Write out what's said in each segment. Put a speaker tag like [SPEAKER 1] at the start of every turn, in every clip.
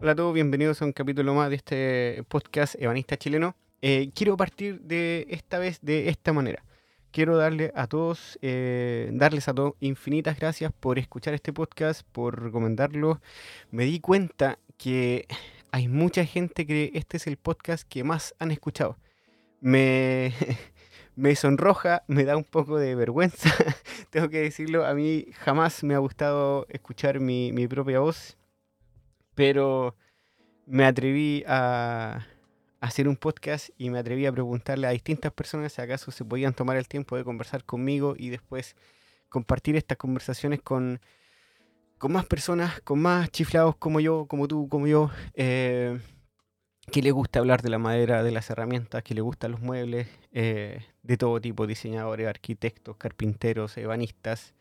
[SPEAKER 1] Hola a todos, bienvenidos a un capítulo más de este podcast Evanista Chileno. Eh, quiero partir de esta vez de esta manera. Quiero darle a todos, eh, darles a todos infinitas gracias por escuchar este podcast, por recomendarlo. Me di cuenta que hay mucha gente que este es el podcast que más han escuchado. Me, me sonroja, me da un poco de vergüenza, tengo que decirlo. A mí jamás me ha gustado escuchar mi, mi propia voz pero me atreví a hacer un podcast y me atreví a preguntarle a distintas personas si acaso se podían tomar el tiempo de conversar conmigo y después compartir estas conversaciones con, con más personas, con más chiflados como yo, como tú, como yo, eh, que le gusta hablar de la madera, de las herramientas, que le gustan los muebles, eh, de todo tipo, diseñadores, arquitectos, carpinteros, ebanistas,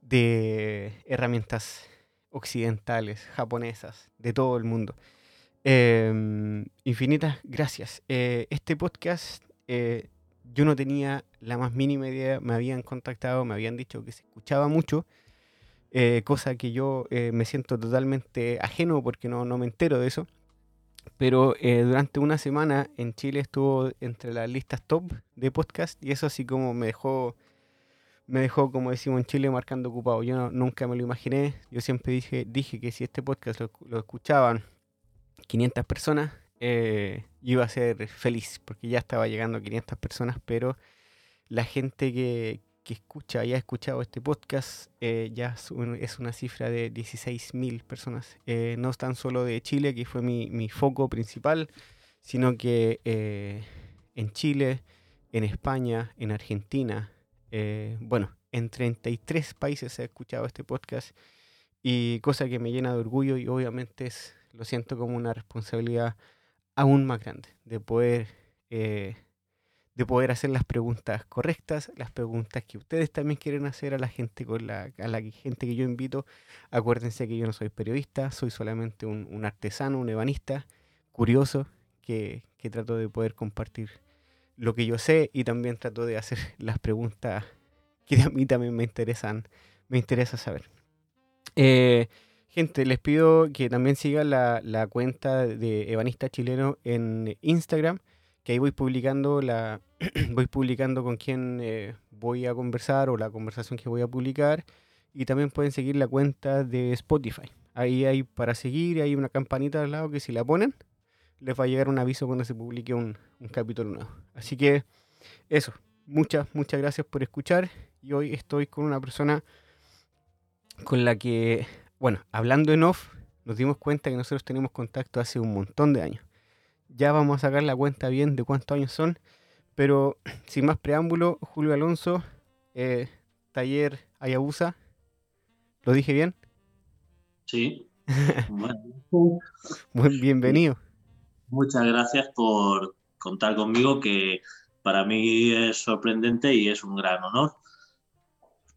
[SPEAKER 1] de herramientas occidentales, japonesas, de todo el mundo. Em, infinitas gracias. Eh, este podcast eh, yo no tenía la más mínima idea, me habían contactado, me habían dicho que se escuchaba mucho, eh, cosa que yo me siento totalmente ajeno porque no, no me entero de eso. Pero durante una semana en Chile estuvo entre las listas top de podcast y eso así como me dejó me dejó, como decimos en Chile, marcando ocupado. Yo nunca me lo imaginé. Yo siempre dije, dije que si este podcast lo, escuchaban 500 personas, eh, iba a ser feliz, porque ya estaba llegando a 500 personas, pero la gente que, escucha y ha escuchado este podcast eh, ya es, una cifra de 16.000 personas. Eh, no tan solo de Chile, que fue mi, mi foco principal, sino que en Chile, en España, en Argentina, eh, bueno, en 33 países he escuchado este podcast y cosa que me llena de orgullo y obviamente es, lo siento como una responsabilidad aún más grande de poder, eh, de poder hacer las preguntas correctas, las preguntas que ustedes también quieren hacer a la gente a la gente que yo invito. Acuérdense que yo no soy periodista, soy solamente un, un artesano, un ebanista, curioso, que, que trato de poder compartir lo que yo sé y también trato de hacer las preguntas que a mí también me interesan, me interesa saber. Eh, gente, les pido que también sigan la, cuenta de Ebanista Chileno en Instagram, que ahí voy publicando la voy publicando con quién eh, voy a conversar o la conversación que voy a publicar y también pueden seguir la cuenta de Spotify. Ahí hay para seguir, hay una campanita al lado que si la ponen les va a llegar un aviso cuando se publique un, capítulo nuevo. Así que eso, muchas, muchas gracias por escuchar. Y hoy estoy con una persona con la que, bueno, hablando en off, nos dimos cuenta que nosotros tenemos contacto hace un montón de años. Ya vamos a sacar la cuenta bien de cuántos años son, pero sin más preámbulo, Julio Alonso, eh, Taller Ayabusa, ¿lo dije bien?
[SPEAKER 2] Sí.
[SPEAKER 1] Buen, bienvenido.
[SPEAKER 2] Muchas gracias por contar conmigo, que para mí es sorprendente y es un gran honor.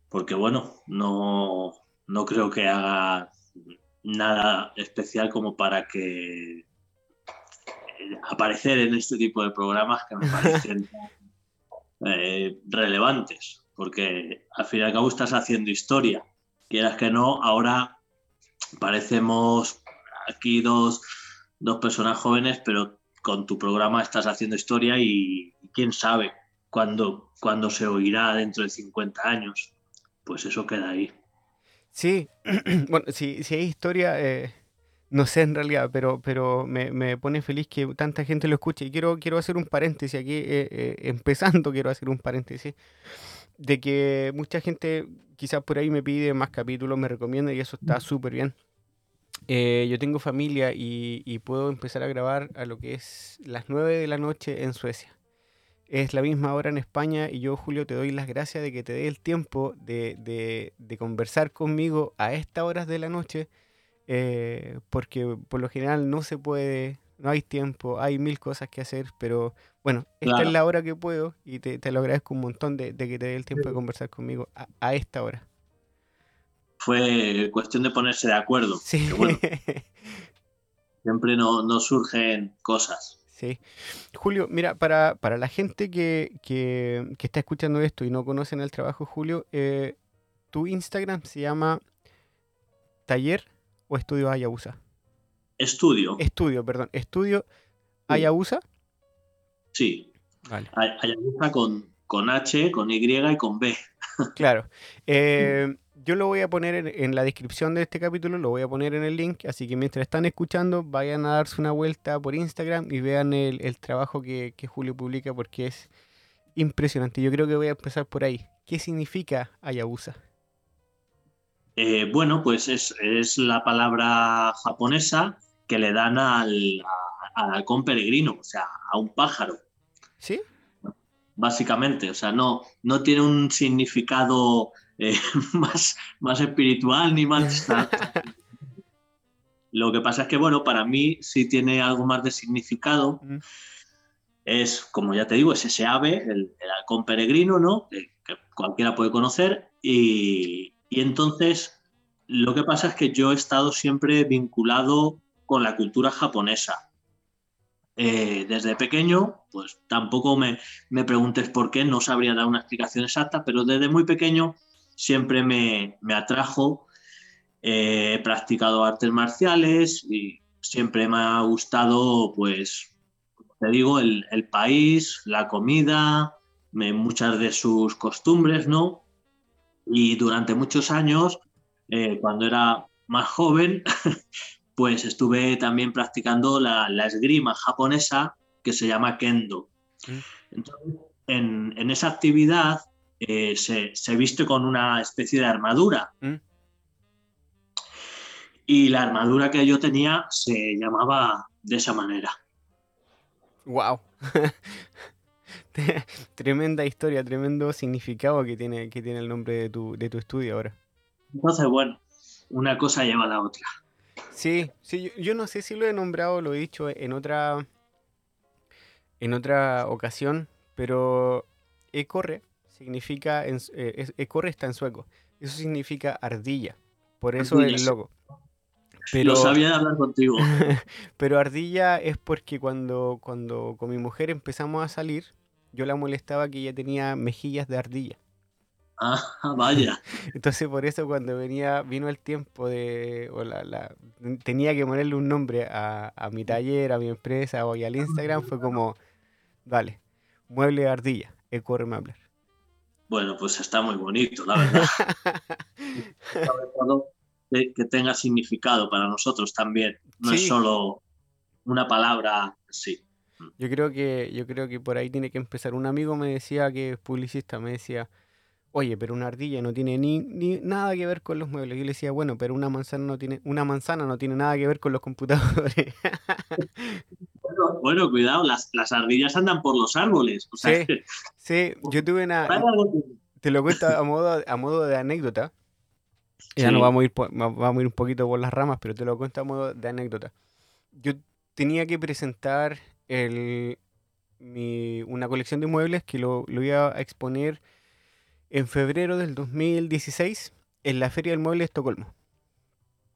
[SPEAKER 2] Porque bueno, no, no creo que haga nada especial como para que aparecer en este tipo de programas que me parecen eh, relevantes, porque al fin y al cabo estás haciendo historia. Quieras que no, ahora parecemos aquí dos dos personas jóvenes, pero con tu programa estás haciendo historia y, quién sabe cuándo, cuando se oirá dentro de 50 años. Pues eso queda ahí.
[SPEAKER 1] Sí, bueno, si, si hay historia, eh, no sé en realidad, pero, pero me, me, pone feliz que tanta gente lo escuche. Y quiero, quiero hacer un paréntesis aquí, eh, eh, empezando quiero hacer un paréntesis, de que mucha gente quizás por ahí me pide más capítulos, me recomienda y eso está súper bien. Yo tengo familia y, puedo empezar a grabar a lo que es las 9 de la noche en Suecia. Es la misma hora en España y yo, Julio, te doy las gracias de que te dé el tiempo de, conversar conmigo a estas horas de la noche, eh, porque por lo general no se puede, no hay tiempo, hay mil cosas que hacer, pero bueno, esta es la hora que puedo y te, lo agradezco un montón de, que te dé el tiempo de conversar conmigo a esta hora.
[SPEAKER 2] fue cuestión de ponerse de acuerdo.
[SPEAKER 1] Sí.
[SPEAKER 2] Bueno, siempre no, no surgen cosas.
[SPEAKER 1] Sí. Julio, mira, para, para la gente que, que- que está escuchando esto y no conocen el trabajo, Julio, eh, tu Instagram se llama Taller o Estudio Ayabusa.
[SPEAKER 2] Estudio,
[SPEAKER 1] Estudio, perdón. Estudio
[SPEAKER 2] Sí.
[SPEAKER 1] Ayabusa.
[SPEAKER 2] sí.
[SPEAKER 1] Vale.
[SPEAKER 2] Hayabusa con, con H, con Y y con B.
[SPEAKER 1] Claro. Eh, yo lo voy a poner en, en la descripción de este capítulo, lo voy a poner en el link, así que mientras están escuchando, vayan a darse una vuelta por Instagram y vean el, el trabajo que, que Julio publica porque es impresionante. Yo creo que voy a empezar por ahí. ¿Qué significa Hayabusa?
[SPEAKER 2] Eh, bueno, pues es, es la palabra japonesa que le dan al, al halcón peregrino, o sea, a un pájaro,
[SPEAKER 1] ¿Sí?
[SPEAKER 2] básicamente. O sea, no, no tiene un significado eh, más, más espiritual ni más... Lo que pasa es que, bueno, para mí sí tiene algo más de significado.
[SPEAKER 1] Mm.
[SPEAKER 2] Es, como ya te digo, es ese ave, el, el halcón peregrino, ¿no? Que, que cualquiera puede conocer. Y, y entonces, lo que pasa es que yo he estado siempre vinculado con la cultura japonesa. Eh, desde pequeño, pues tampoco me, me preguntes por qué, no sabría dar una explicación exacta, pero desde muy pequeño siempre me, me atrajo. Eh, he practicado artes marciales y siempre me ha gustado, pues, te digo, el, el país, la comida, me- muchas de sus costumbres, ¿no? Y durante muchos años, eh, cuando era más joven, pues estuve también practicando la, la esgrima japonesa que se llama kendo.
[SPEAKER 1] Mm.
[SPEAKER 2] Entonces, en, en esa actividad eh, se, se viste con una especie de armadura.
[SPEAKER 1] Mm.
[SPEAKER 2] Y la armadura que yo tenía se llamaba de esa manera.
[SPEAKER 1] ¡Wow! Tremenda historia, tremendo significado que tiene, que tiene el nombre de tu, de tu estudio ahora.
[SPEAKER 2] Entonces, bueno, una cosa lleva a la otra.
[SPEAKER 1] Sí, sí, yo, yo no sé si lo he nombrado, lo he dicho en otra en otra ocasión, pero ecorre significa en, eh, ecorre está en sueco. Eso significa ardilla. Por eso
[SPEAKER 2] Ardilla,
[SPEAKER 1] el logo. Pero
[SPEAKER 2] Lo sabía hablar contigo.
[SPEAKER 1] pero ardilla es porque cuando cuando con mi mujer empezamos a salir, yo la molestaba que ella tenía mejillas de ardilla.
[SPEAKER 2] Ah, vaya.
[SPEAKER 1] Entonces por eso cuando venía, vino el tiempo de, o la, la- tenía que ponerle un nombre a, a mi taller, a mi empresa o y al Instagram, fue como, dale, mueble de ardilla, Eco Remabler.
[SPEAKER 2] Bueno, pues está muy bonito, la verdad. Sobre todo que, que tenga significado para nosotros también. No es solo una palabra así.
[SPEAKER 1] Yo creo que, yo creo que por ahí tiene que empezar. Un amigo me decía que es publicista, me decía, oye, pero una ardilla no tiene ni, ni nada que ver con los muebles. Yo le decía, bueno, pero una manzana no tiene, una manzana no tiene nada que ver con los computadores.
[SPEAKER 2] Bueno, bueno, cuidado, las, las ardillas andan por los árboles. O sea,
[SPEAKER 1] Sí.
[SPEAKER 2] que-
[SPEAKER 1] sí, yo tuve una, Te lo cuento a modo, a modo de anécdota. Ya
[SPEAKER 2] Sí.
[SPEAKER 1] no vamos a, ir, vamos a ir un poquito por las ramas, pero te lo cuento a modo de anécdota. Yo tenía que presentar el, mi- una colección de muebles que lo, lo iba a exponer en febrero del 2016 en la Feria del Mueble de Estocolmo.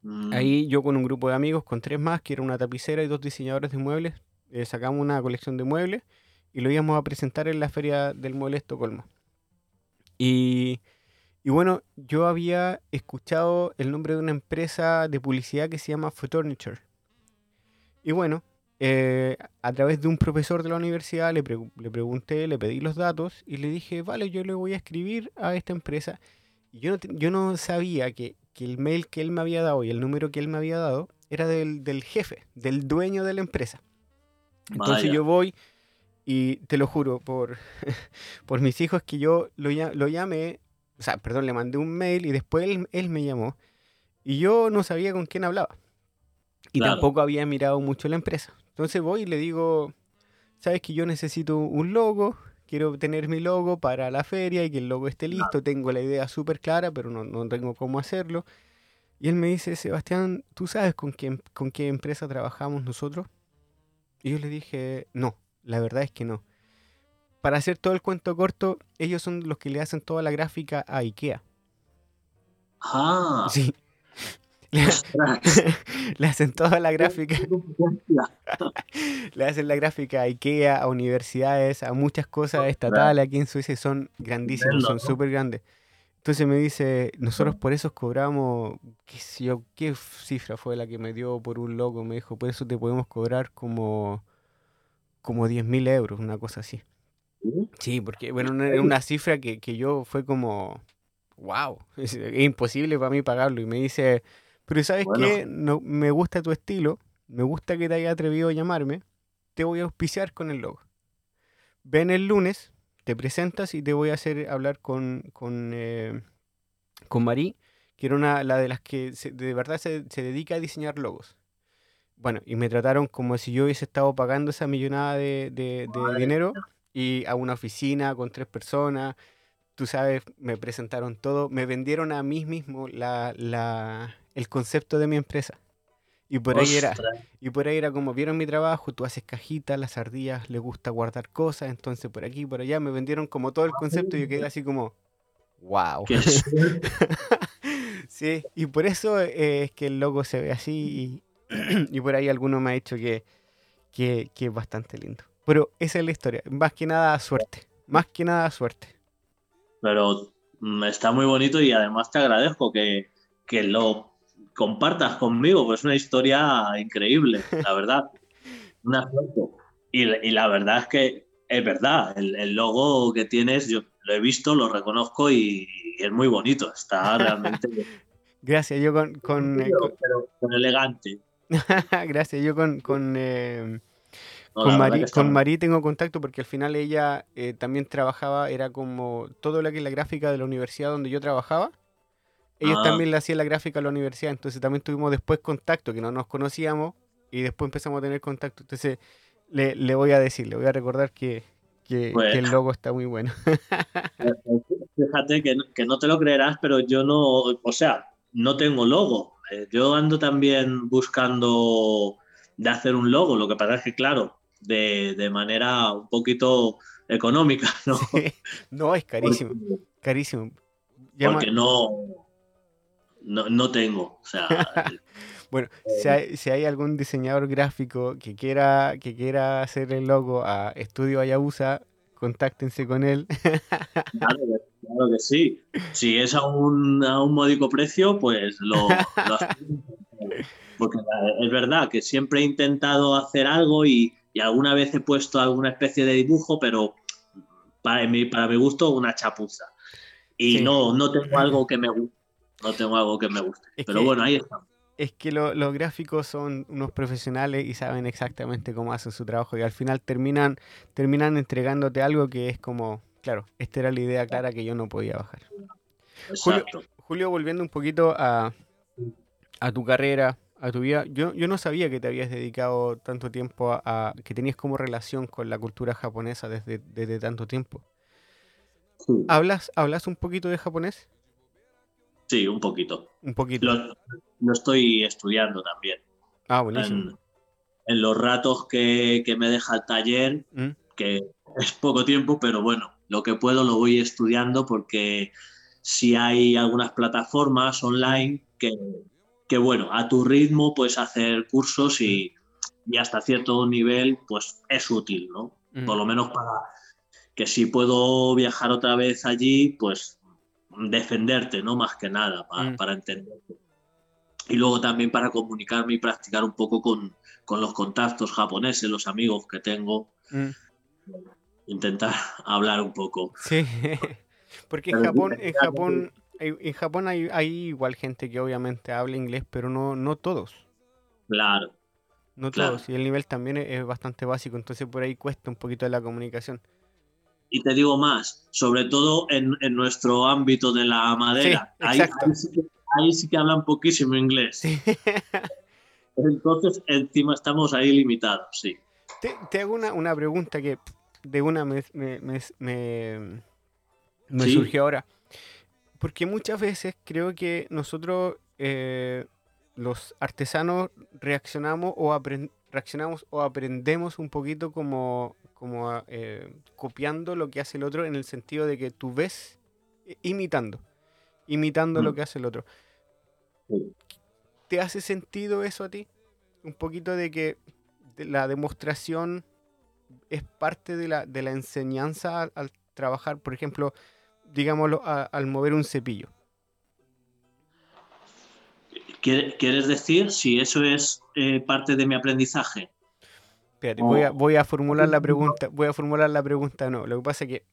[SPEAKER 2] Mm,
[SPEAKER 1] Ahí yo con un grupo de amigos, con tres más, que era una tapicera y dos diseñadores de muebles, eh, sacamos una colección de muebles y lo íbamos a presentar en la Feria del Mueble de Estocolmo. Y, bueno, yo había escuchado el nombre de una empresa de publicidad que se llama Photorniture. Y bueno, eh, a través de un profesor de la universidad le, pregu- le pregunté, le pedí los datos y le dije, vale, yo le voy a escribir a esta empresa. Y yo no, sabía que, que el mail que él me había dado y el número que él me había dado era del, del jefe, del dueño de la empresa. Entonces
[SPEAKER 2] Vaya.
[SPEAKER 1] yo voy y te lo juro por, por mis hijos que yo lo, lo llamé, o sea, perdón, le mandé un mail y después él, él me llamó y yo no sabía con quién hablaba. Y
[SPEAKER 2] Claro.
[SPEAKER 1] tampoco había mirado mucho la empresa. Entonces voy y le digo, sabes que yo necesito un logo, quiero tener mi logo para la feria y que el logo esté listo, tengo la idea súper clara, pero no, no tengo cómo hacerlo. Y él me dice, Sebastián, ¿tú sabes con qué, con qué empresa trabajamos nosotros? Y yo le dije, no, la verdad es que no. Para hacer todo el cuento corto, ellos son los que le hacen toda la gráfica a IKEA.
[SPEAKER 2] Ah,
[SPEAKER 1] Sí. Le, hacen toda la gráfica, le hacen la gráfica a IKEA, a universidades, a muchas cosas estatales aquí en Suecia y son grandísimos, son súper grandes. Entonces me dice, nosotros por eso cobramos, qué sé yo, qué cifra fue la que me dio por un logo, me dijo, por eso te podemos cobrar como, como 10.000 euros, una cosa así.
[SPEAKER 2] ¿Sí?
[SPEAKER 1] Porque, bueno, era una cifra que, que yo fue como, wow, es, es imposible para mí pagarlo. Y me dice, pero ¿sabes
[SPEAKER 2] Bueno.
[SPEAKER 1] qué? No, me gusta tu estilo, me gusta que te hayas atrevido a llamarme, te voy a auspiciar con el logo. Ven el lunes, te presentas y te voy a hacer hablar con, con, eh, con Marí, que era una, la de las que se- de verdad se, se dedica a diseñar logos. Bueno, y me trataron como si yo hubiese estado pagando esa millonada de, de- de dinero y a una oficina con tres personas. Tú sabes, me presentaron todo, me vendieron a mí mismo la, la- el concepto de mi empresa. Y por ahí era, y por ahí era como vieron mi trabajo, tú haces cajitas, las ardillas les gusta guardar cosas, entonces por aquí y por allá me vendieron como todo el concepto y yo quedé así como, wow. Sí, y por eso eh, es que el logo se ve así y, y por ahí alguno me ha dicho que, que, que es bastante lindo. Pero esa es la historia, más que nada suerte, más que nada suerte.
[SPEAKER 2] Pero mm, está muy bonito y además te agradezco que, que lo compartas conmigo, pues es una historia increíble, la verdad. Una. Y, la- y la verdad es que es verdad, el, el logo que tienes, yo lo he visto, lo reconozco y, y es muy bonito, está realmente
[SPEAKER 1] Gracias, yo con, con, eh,
[SPEAKER 2] pero, pero- pero elegante.
[SPEAKER 1] gracias, yo con, con, eh,
[SPEAKER 2] No,
[SPEAKER 1] con con
[SPEAKER 2] muy-
[SPEAKER 1] Mari tengo contacto porque al final ella eh, también trabajaba, era como todo lo que es la gráfica de la universidad donde yo trabajaba. Ellos
[SPEAKER 2] Ah.
[SPEAKER 1] también le hacían la gráfica a la universidad, entonces también tuvimos después contacto, que no nos conocíamos, y después empezamos a tener contacto. Entonces le, le voy a decir, le voy a recordar que, que, que el logo está muy bueno.
[SPEAKER 2] Fíjate que, no- que no te lo creerás, pero yo no, o sea, no tengo logo. Eh, Yo ando también buscando de hacer un logo, lo que pasa es que, claro, de, de manera un poquito económica, ¿no?
[SPEAKER 1] no, es carísimo,
[SPEAKER 2] Porque,
[SPEAKER 1] carísimo. Llama-
[SPEAKER 2] porque no, no, no tengo, o sea,
[SPEAKER 1] Bueno, si hay, si hay algún diseñador gráfico que quiera, que quiera hacer el logo a Estudio Ayabusa, contáctense con él.
[SPEAKER 2] claro, que- claro que sí. Si es a un, a un módico precio, pues lo, lo. Porque la- es verdad que siempre he intentado hacer algo y, y alguna vez he puesto alguna especie de dibujo, pero para mi, para mi gusto una chapuza. Y
[SPEAKER 1] Sí.
[SPEAKER 2] no, no tengo algo que me guste. No tengo algo que me guste.
[SPEAKER 1] Es
[SPEAKER 2] Pero
[SPEAKER 1] que-
[SPEAKER 2] bueno, ahí está.
[SPEAKER 1] Es que lo- los gráficos son unos profesionales y saben exactamente cómo hacen su trabajo y al final terminan, terminan entregándote algo que es como, claro, esta era la idea clara que yo no podía bajar. Julio- volviendo un poquito a, a tu carrera, a tu vida, yo, yo no sabía que te habías dedicado tanto tiempo a, a- que tenías como relación con la cultura japonesa desde, desde tanto tiempo.
[SPEAKER 2] Sí,
[SPEAKER 1] ¿Hablas, ¿Hablas un poquito de japonés?
[SPEAKER 2] Sí, un poquito.
[SPEAKER 1] Un poquito.
[SPEAKER 2] Lo, lo estoy estudiando también.
[SPEAKER 1] Ah, buenísimo.
[SPEAKER 2] En, en los ratos que, que me deja el taller,
[SPEAKER 1] Mm,
[SPEAKER 2] que es poco tiempo, pero bueno, lo que puedo lo voy estudiando porque si hay algunas plataformas online que, que bueno, a tu ritmo puedes hacer cursos y, y hasta cierto nivel pues es útil, ¿no?
[SPEAKER 1] mm.
[SPEAKER 2] Por lo menos para que si puedo viajar otra vez allí, pues defenderte, ¿no? Más que nada, para,
[SPEAKER 1] Mm.
[SPEAKER 2] para entenderte. Y luego también para comunicarme y practicar un poco con, con los contactos japoneses, los amigos que tengo,
[SPEAKER 1] Mm.
[SPEAKER 2] intentar hablar un poco.
[SPEAKER 1] Sí, porque en Japón, en Japón, en en Japón hay, hay igual gente que obviamente habla inglés, pero no, no todos,
[SPEAKER 2] Claro,
[SPEAKER 1] no
[SPEAKER 2] Claro.
[SPEAKER 1] todos, y el nivel también es, es bastante básico, entonces por ahí cuesta un poquito la comunicación.
[SPEAKER 2] Y te digo más, sobre todo en, en nuestro ámbito de la madera.
[SPEAKER 1] Sí,
[SPEAKER 2] ahí, sí que, ahí sí que hablan poquísimo inglés.
[SPEAKER 1] Sí.
[SPEAKER 2] Entonces, encima estamos ahí limitados, sí.
[SPEAKER 1] Te, te hago una, una pregunta que de una me, me, me, me- surgió ahora. Porque muchas veces creo que nosotros, eh, los artesanos, reaccionamos o, reaccionamos o aprendemos un poquito como, como a, eh, copiando lo que hace el otro en el sentido de que tú ves eh, imitando. imitando lo
[SPEAKER 2] Mm.
[SPEAKER 1] que hace el otro. ¿Te hace sentido eso a ti? Un poquito de que la demostración es parte de la, de la enseñanza al, al trabajar, por ejemplo, digámoslo, a- al mover un cepillo.
[SPEAKER 2] ¿Quiere- ¿Quieres decir si eso es eh, parte de mi aprendizaje?
[SPEAKER 1] Espérate, voy a, voy a formular la pregunta, voy a formular la pregunta, no, lo que pasa es que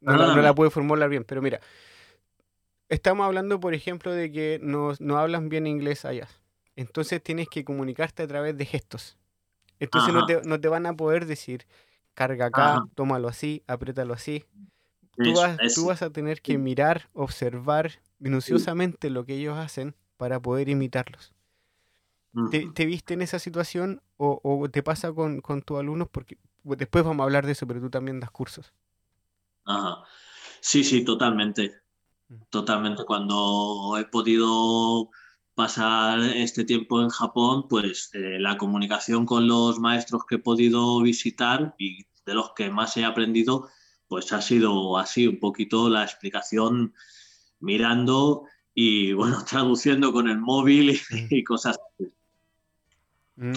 [SPEAKER 1] no la, no la puedo formular bien, pero mira, estamos hablando, por ejemplo, de que no, no hablan bien inglés allá, entonces tienes que comunicarte a través de gestos, entonces no te, no te van a poder decir, carga acá,
[SPEAKER 2] Ajá.
[SPEAKER 1] tómalo así, apriétalo así, tú vas,
[SPEAKER 2] es-
[SPEAKER 1] tú vas a tener que mirar, observar minuciosamente lo que ellos hacen para poder imitarlos. ¿Te, viste en esa situación o, o te pasa con, con tus alumnos? Porque después vamos a hablar de eso, pero tú también das cursos.
[SPEAKER 2] Ajá. Sí, sí, totalmente.
[SPEAKER 1] Mm.
[SPEAKER 2] Totalmente. Cuando he podido pasar este tiempo en Japón, pues eh, la comunicación con los maestros que he podido visitar y de los que más he aprendido, pues ha sido así, un poquito la explicación mirando y bueno, traduciendo con el móvil y,
[SPEAKER 1] Mm.
[SPEAKER 2] y cosas así.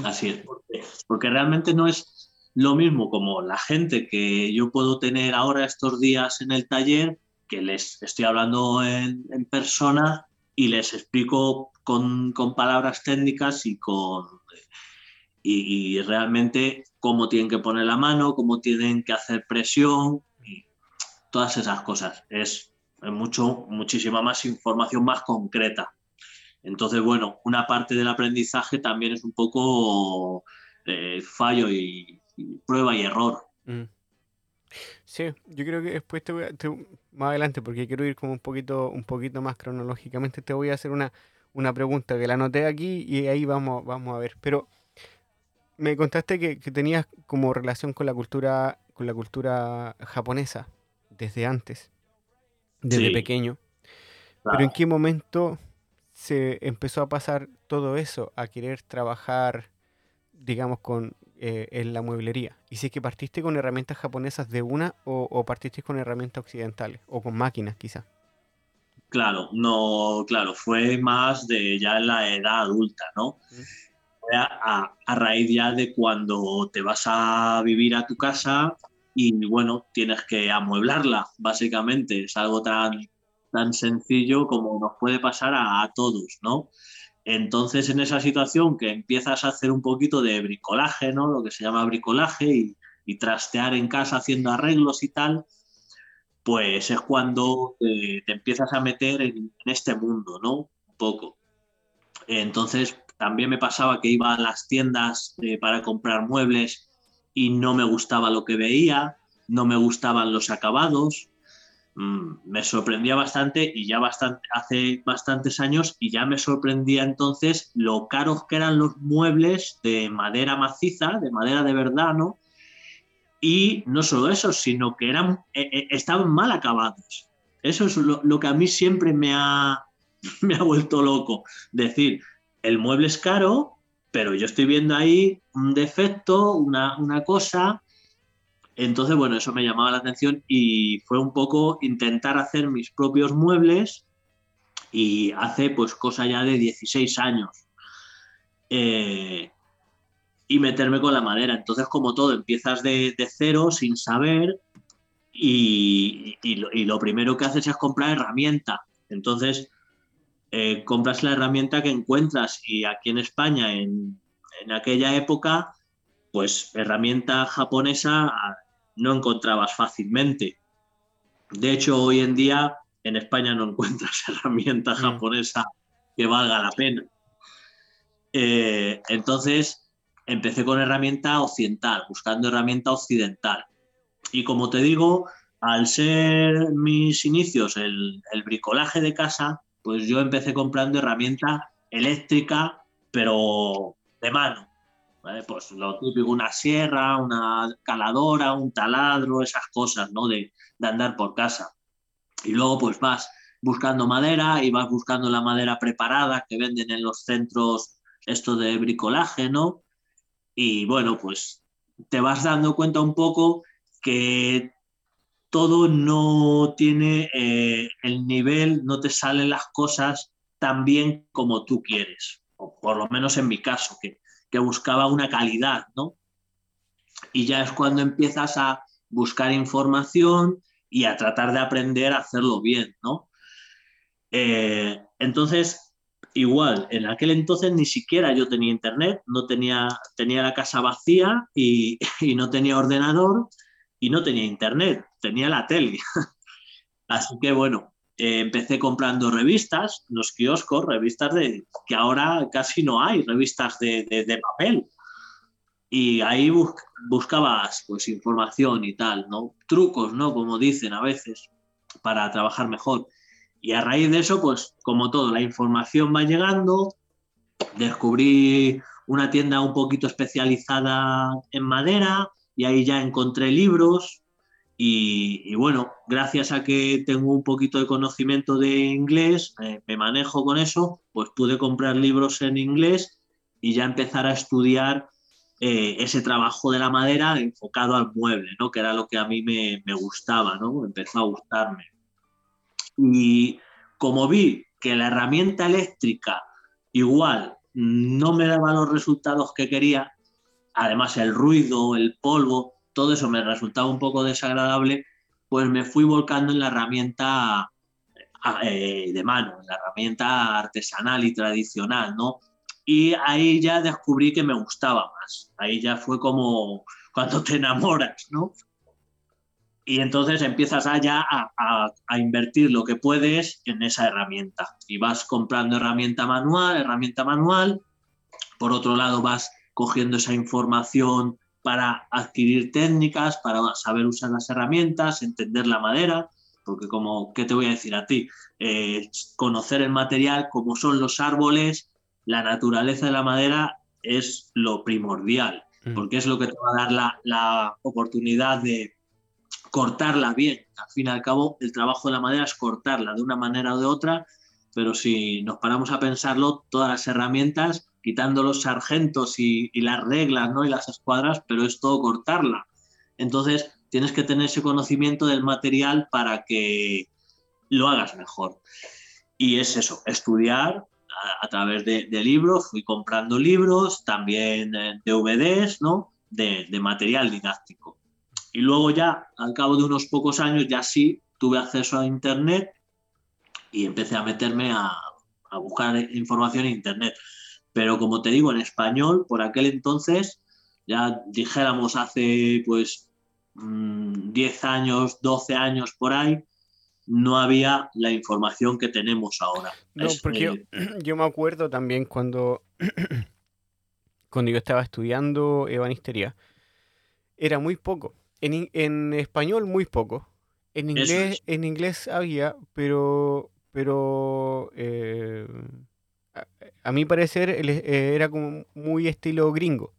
[SPEAKER 2] Así es, porque, realmente no es lo mismo como la gente que yo puedo tener ahora estos días en el taller, que les estoy hablando en, persona y les explico con, palabras técnicas y con y, realmente cómo tienen que poner la mano, cómo tienen que hacer presión y todas esas cosas. Es, es mucho, muchísima más información más concreta. Entonces, bueno, una parte del aprendizaje también es un poco eh, fallo y, y prueba y error.
[SPEAKER 1] mm. Sí, yo creo que después te voy a, te- más adelante, porque quiero ir como un poquito, un poquito más cronológicamente, te voy a hacer una, una pregunta que la anoté aquí y ahí vamos, vamos a ver. Pero me contaste que, que tenías como relación con la cultura, con la cultura japonesa desde antes, desde
[SPEAKER 2] Sí.
[SPEAKER 1] pequeño. Pero
[SPEAKER 2] Claro.
[SPEAKER 1] ¿en qué momento se empezó a pasar todo eso a querer trabajar, digamos, con eh, en la mueblería? Y si es que partiste con herramientas japonesas de una o, o partiste con herramientas occidentales o con máquinas quizá.
[SPEAKER 2] Claro, no, claro, fue más de ya en la edad adulta, ¿no?
[SPEAKER 1] Mm.
[SPEAKER 2] A- a raíz ya de cuando te vas a vivir a tu casa y bueno, tienes que amueblarla, básicamente. Es algo tan, tan sencillo como nos puede pasar a, a todos, ¿no? Entonces, en esa situación que empiezas a hacer un poquito de bricolaje, ¿no? Lo que se llama bricolaje y, trastear en casa haciendo arreglos y tal, pues es cuando eh, te empiezas a meter en, en este mundo, ¿no? Un poco. Entonces, también me pasaba que iba a las tiendas eh, para comprar muebles y no me gustaba lo que veía, no me gustaban los acabados. Mm, me sorprendía bastante y ya hace bastantes años y ya me sorprendía entonces lo caros que eran los muebles de madera maciza, de madera de verdad, ¿no? Y no solo eso, sino que eran, eh, eh, estaban mal acabados. Eso es lo, lo que a mí siempre me ha, me ha vuelto loco. Decir, el mueble es caro, pero yo estoy viendo ahí un defecto, una, una cosa. Entonces, bueno, eso me llamaba la atención y fue un poco intentar hacer mis propios muebles y hace pues cosa ya de 16 años. Eh, y meterme con la madera. Entonces, como todo, empiezas de, cero sin saber y, y lo, primero que haces es comprar herramienta. Entonces, eh, compras la herramienta que encuentras y aquí en España, en, en aquella época, pues herramienta japonesa no encontrabas fácilmente. De hecho, hoy en día en España no encuentras herramienta
[SPEAKER 1] Mm.
[SPEAKER 2] japonesa que valga la pena. Eh, entonces, empecé con herramienta occidental, buscando herramienta occidental. Y como te digo, al ser mis inicios el, el bricolaje de casa, pues yo empecé comprando herramienta eléctrica, pero de mano. Pues lo típico, una sierra, una caladora, un taladro, esas cosas, ¿no? De, de andar por casa. Y luego pues vas buscando madera y vas buscando la madera preparada que venden en los centros esto de bricolaje, ¿no? Y bueno, pues te vas dando cuenta un poco que todo no tiene eh, el nivel, no te salen las cosas tan bien como tú quieres, o por lo menos en mi caso, que, que buscaba una calidad, ¿no? Y ya es cuando empiezas a buscar información y a tratar de aprender a hacerlo bien, ¿no? Eh, entonces, igual, en aquel entonces ni siquiera yo tenía internet, no tenía, tenía la casa vacía y, y no tenía ordenador y no tenía internet, tenía la tele. Así que bueno, eh, empecé comprando revistas, los kioscos, revistas de que ahora casi no hay, revistas de, de, papel. Y ahí buscabas pues información y tal, ¿no? Trucos, ¿no? Como dicen a veces, para trabajar mejor. Y a raíz de eso, pues como todo, la información va llegando, descubrí una tienda un poquito especializada en madera, y ahí ya encontré libros y, bueno, gracias a que tengo un poquito de conocimiento de inglés, me manejo con eso, pues pude comprar libros en inglés y ya empezar a estudiar eh, ese trabajo de la madera enfocado al mueble, ¿no? que era lo que a mí me, me gustaba, ¿no? empezó a gustarme. Y como vi que la herramienta eléctrica igual no me daba los resultados que quería, además el ruido, el polvo, todo eso me resultaba un poco desagradable, pues me fui volcando en la herramienta eh, de mano, en la herramienta artesanal y tradicional, ¿no? Y ahí ya descubrí que me gustaba más. Ahí ya fue como cuando te enamoras, ¿no? Y entonces empiezas allá a, a, invertir lo que puedes en esa herramienta. Y vas comprando herramienta manual, herramienta manual. Por otro lado, vas cogiendo esa información para adquirir técnicas, para saber usar las herramientas, entender la madera, porque como, ¿qué te voy a decir a ti? Eh, conocer el material, cómo son los árboles, la naturaleza de la madera es lo primordial, mm. porque es lo que te va a dar la, la oportunidad de cortarla bien. Al fin y al cabo, el trabajo de la madera es cortarla de una manera o de otra, pero si nos paramos a pensarlo, todas las herramientas quitando los sargentos y, las reglas ¿no? y las escuadras, pero es todo cortarla. Entonces tienes que tener ese conocimiento del material para que lo hagas mejor. Y es eso, estudiar a, través de, libros, fui comprando libros, también DVDs, ¿no? De, de, material didáctico. Y luego ya, al cabo de unos pocos años, ya sí tuve acceso a Internet y empecé a meterme a, a buscar información en Internet. Pero como te digo, en español, por aquel entonces, ya dijéramos hace pues 10 mm, años, 12 años por ahí, no había la información que tenemos ahora.
[SPEAKER 1] No, porque yo, me acuerdo también cuando, cuando yo estaba estudiando ebanistería, era muy poco. En, español muy poco. En inglés, en inglés había, pero, pero eh, a, mi parecer eh, era como muy estilo gringo,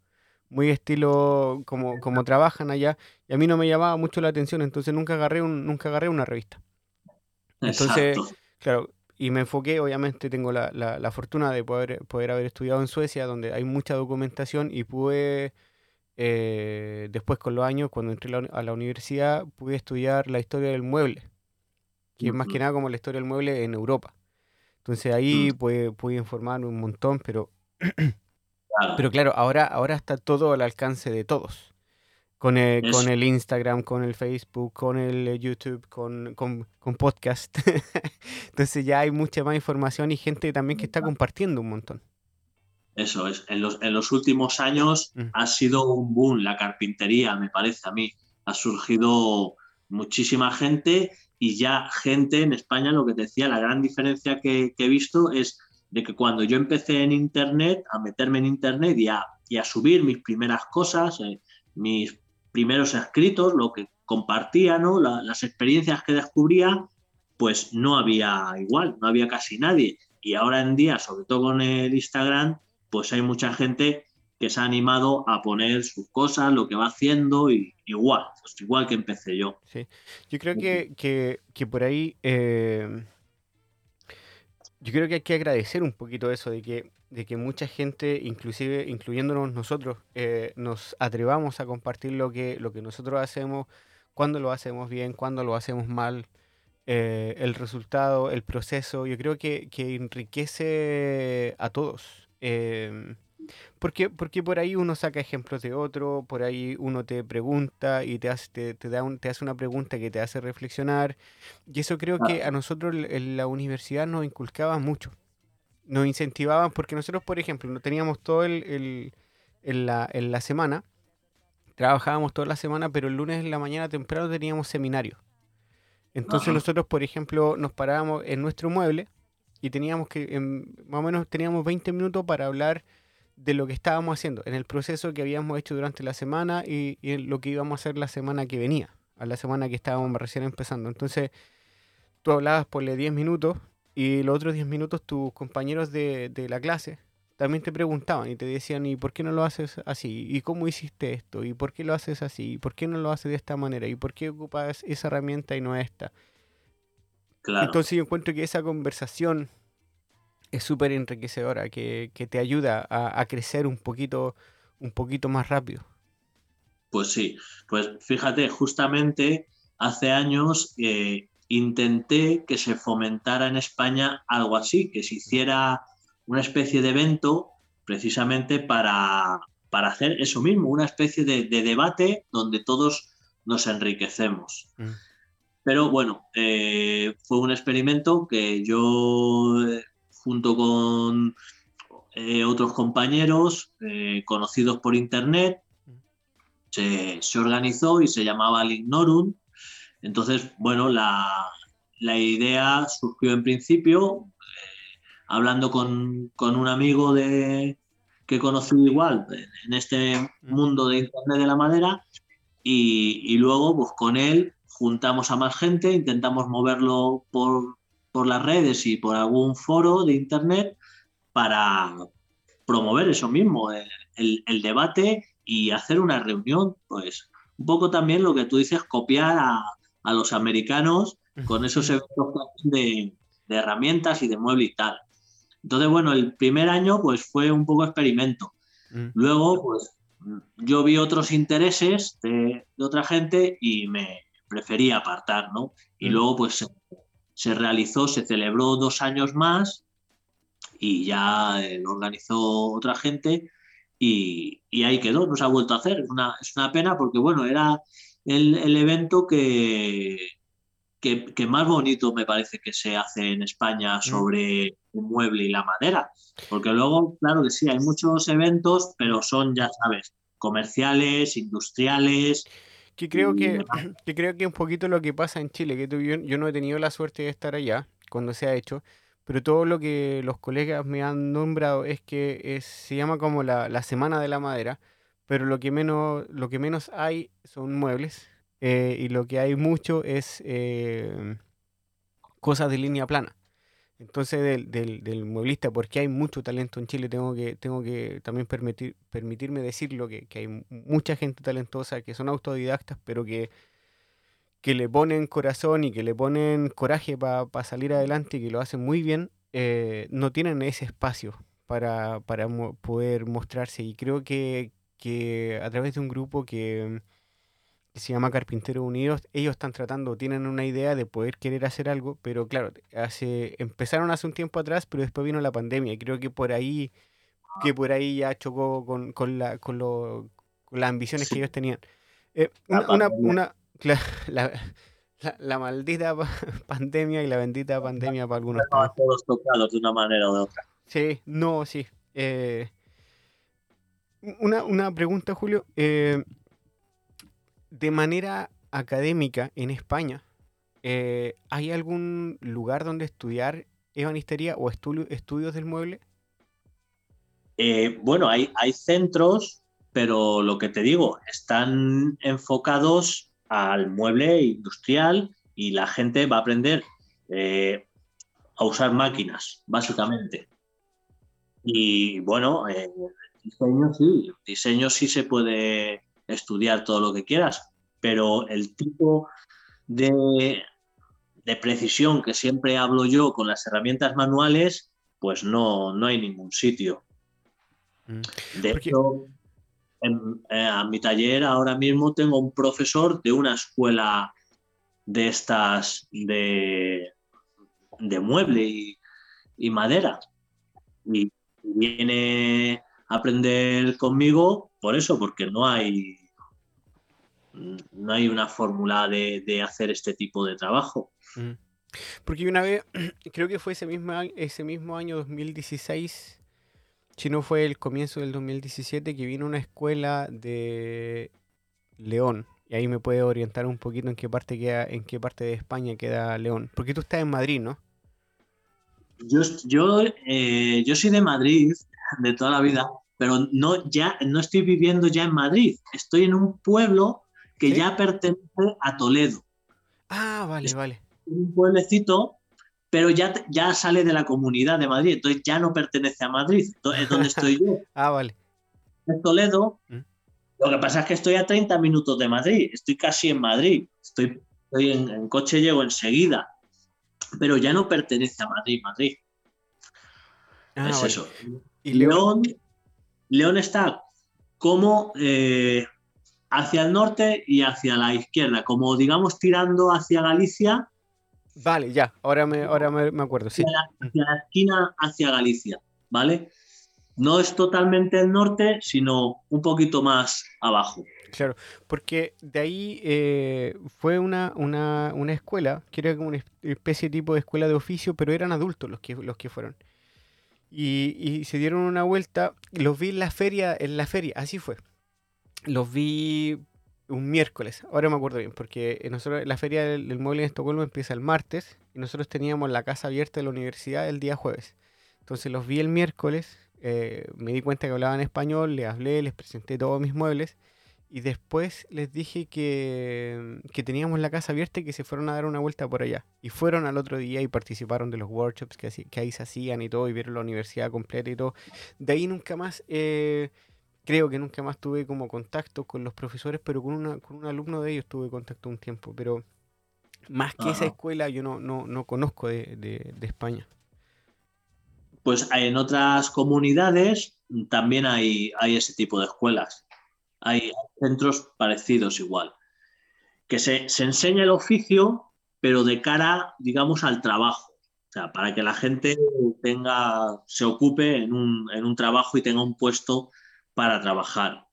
[SPEAKER 1] muy estilo como, como trabajan allá, y a mí no me llamaba mucho la atención, entonces nunca agarré, un, nunca agarré una revista. Entonces, claro, y me enfoqué, obviamente tengo la, la, fortuna de poder, poder haber estudiado en Suecia, donde hay mucha documentación, y pude, eh, después con los años, cuando entré a la universidad, pude estudiar la historia del mueble, que es más que nada como la historia del mueble en Europa. Entonces ahí mm. puede, puede informar un montón, pero, pero claro, ahora, ahora está todo al alcance de todos. Con el, con el Instagram, con el Facebook, con el eh, YouTube, con, con, podcast. Entonces ya hay mucha más información y gente también que está compartiendo un montón.
[SPEAKER 2] Eso es. En los, en los últimos años mm. ha sido un boom la carpintería, me parece a mí. Ha surgido muchísima gente y ya gente en España, lo que te decía, la gran diferencia que, he visto es de que cuando yo empecé en Internet, a meterme en Internet y a, y a subir mis primeras cosas, eh, mis primeros escritos, lo que compartía, ¿no? las experiencias que descubría, pues no había igual, no había casi nadie. Y ahora en día, sobre todo con el Instagram, pues hay mucha gente que se ha animado a poner sus cosas, lo que va haciendo, y igual, pues igual que empecé yo.
[SPEAKER 1] Sí, yo creo que, que, por ahí, eh, yo creo que hay que agradecer un poquito eso, de que, de que mucha gente, inclusive incluyéndonos nosotros, eh, nos atrevamos a compartir lo que, lo que nosotros hacemos cuándo lo hacemos bien, cuándo lo hacemos mal, eh, el resultado, el proceso, yo creo que, que enriquece a todos. Porque, porque por ahí uno saca ejemplos de otro, por ahí uno te pregunta y te hace, te, da un, te hace una pregunta que te hace reflexionar. Y eso creo que a nosotros en la universidad nos inculcaba mucho. Nos incentivaban porque nosotros, por ejemplo, no teníamos todo el, en, la, en la semana, trabajábamos toda la semana, pero el lunes en la mañana temprano teníamos seminario. Entonces nosotros, por ejemplo, nos parábamos en nuestro mueble y teníamos que, más o menos teníamos 20 minutos para hablar de lo que estábamos haciendo, en el proceso que habíamos hecho durante la semana y, en lo que íbamos a hacer la semana que venía, a la semana que estábamos recién empezando. Entonces, tú hablabas por 10 minutos y los otros 10 minutos tus compañeros de, la clase también te preguntaban y te decían, ¿y por qué no lo haces así? ¿Y cómo hiciste esto? ¿Y por qué lo haces así? ¿Y por qué no lo haces de esta manera? ¿Y por qué ocupas esa herramienta y no esta? Entonces yo encuentro que esa conversación es súper enriquecedora, que, te ayuda a, crecer un poquito, un poquito más rápido.
[SPEAKER 2] Pues sí, pues fíjate, justamente hace años eh, intenté que se fomentara en España algo así, que se hiciera una especie de evento precisamente para, para hacer eso mismo, una especie de, debate donde todos nos enriquecemos. Mm. Pero bueno, eh, fue un experimento que yo eh, junto con eh, otros compañeros eh, conocidos por internet, se, organizó y se llamaba Lignorum. Entonces, bueno, la, idea surgió en principio eh, hablando con, un amigo de, que conocí igual en este mundo de Internet de la madera y, y, luego pues con él juntamos a más gente, intentamos moverlo por, por las redes y por algún foro de Internet para promover eso mismo, el, debate y hacer una reunión, pues un poco también lo que tú dices, copiar a, los americanos con esos eventos de, herramientas y de mueble y tal. Entonces, bueno, el primer año pues fue un poco experimento. Mm. Luego, pues yo vi otros intereses de, otra gente y me preferí apartar, ¿no? Y mm. luego, pues se realizó, se celebró dos años más y ya eh, lo organizó otra gente y, ahí quedó, no se ha vuelto a hacer. Es una, es una pena porque, bueno, era el, evento que, que, más bonito me parece que se hace en España mm. sobre el mueble y la madera. Porque luego, claro que sí, hay muchos eventos, pero son, ya sabes, comerciales, industriales,
[SPEAKER 1] que creo que, que creo que un poquito lo que pasa en Chile, que tú, yo, no he tenido la suerte de estar allá cuando se ha hecho, pero todo lo que los colegas me han nombrado es que se llama como la, Semana de la Madera, pero lo que menos, lo que menos hay son muebles eh, y lo que hay mucho es eh, cosas de línea plana. Entonces, del, del, del, mueblista, porque hay mucho talento en Chile, tengo que, tengo que también permitir, permitirme decirlo, que, que hay mucha gente talentosa, que son autodidactas, pero que, que le ponen corazón y que le ponen coraje para salir adelante y que lo hacen muy bien, eh, no tienen ese espacio para, para poder mostrarse. Y creo que, que a través de un grupo que que se llama Carpinteros Unidos, ellos están tratando, tienen una idea de poder querer hacer algo, pero claro, hace, empezaron hace un tiempo atrás, pero después vino la pandemia y creo que por ahí, que por ahí ya chocó con, con, la, con, lo, con las ambiciones que ellos tenían. Eh, una, una, la, la, maldita pandemia y la bendita pandemia para algunos.
[SPEAKER 2] Todos tocados de una manera o de otra.
[SPEAKER 1] Sí, no, sí. Eh, una, una pregunta, Julio. Eh, de manera académica en España, eh, ¿hay algún lugar donde estudiar ebanistería o estudios del mueble?
[SPEAKER 2] Eh, bueno, hay, hay centros, pero lo que te digo, están enfocados al mueble industrial y la gente va a aprender eh, a usar máquinas, básicamente. Y bueno, diseño sí, diseño sí se puede estudiar todo lo que quieras, pero el tipo de, precisión que siempre hablo yo con las herramientas manuales, pues no, no hay ningún sitio.
[SPEAKER 1] Mm.
[SPEAKER 2] De hecho, en, eh, a mi taller ahora mismo tengo un profesor de una escuela de estas de, de mueble y, y madera. Y viene a aprender conmigo por eso, porque no hay no hay una fórmula de, de hacer este tipo de trabajo.
[SPEAKER 1] Mm. Porque una vez, creo que fue ese mismo, ese mismo año 2016, si no fue el comienzo del 2017, que vino una escuela de León. Y ahí me puede orientar un poquito en qué parte queda, en qué parte de España queda León. Porque tú estás en Madrid, ¿no?
[SPEAKER 2] Yo, yo, eh, yo soy de Madrid de toda la vida, pero no, ya, no estoy viviendo ya en Madrid. Estoy en un pueblo que
[SPEAKER 1] ¿Sí?
[SPEAKER 2] ya pertenece a Toledo.
[SPEAKER 1] Ah, vale,
[SPEAKER 2] Es-
[SPEAKER 1] vale.
[SPEAKER 2] Un pueblecito, pero ya, ya sale de la comunidad de Madrid, entonces ya no pertenece a Madrid. Es donde estoy yo.
[SPEAKER 1] Ah, vale.
[SPEAKER 2] En Toledo.
[SPEAKER 1] Mm.
[SPEAKER 2] Lo que pasa es que estoy a 30 minutos de Madrid, estoy casi en Madrid. Estoy, estoy en, en coche, llego enseguida. Pero ya no pertenece a Madrid, Madrid.
[SPEAKER 1] Ah,
[SPEAKER 2] es
[SPEAKER 1] vale.
[SPEAKER 2] eso.
[SPEAKER 1] Y León,
[SPEAKER 2] León, León está como eh, hacia el norte y hacia la izquierda, como digamos tirando hacia Galicia,
[SPEAKER 1] vale, ya. Ahora me, ahora me, me acuerdo, sí.
[SPEAKER 2] hacia la, hacia la esquina hacia Galicia, ¿vale? No es totalmente el norte, sino un poquito más abajo.
[SPEAKER 1] Claro, porque de ahí eh, fue una, una, una escuela, que era como una es- especie de tipo de escuela de oficio, pero eran adultos los que, los que fueron. Y, y se dieron una vuelta, los vi en la feria, en la feria, así fue. Los vi un miércoles, ahora me acuerdo bien, porque nosotros, la feria del, mueble en Estocolmo empieza el martes, y nosotros teníamos la casa abierta de la universidad el día jueves. Entonces los vi el miércoles, eh, me di cuenta que hablaban español, les hablé, les presenté todos mis muebles. Y después les dije que, que teníamos la casa abierta y que se fueron a dar una vuelta por allá. Y fueron al otro día y participaron de los workshops que, que ahí se hacían y todo, y vieron la universidad completa y todo. De ahí nunca más, eh, creo que nunca más tuve como contacto con los profesores, pero con, una, con un alumno de ellos tuve contacto un tiempo. Pero más que esa
[SPEAKER 2] Ajá.
[SPEAKER 1] escuela yo no, no, no conozco de, de- de España.
[SPEAKER 2] Pues en otras comunidades también hay, hay ese tipo de escuelas. Hay centros parecidos igual. Que se, se enseña el oficio, pero de cara, digamos, al trabajo. O sea, para que la gente tenga, se ocupe en un, en un trabajo y tenga un puesto para trabajar.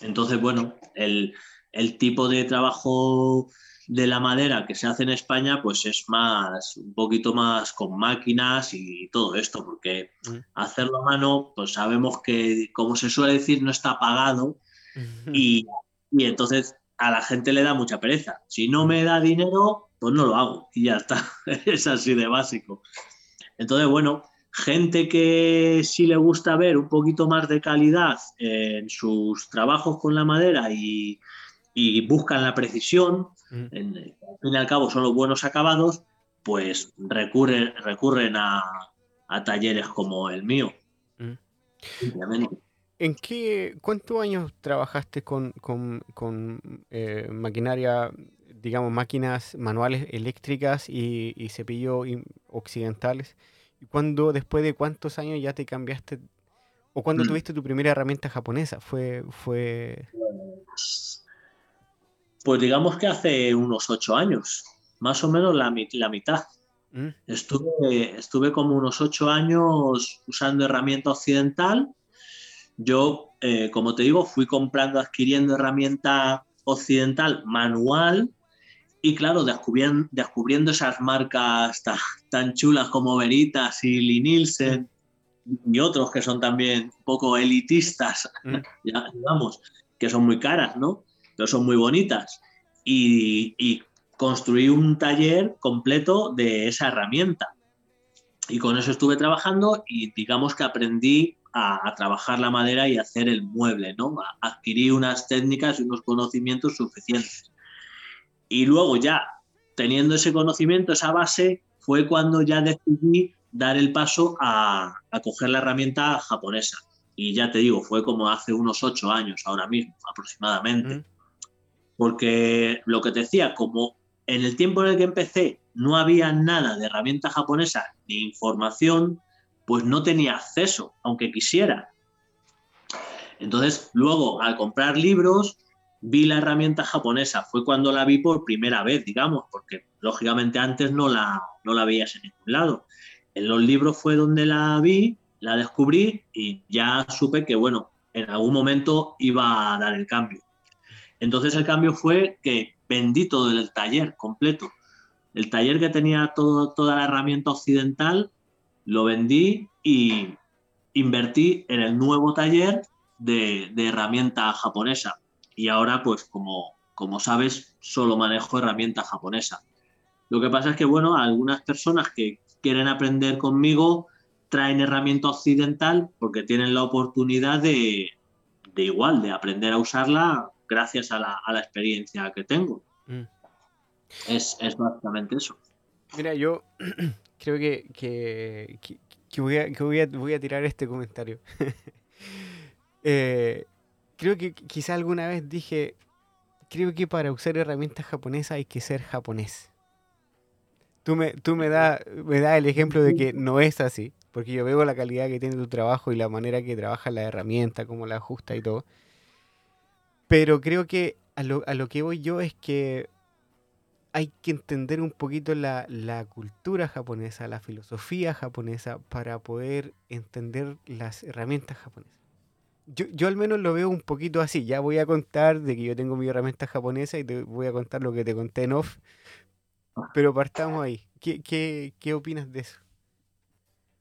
[SPEAKER 2] Entonces, bueno, el, el tipo de trabajo de la madera que se hace en España, pues es más, un poquito más con máquinas y todo esto, porque hacerlo a mano, pues sabemos que, como se suele decir, no está pagado y, y entonces a la gente le da mucha pereza. Si no me da dinero, pues no lo hago y ya está. es así de básico. Entonces, bueno, gente que sí le gusta ver un poquito más de calidad en sus trabajos con la madera y, y buscan la precisión,
[SPEAKER 1] Mm.
[SPEAKER 2] en- al fin y al cabo son los buenos acabados, pues recurren, recurren a, a talleres como el mío.
[SPEAKER 1] Mm.
[SPEAKER 2] Simplemente.
[SPEAKER 1] ¿En qué, cuántos años trabajaste con, con- con, eh, maquinaria, digamos, máquinas manuales eléctricas y, y cepillo occidentales? ¿Y cuándo, después de cuántos años ya te cambiaste? ¿O cuándo
[SPEAKER 2] Mm.
[SPEAKER 1] tuviste tu primera herramienta japonesa? Fue, fue...
[SPEAKER 2] Pues digamos que hace unos ocho años, más o menos la, la mitad.
[SPEAKER 1] ¿Mm?
[SPEAKER 2] Estuve, estuve como unos ocho años usando herramienta occidental. Yo, eh, como te digo, fui comprando, adquiriendo herramienta occidental manual y claro, descubriendo, descubriendo esas marcas ta- tan, chulas como Veritas y Lee Nielsen y otros que son también un poco elitistas,
[SPEAKER 1] Mm.
[SPEAKER 2] ya, digamos, que son muy caras, ¿no? Pero son muy bonitas. Y, y construí un taller completo de esa herramienta. Y con eso estuve trabajando y digamos que aprendí a, a trabajar la madera y a hacer el mueble, ¿no? Adquirí unas técnicas y unos conocimientos suficientes. Y luego ya, teniendo ese conocimiento, esa base, fue cuando ya decidí dar el paso a, a coger la herramienta japonesa. Y ya te digo, fue como hace unos ocho años ahora mismo, aproximadamente
[SPEAKER 1] ¿Mm?
[SPEAKER 2] porque lo que te decía, como en el tiempo en el que empecé no había nada de herramienta japonesa ni información, pues no tenía acceso, aunque quisiera. Entonces, luego, al comprar libros, vi la herramienta japonesa. Fue cuando la vi por primera vez, digamos, porque lógicamente antes no la, no la veías en ningún lado. En los libros fue donde la vi, la descubrí y ya supe que, bueno, en algún momento iba a dar el cambio. Entonces el cambio fue que vendí todo el taller completo. El taller que tenía todo, toda la herramienta occidental, lo vendí y invertí en el nuevo taller de, herramienta japonesa. Y ahora, pues como, como sabes, solo manejo herramienta japonesa. Lo que pasa es que, bueno, algunas personas que quieren aprender conmigo traen herramienta occidental porque tienen la oportunidad de, de igual, de aprender a usarla gracias a la, a la experiencia que tengo. Mm. Es, es, básicamente eso.
[SPEAKER 1] Mira, yo creo que, que, que, voy, a, voy, a, voy, a, tirar este comentario. Eh, creo que quizá alguna vez dije, creo que para usar herramientas japonesas hay que ser japonés. Tú me, tú me das me da el ejemplo de que no es así, porque yo veo la calidad que tiene tu trabajo y la manera que trabaja la herramienta, cómo la ajusta y todo. Pero creo que a lo, a lo que voy yo es que hay que entender un poquito la, la, cultura japonesa, la filosofía japonesa, para poder entender las herramientas japonesas. Yo, yo, al menos lo veo un poquito así. Ya voy a contar de que yo tengo mi herramienta japonesa y te voy a contar lo que te conté en off. Pero partamos ahí. ¿Qué, qué, qué opinas de eso?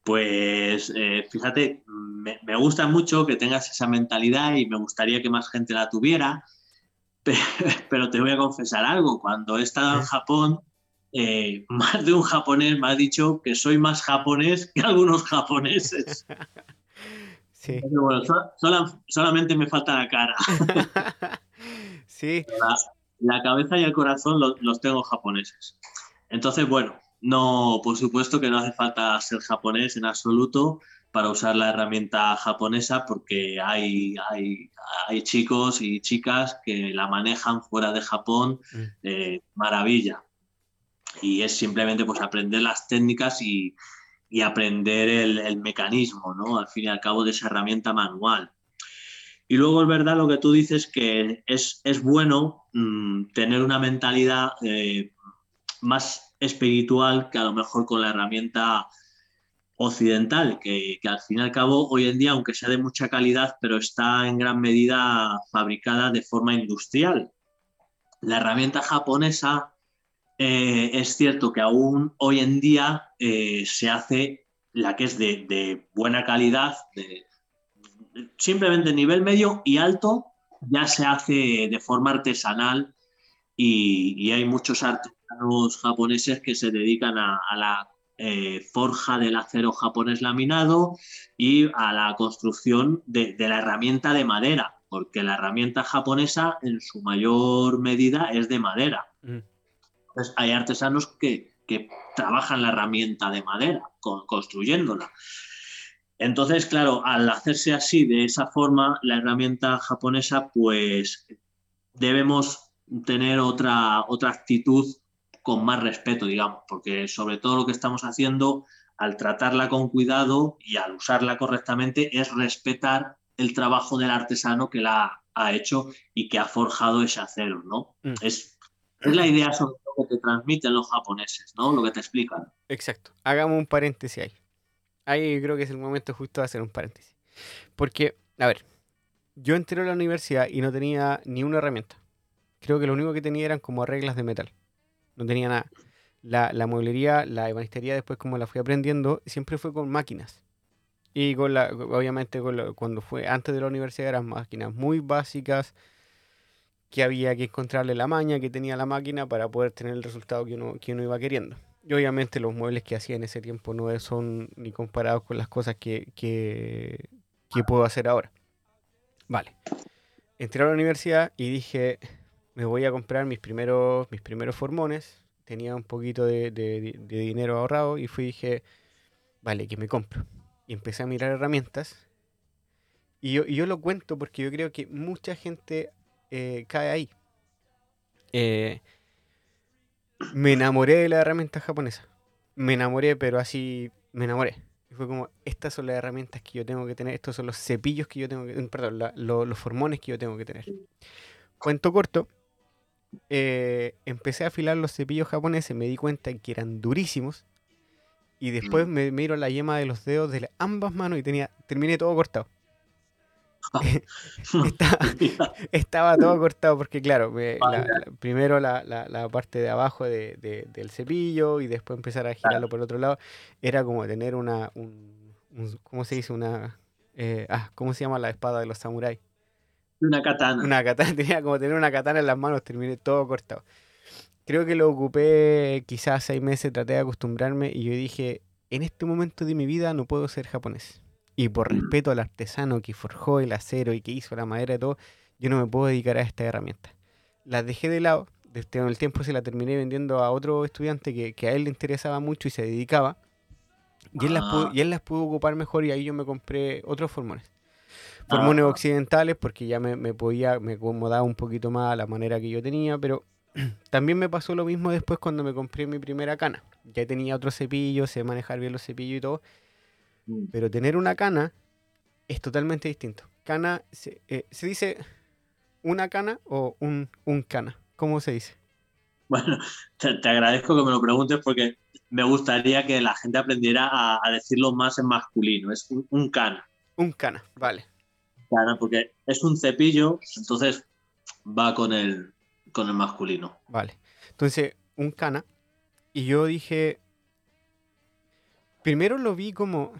[SPEAKER 2] Pues eh, fíjate, me, me, gusta mucho que tengas esa mentalidad y me gustaría que más gente la tuviera, pero te voy a confesar algo, cuando he estado en Japón, eh, más de un japonés me ha dicho que soy más japonés que algunos japoneses. Sí. bueno, solamente me falta la cara.
[SPEAKER 1] sí.
[SPEAKER 2] La, cabeza y el corazón los, los tengo japoneses. Entonces, bueno, no, por supuesto que no hace falta ser japonés en absoluto para usar la herramienta japonesa porque hay, hay, hay chicos y chicas que la manejan fuera de Japón mm. eh, maravilla. Y es simplemente pues aprender las técnicas y, y aprender el, el, mecanismo, ¿no? Al fin y al cabo de esa herramienta manual. Y luego es verdad lo que tú dices que es, es bueno mmm, tener una mentalidad eh, más espiritual que a lo mejor con la herramienta occidental, que, que, al fin y al cabo hoy en día, aunque sea de mucha calidad, pero está en gran medida fabricada de forma industrial. La herramienta japonesa eh, es cierto que aún hoy en día eh, se hace la que es de, buena calidad, de, simplemente nivel medio y alto, ya se hace de forma artesanal y, hay muchos artesanos japoneses que se dedican a, a la eh, forja del acero japonés laminado y a la construcción de, la herramienta de madera, porque la herramienta japonesa en su mayor medida es de madera. Mm. Entonces, hay artesanos que, trabajan la herramienta de madera, construyéndola. Entonces, claro, al hacerse así, de esa forma, la herramienta japonesa, pues debemos tener otra, otra actitud con más respeto, digamos, porque sobre todo lo que estamos haciendo al tratarla con cuidado y al usarla correctamente es respetar el trabajo del artesano que la ha hecho y que ha forjado ese acero, ¿no? Mm. Es, es, la idea sobre que te transmiten los japoneses, ¿no? Lo que te explican.
[SPEAKER 1] Exacto. Hagamos un paréntesis ahí. Ahí creo que es el momento justo de hacer un paréntesis. Porque, a ver, yo entré a la universidad y no tenía ni una herramienta. Creo que lo único que tenía eran como reglas de metal no tenía nada. La, la mueblería, la ebanistería, después como la fui aprendiendo, siempre fue con máquinas. Y con la, obviamente cuando fue antes de la universidad eran máquinas muy básicas que había que encontrarle la maña que tenía la máquina para poder tener el resultado que uno, que uno iba queriendo. Y obviamente los muebles que hacía en ese tiempo no son ni comparados con las cosas que, que, que puedo hacer ahora. Vale. Entré a la universidad y dije, me voy a comprar mis primeros, mis primeros formones. Tenía un poquito de, dinero ahorrado y fui y dije, vale, que me compro. Y empecé a mirar herramientas. Y yo, yo lo cuento porque yo creo que mucha gente eh, cae ahí. Eh, me enamoré de la herramienta japonesa. Me enamoré, pero así me enamoré. Y fue como, estas son las herramientas que yo tengo que tener, estos son los cepillos que yo tengo que perdón, los formones que yo tengo que tener. Cuento corto, eh, empecé a afilar los cepillos japoneses, me di cuenta que eran durísimos. Y después mm. me miro la yema de los dedos de ambas manos y tenía, terminé todo cortado. estaba, todo cortado porque, claro, primero la, parte de abajo del cepillo y después empezar a girarlo por otro lado, era como tener una, un, ¿cómo se dice? Una, eh, ah, ¿cómo se llama la espada de los samuráis?
[SPEAKER 2] Una katana.
[SPEAKER 1] Una katana, tenía como tener una katana en las manos, terminé todo cortado. Creo que lo ocupé quizás seis meses, traté de acostumbrarme y yo dije, en este momento de mi vida no puedo ser japonés. Y por respeto al artesano que forjó el acero y que hizo la madera y todo, yo no me puedo dedicar a esta herramienta. Las dejé de lado, desde el tiempo se la terminé vendiendo a otro estudiante que, a él le interesaba mucho y se dedicaba. Y él, las pudo, ah. y él las pudo ocupar mejor y ahí yo me compré otros formones. Formones ah. occidentales porque ya me, podía, me acomodaba un poquito más a la manera que yo tenía, pero también me pasó lo mismo después cuando me compré mi primera cana. Ya tenía otro cepillo, sé manejar bien los cepillos y todo. Mm. Pero tener una cana es totalmente distinto. Cana, se, eh, dice una cana o un, un, cana? ¿Cómo se dice?
[SPEAKER 2] Bueno, te, agradezco que me lo preguntes porque me gustaría que la gente aprendiera a, decirlo más en masculino. Es un, cana.
[SPEAKER 1] Un cana, vale.
[SPEAKER 2] Cana, porque es un cepillo, entonces va con el, con el masculino.
[SPEAKER 1] Vale. Entonces, un cana. Y yo dije. Primero lo vi como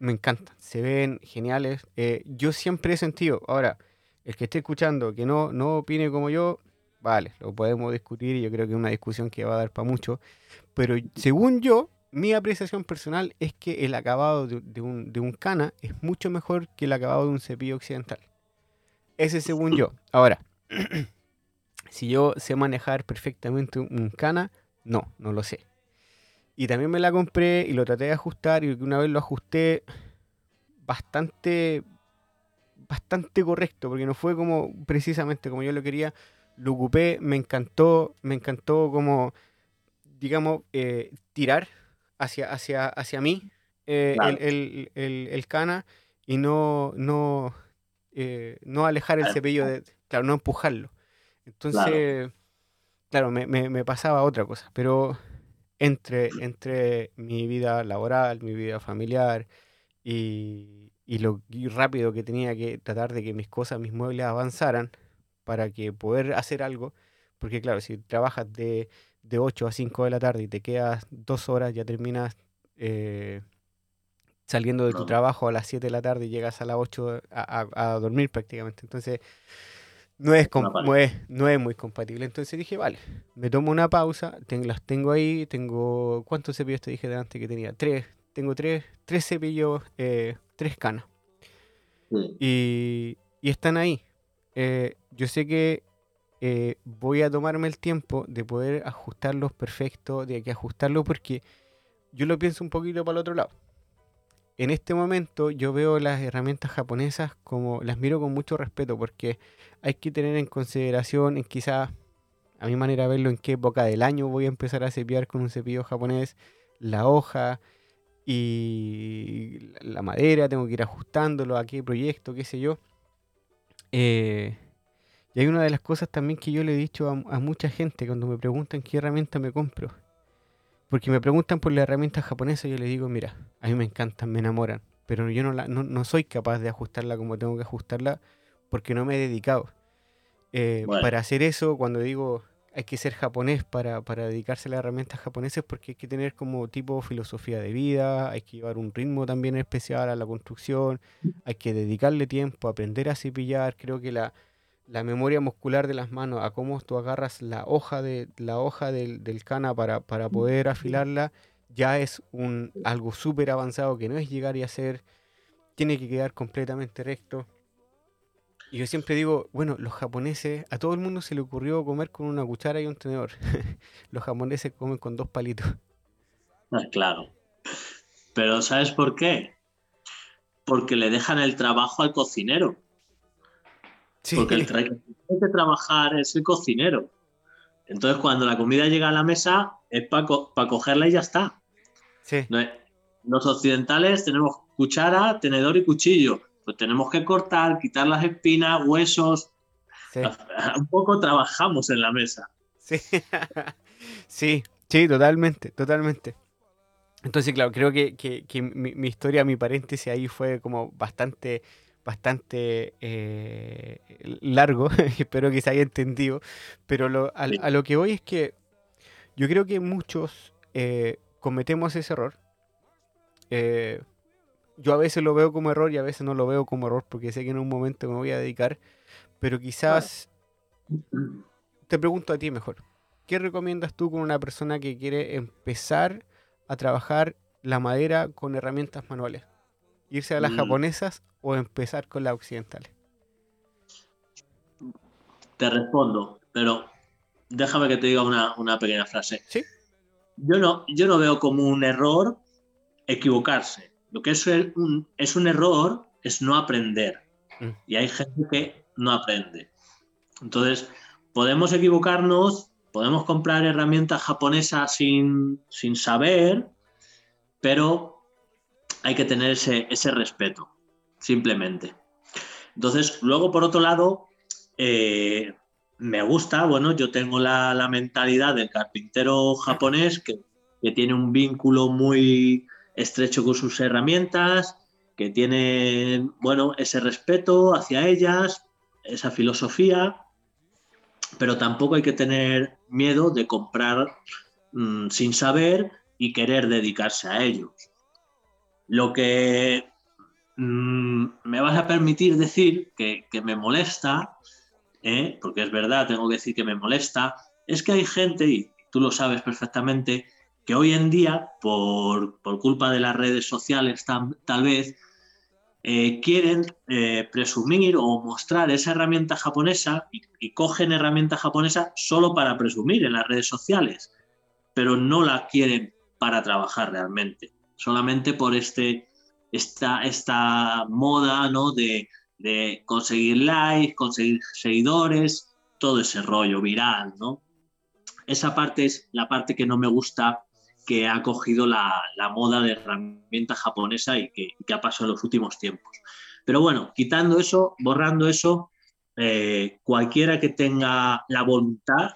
[SPEAKER 1] me encantan, se ven geniales. Eh, yo siempre he sentido, ahora, el que esté escuchando que no, no opine como yo, vale, lo podemos discutir y yo creo que es una discusión que va a dar para mucho. Pero según yo, mi apreciación personal es que el acabado de, un, de un cana es mucho mejor que el acabado de un cepillo occidental. Ese según yo. Ahora, si yo sé manejar perfectamente un cana, no, no lo sé. Y también me la compré y lo traté de ajustar y una vez lo ajusté bastante bastante correcto, porque no fue como precisamente como yo lo quería. Lo ocupé, me encantó, me encantó como, digamos, eh, tirar hacia, hacia, hacia mí eh, el, el, el, cana y no, no, eh, no alejar el cepillo, de, claro, no empujarlo. Entonces, claro, me, me, me, pasaba otra cosa, pero entre, entre mi vida laboral, mi vida familiar y, lo rápido que tenía que tratar de que mis cosas, mis muebles avanzaran para que poder hacer algo, porque claro, si trabajas de, de 8 a 5 de la tarde y te quedas dos horas, ya terminas eh, saliendo de tu trabajo a las 7 de la tarde y llegas a las 8 a, a dormir prácticamente. Entonces, no es, no, es, muy compatible. Entonces dije, vale, me tomo una pausa, las tengo ahí, tengo... ¿Cuántos cepillos te dije delante que tenía? Tres. Tengo tres, tres cepillos, eh, tres canas. Y, están ahí. Eh, yo sé que eh, voy a tomarme el tiempo de poder ajustarlos perfecto, de que ajustarlo porque yo lo pienso un poquito para el otro lado en este momento yo veo las herramientas japonesas como las miro con mucho respeto porque hay que tener en consideración en quizás a mi manera de verlo en qué época del año voy a empezar a cepillar con un cepillo japonés, la hoja y la madera, tengo que ir ajustándolo a qué proyecto, qué sé yo. Eh, y hay una de las cosas también que yo le he dicho a, a mucha gente cuando me preguntan qué herramienta me compro porque me preguntan por las herramientas japonesas y yo les digo, mira, a mí me encantan, me enamoran, pero yo no, la, no, soy capaz de ajustarla como tengo que ajustarla porque no me he dedicado. Eh, para hacer eso, cuando digo hay que ser japonés para, para dedicarse a las herramientas japonesas, porque hay que tener como tipo filosofía de vida, hay que llevar un ritmo también especial a la construcción, hay que dedicarle tiempo, aprender a cepillar. Creo que la, la memoria muscular de las manos, a cómo tú agarras la hoja de la hoja del, del cana para, para, poder afilarla, ya es un algo súper avanzado que no es llegar y hacer, tiene que quedar completamente recto. Y yo siempre digo, bueno, los japoneses, a todo el mundo se le ocurrió comer con una cuchara y un tenedor. los japoneses comen con dos palitos.
[SPEAKER 2] Ah, claro. Pero ¿sabes por qué? Porque le dejan el trabajo al cocinero. Porque el que tiene que trabajar es el cocinero. Entonces, cuando la comida llega a la mesa, es para cogerla y ya está.
[SPEAKER 1] Sí.
[SPEAKER 2] los occidentales tenemos cuchara, tenedor y cuchillo. Pues tenemos que cortar, quitar las espinas, huesos. Un poco trabajamos en la mesa.
[SPEAKER 1] Sí, sí, sí, totalmente, totalmente. Entonces, claro, creo que, mi, historia, mi paréntesis ahí fue como bastante, bastante eh, largo. Espero que se haya entendido. Pero a, lo que voy es que yo creo que muchos eh, cometemos ese error. Eh, yo a veces lo veo como error y a veces no lo veo como error porque sé que en un momento me voy a dedicar. Pero quizás te pregunto a ti mejor. ¿Qué recomiendas tú con una persona que quiere empezar a trabajar la madera con herramientas manuales? ¿Irse a las mm. japonesas o empezar con las occidentales?
[SPEAKER 2] Te respondo, pero déjame que te diga una, pequeña frase.
[SPEAKER 1] ¿Sí?
[SPEAKER 2] Yo no, yo no veo como un error equivocarse. Lo que es un, es un error es no aprender. Mm. Y hay gente que no aprende. Entonces, podemos equivocarnos, podemos comprar herramientas japonesas sin, saber, pero hay que tener ese, respeto, simplemente. Entonces, luego, por otro lado, eh, me gusta, bueno, yo tengo la, mentalidad del carpintero japonés que, que, tiene un vínculo muy estrecho con sus herramientas, que tiene, bueno, ese respeto hacia ellas, esa filosofía, pero tampoco hay que tener miedo de comprar mm, sin saber y querer dedicarse a ello. Lo que mm, me vas a permitir decir que, me molesta, ¿eh? porque es verdad, tengo que decir que me molesta, es que hay gente, y tú lo sabes perfectamente, que hoy en día, por, culpa de las redes sociales tal vez, eh, quieren eh, presumir o mostrar esa herramienta japonesa y, cogen herramienta japonesa solo para presumir en las redes sociales, pero no la quieren para trabajar realmente, solamente por este, esta, esta moda ¿no? de, de conseguir likes, conseguir seguidores, todo ese rollo viral, ¿no? Esa parte es la parte que no me gusta que ha cogido la, moda de herramienta japonesa y que, ha pasado en los últimos tiempos. Pero bueno, quitando eso, borrando eso, eh, cualquiera que tenga la voluntad,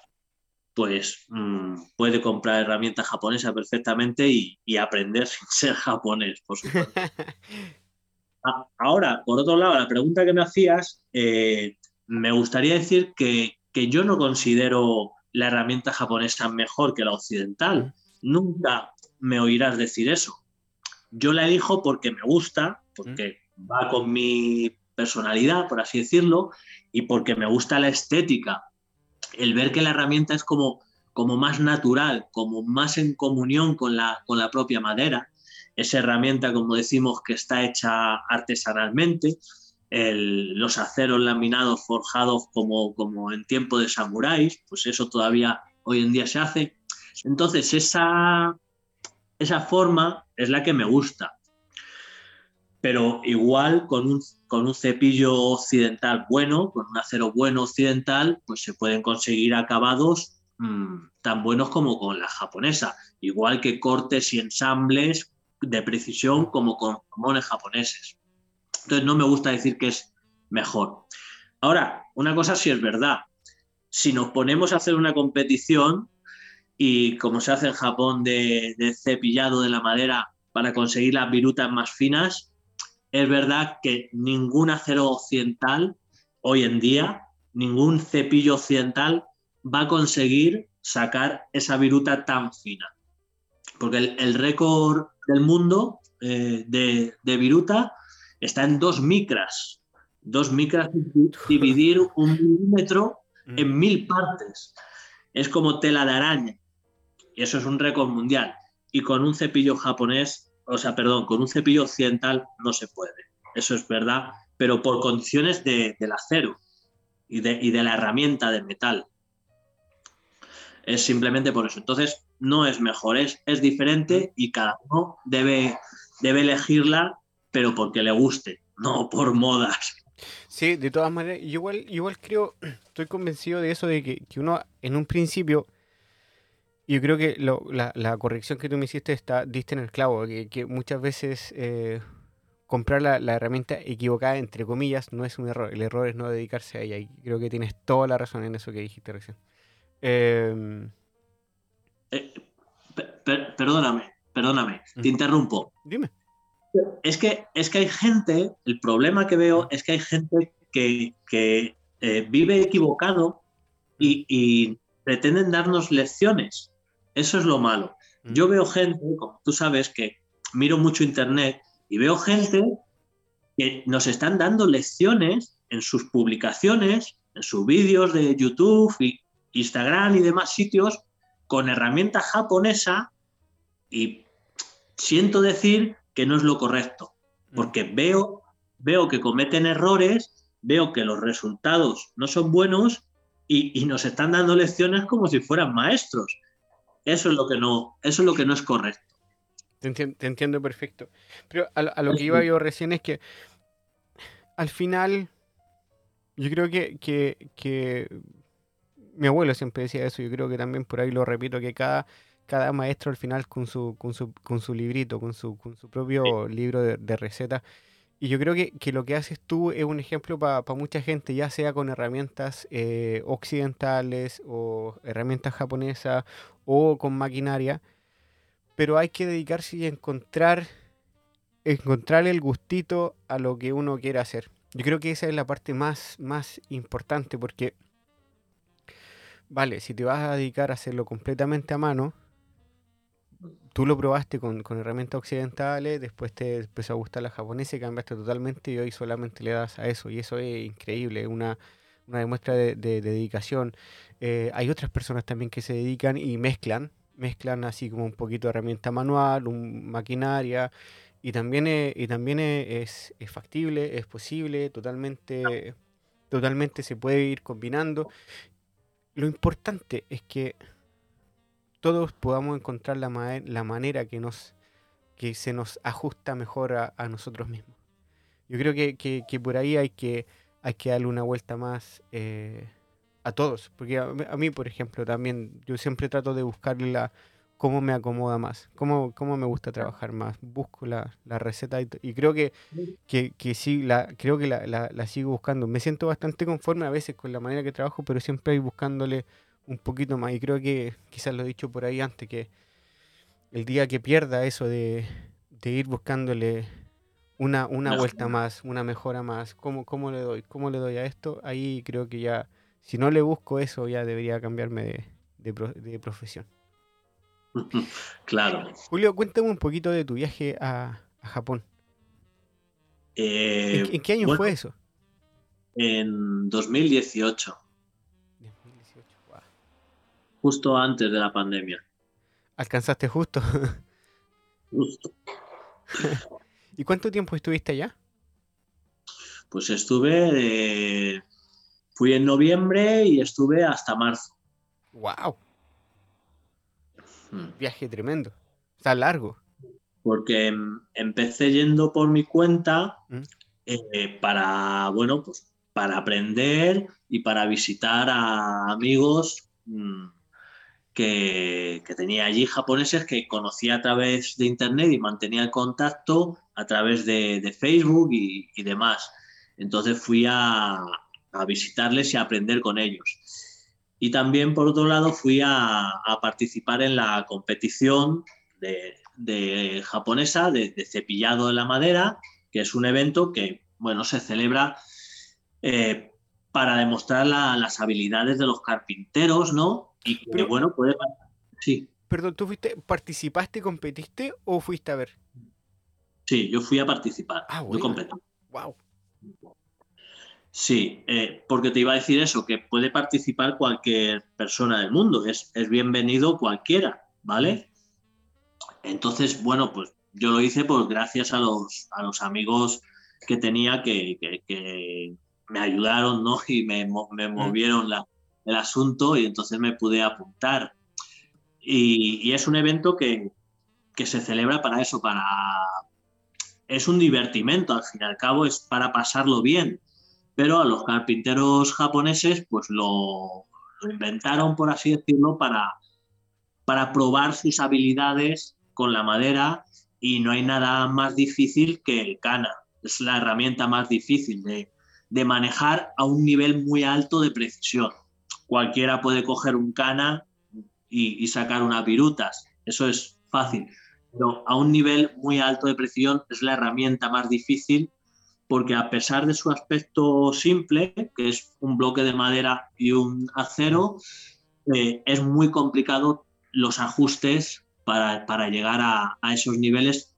[SPEAKER 2] pues mm, puede comprar herramienta japonesa perfectamente y, aprender sin ser japonés, por supuesto. Ahora, por otro lado, la pregunta que me hacías, eh, me gustaría decir que, que yo no considero la herramienta japonesa mejor que la occidental nunca me oirás decir eso. Yo la elijo porque me gusta, porque va con mi personalidad, por así decirlo, y porque me gusta la estética. El ver que la herramienta es como, como más natural, como más en comunión con la, con la propia madera. Esa herramienta, como decimos, que está hecha artesanalmente, los aceros laminados forjados como, como en tiempo de samuráis, pues eso todavía hoy en día se hace. Entonces, esa, esa forma es la que me gusta. Pero igual con un, con un cepillo occidental bueno, con un acero bueno occidental, pues se pueden conseguir acabados mm, tan buenos como con la japonesa. Igual que cortes y ensambles de precisión como con jamones japoneses. Entonces no me gusta decir que es mejor. Ahora, una cosa sí es verdad. Si nos ponemos a hacer una competición, y como se hace en Japón de, cepillado de la madera para conseguir las virutas más finas, es verdad que ningún acero occidental hoy en día, ningún cepillo occidental va a conseguir sacar esa viruta tan fina. Porque el, récord del mundo eh, de, viruta está en dos micras. Dos micras, dividir un milímetro en mm. mil partes. Es como tela de araña. Y eso es un récord mundial. Y con un cepillo japonés, o sea, perdón, con un cepillo occidental no se puede. Eso es verdad, pero por condiciones del acero y de, y de la herramienta de metal. Es simplemente por eso. Entonces, no es mejor, es, es diferente y cada uno debe, debe elegirla, pero porque le guste, no por modas.
[SPEAKER 1] Sí, de todas maneras, igual, igual creo, estoy convencido de eso, de que, que uno en un principio Yo creo que la, corrección que tú me hiciste está, diste en el clavo, que, muchas veces eh, comprar la, herramienta equivocada, entre comillas, no es un error. El error es no dedicarse a ella. Y creo que tienes toda la razón en eso que dijiste recién.
[SPEAKER 2] Em, eh, perdóname, perdóname, te interrumpo.
[SPEAKER 1] Dime.
[SPEAKER 2] Es que, es que hay gente, el problema que veo es que hay gente que, eh, vive equivocado y, pretenden darnos lecciones. Eso es lo malo. Yo veo gente, como tú sabes, que miro mucho internet y veo gente que nos están dando lecciones en sus publicaciones, en sus vídeos de YouTube y Instagram y demás sitios con herramienta japonesa y siento decir que no es lo correcto, porque veo, veo que cometen errores, veo que los resultados no son buenos y, nos están dando lecciones como si fueran maestros. Eso es lo que no, eso es lo que no es correcto.
[SPEAKER 1] Te entiendo, perfecto. Pero a, lo que iba yo recién es que al final yo creo que, que, mi abuelo siempre decía eso, yo creo que también por ahí lo repito, que cada, cada maestro al final con su, con su, con su librito, con su, con su propio libro de, de recetas, y yo creo que, lo que haces tú es un ejemplo para mucha gente, ya sea con herramientas eh, occidentales o herramientas japonesas o con maquinaria, pero hay que dedicarse y encontrar, encontrar el gustito a lo que uno quiere hacer. Yo creo que esa es la parte más, más importante porque, vale, si te vas a dedicar a hacerlo completamente a mano, tú lo probaste con, herramientas occidentales, después te empezó a gustar la japonesa y cambiaste totalmente y hoy solamente le das a eso. Y eso es increíble, una, una demuestra de, dedicación. Eh, hay otras personas también que se dedican y mezclan, mezclan así como un poquito de herramienta manual, maquinaria. Y también, y también es, es, factible, es posible, totalmente, totalmente se puede ir combinando. Lo importante es que todos podamos encontrar la, la manera que, nos, que se nos ajusta mejor a, nosotros mismos. Yo creo que, por ahí hay que, hay que darle una vuelta más eh, a todos, porque a, mí, por ejemplo, también yo siempre trato de buscarle la cómo me acomoda más, cómo, cómo me gusta trabajar más, busco la, receta y, creo que, que, sí, la, creo que la, la, sigo buscando. Me siento bastante conforme a veces con la manera que trabajo, pero siempre hay buscándole un poquito más. Y creo que quizás lo he dicho por ahí antes, que el día que pierda eso de, ir buscándole una, una vuelta más, una mejora más, ¿cómo, ¿cómo le doy? ¿Cómo le doy a esto? Ahí creo que ya, si no le busco eso, ya debería cambiarme de, profesión.
[SPEAKER 2] Claro.
[SPEAKER 1] Julio, cuéntame un poquito de tu viaje a, Japón.
[SPEAKER 2] Eh,
[SPEAKER 1] ¿En, qué año fue eso?
[SPEAKER 2] En 2018 justo antes de la pandemia.
[SPEAKER 1] ¿Alcanzaste justo?
[SPEAKER 2] Justo.
[SPEAKER 1] ¿Y cuánto tiempo estuviste allá?
[SPEAKER 2] Pues estuve, fui en noviembre y estuve hasta marzo.
[SPEAKER 1] ¡Wow! Hmm. Viaje tremendo. Está largo.
[SPEAKER 2] Porque em, empecé yendo por mi cuenta ¿Mm? eh, para, bueno, pues para aprender y para visitar a amigos mm, que, tenía allí japoneses que conocía a través de Internet y mantenía el contacto a través de, Facebook y, demás. Entonces fui a, visitarles y a aprender con ellos. Y también, por otro lado, fui a, participar en la competición de, japonesa de, cepillado de la madera, que es un evento que, bueno, se celebra eh, para demostrar las habilidades de los carpinteros, ¿no? Y bueno, puede Sí.
[SPEAKER 1] Perdón, ¿tú fuiste, participaste, competiste o fuiste a ver?
[SPEAKER 2] Sí, yo fui a participar. Ah, bueno. Yo competí.
[SPEAKER 1] Wow.
[SPEAKER 2] Sí, eh, porque te iba a decir eso, que puede participar cualquier persona del mundo, es, es bienvenido cualquiera, ¿vale? Entonces, bueno, pues yo lo hice pues gracias a los, a los amigos que tenía que, que, me ayudaron, ¿no? Y me, me movieron la, el asunto y entonces me pude apuntar. Y, es un evento que, se celebra para eso, para... Es un divertimento, al fin y al cabo, es para pasarlo bien. Pero a los carpinteros japoneses, pues lo, inventaron, por así decirlo, para, para probar sus habilidades con la madera y no hay nada más difícil que el cana. Es la herramienta más difícil de, manejar a un nivel muy alto de precisión. Cualquiera puede coger un cana y, sacar unas virutas. Eso es fácil. Pero a un nivel muy alto de precisión es la herramienta más difícil porque a pesar de su aspecto simple, que es un bloque de madera y un acero, eh, es muy complicado los ajustes para, llegar a, esos niveles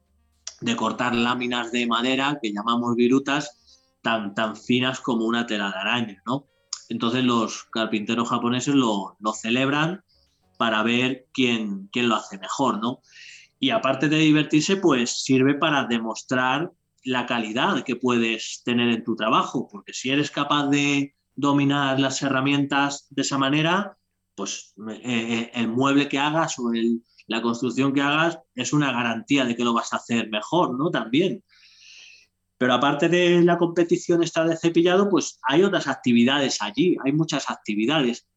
[SPEAKER 2] de cortar láminas de madera que llamamos virutas tan, tan finas como una tela de araña, ¿no? Entonces los carpinteros japoneses lo, celebran para ver quién, quién lo hace mejor, ¿no? Y aparte de divertirse, pues sirve para demostrar la calidad que puedes tener en tu trabajo, porque si eres capaz de dominar las herramientas de esa manera, pues eh, eh, el mueble que hagas o la construcción que hagas es una garantía de que lo vas a hacer mejor, ¿no? También. Pero aparte de la competición esta de cepillado, pues hay otras actividades allí, hay muchas actividades.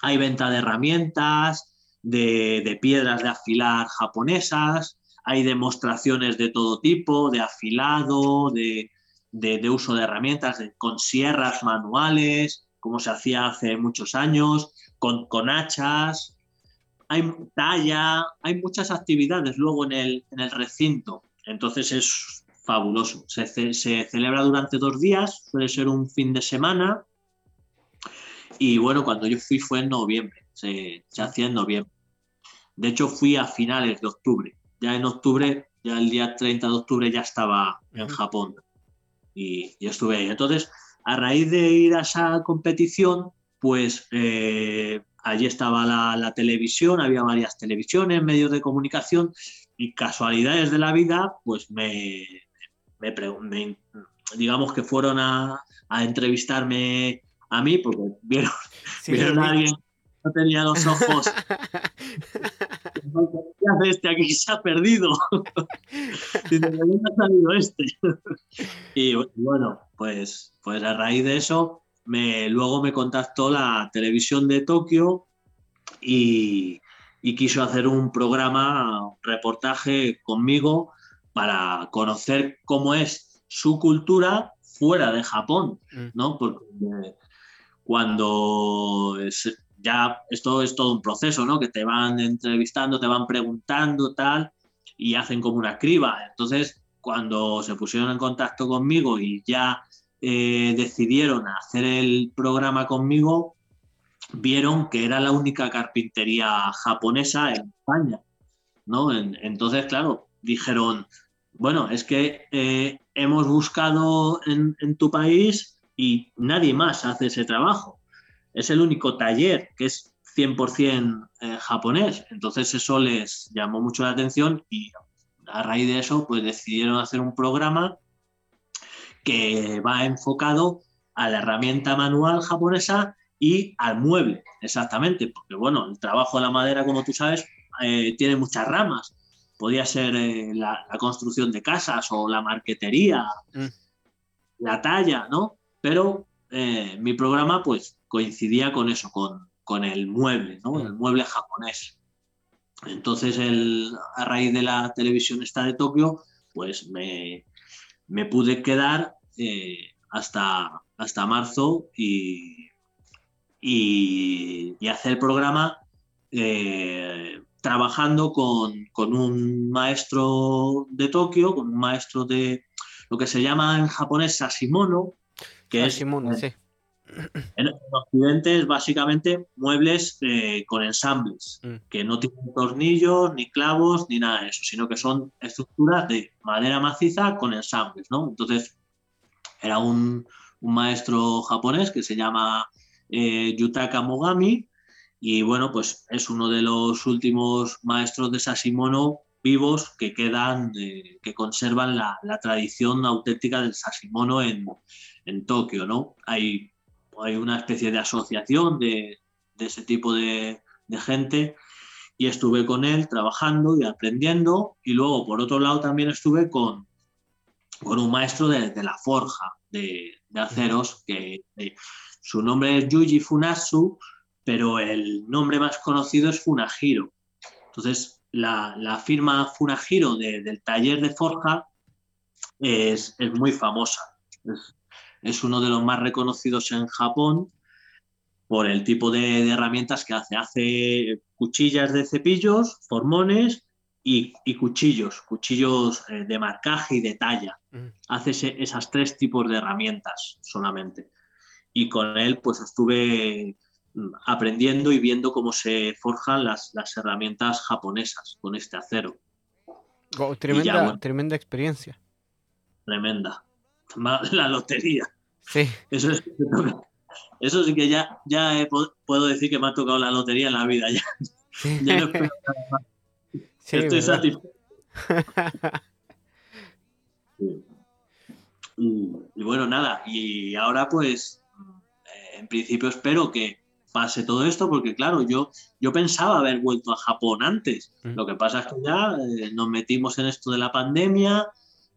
[SPEAKER 2] Hay venta de herramientas, de piedras de afilar japonesas, hay demostraciones de todo tipo, de afilado, de, uso de herramientas, con sierras manuales, como se hacía hace muchos años, con, hachas, hay talla, hay muchas actividades luego en el, en el recinto. Entonces es fabuloso. Se, se, celebra durante dos días, suele ser un fin de semana. Y bueno, cuando yo fui fue en noviembre, se, se hacía en noviembre. De hecho, fui a finales de octubre ya en octubre, ya el día 30 de octubre ya estaba en Japón y, estuve ahí. Entonces, a raíz de ir a esa competición, pues eh, allí estaba la, televisión, había varias televisiones, medios de comunicación y casualidades de la vida, pues me, me, digamos que fueron a, entrevistarme a mí porque vieron, vieron a alguien no tenía los ojos. ¿Qué hace este aquí? Se ha perdido. ¿de dónde ha salido este? y bueno, pues, pues a raíz de eso, me, luego me contactó la televisión de Tokio y, y quiso hacer un programa, un reportaje conmigo para conocer cómo es su cultura fuera de Japón, mm. ¿no? Porque cuando ya esto es todo un proceso, ¿no? Que te van entrevistando, te van preguntando, tal, y hacen como una criba. Entonces, cuando se pusieron en contacto conmigo y ya eh, decidieron hacer el programa conmigo, vieron que era la única carpintería japonesa en España, ¿no? entonces, claro, dijeron, bueno, es que eh, hemos buscado en tu país y nadie más hace ese trabajo es el único taller que es 100% eh, japonés. Entonces eso les llamó mucho la atención y a raíz de eso pues decidieron hacer un programa que va enfocado a la herramienta manual japonesa y al mueble, exactamente, porque bueno, el trabajo de la madera, como tú sabes, eh, tiene muchas ramas. Podría ser eh, la, construcción de casas o la marquetería, mm. la talla, ¿no? Pero mi programa, pues coincidía con eso, con, con el mueble, ¿no? el mueble japonés. Entonces, el, a raíz de la televisión esta de Tokio, pues me, me pude quedar eh, hasta, hasta marzo y, y, hacer el programa eh, trabajando con, con, un maestro de Tokio, con un maestro de lo que se llama en japonés Sashimono, que es
[SPEAKER 1] sí.
[SPEAKER 2] En, Occidente es básicamente muebles eh, con ensambles, mm. que no tienen tornillos, ni clavos, ni nada de eso, sino que son estructuras de madera maciza con ensambles, ¿no? Entonces, era un, maestro japonés que se llama eh, Yutaka Mogami, y bueno, pues es uno de los últimos maestros de Sashimono vivos que quedan, que conservan la, tradición auténtica del Sashimono en, en Tokio, ¿no? Hay hay una especie de asociación de, ese tipo de, gente y estuve con él trabajando y aprendiendo y luego por otro lado también estuve con, con un maestro de, la forja de, aceros que eh, su nombre es Yuji Funasu pero el nombre más conocido es Funahiro Entonces, la, firma Funahiro del taller de forja es, muy famosa. Es, uno de los más reconocidos en Japón por el tipo de, herramientas que hace. Hace cuchillas de cepillos, formones y, cuchillos, cuchillos eh, de marcaje y de talla. Mm. Hace esas tres tipos de herramientas solamente. Y con él pues estuve aprendiendo y viendo cómo se forjan las, herramientas japonesas con este acero.
[SPEAKER 1] tremenda, tremenda experiencia.
[SPEAKER 2] Tremenda. La lotería. Sí. Eso, eso sí que ya, ya puedo decir que me ha tocado la lotería en la vida. Ya, no espero Estoy satisfecho. y bueno, nada. Y ahora pues, eh, en principio espero que, pase todo esto, porque claro, yo, yo pensaba haber vuelto a Japón antes. Mm. Lo que pasa es que ya eh, nos metimos en esto de la pandemia,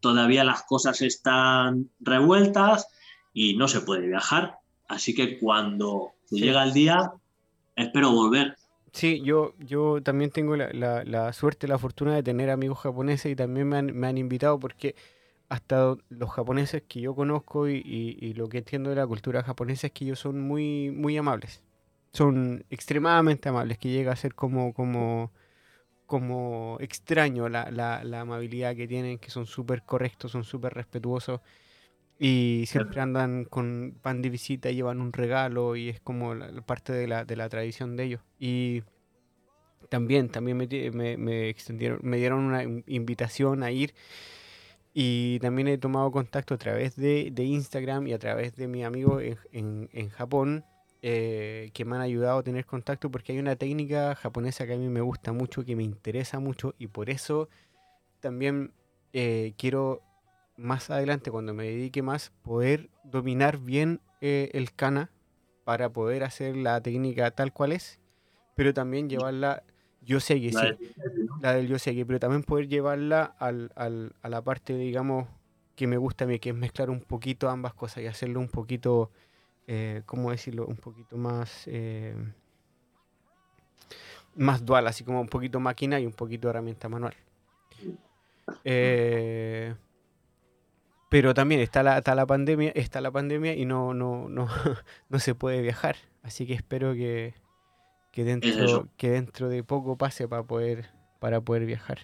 [SPEAKER 2] todavía las cosas están revueltas y no se puede viajar. Así que cuando llega el día, espero volver.
[SPEAKER 1] Sí, yo, yo también tengo la, la, la, suerte, la fortuna de tener amigos japoneses y también me han, me han invitado porque hasta los japoneses que yo conozco y, y, y, lo que entiendo de la cultura japonesa es que ellos son muy, muy amables son extremadamente amables, que llega a ser como, como, como extraño la, la, amabilidad que tienen, que son súper correctos, son súper respetuosos y siempre andan con pan de visita, llevan un regalo y es como parte de la, de la tradición de ellos. Y también, también me, me, extendieron, me dieron una invitación a ir y también he tomado contacto a través de, de Instagram y a través de mi amigo en, en, en Japón eh, que me han ayudado a tener contacto porque hay una técnica japonesa que a mí me gusta mucho, que me interesa mucho y por eso también eh, quiero más adelante, cuando me dedique más, poder dominar bien eh, el kana para poder hacer la técnica tal cual es, pero también llevarla, yo sé que sí, la del yo sé que, pero también poder llevarla al, al, a la parte, digamos, que me gusta a mí, que es mezclar un poquito ambas cosas y hacerlo un poquito eh, ¿cómo decirlo? Un poquito más, eh, más dual, así como un poquito máquina y un poquito herramienta manual. Eh, pero también está la, está la pandemia, está la pandemia y no, no, no, no se puede viajar. Así que espero que, que dentro, que dentro de poco pase para poder, para poder viajar.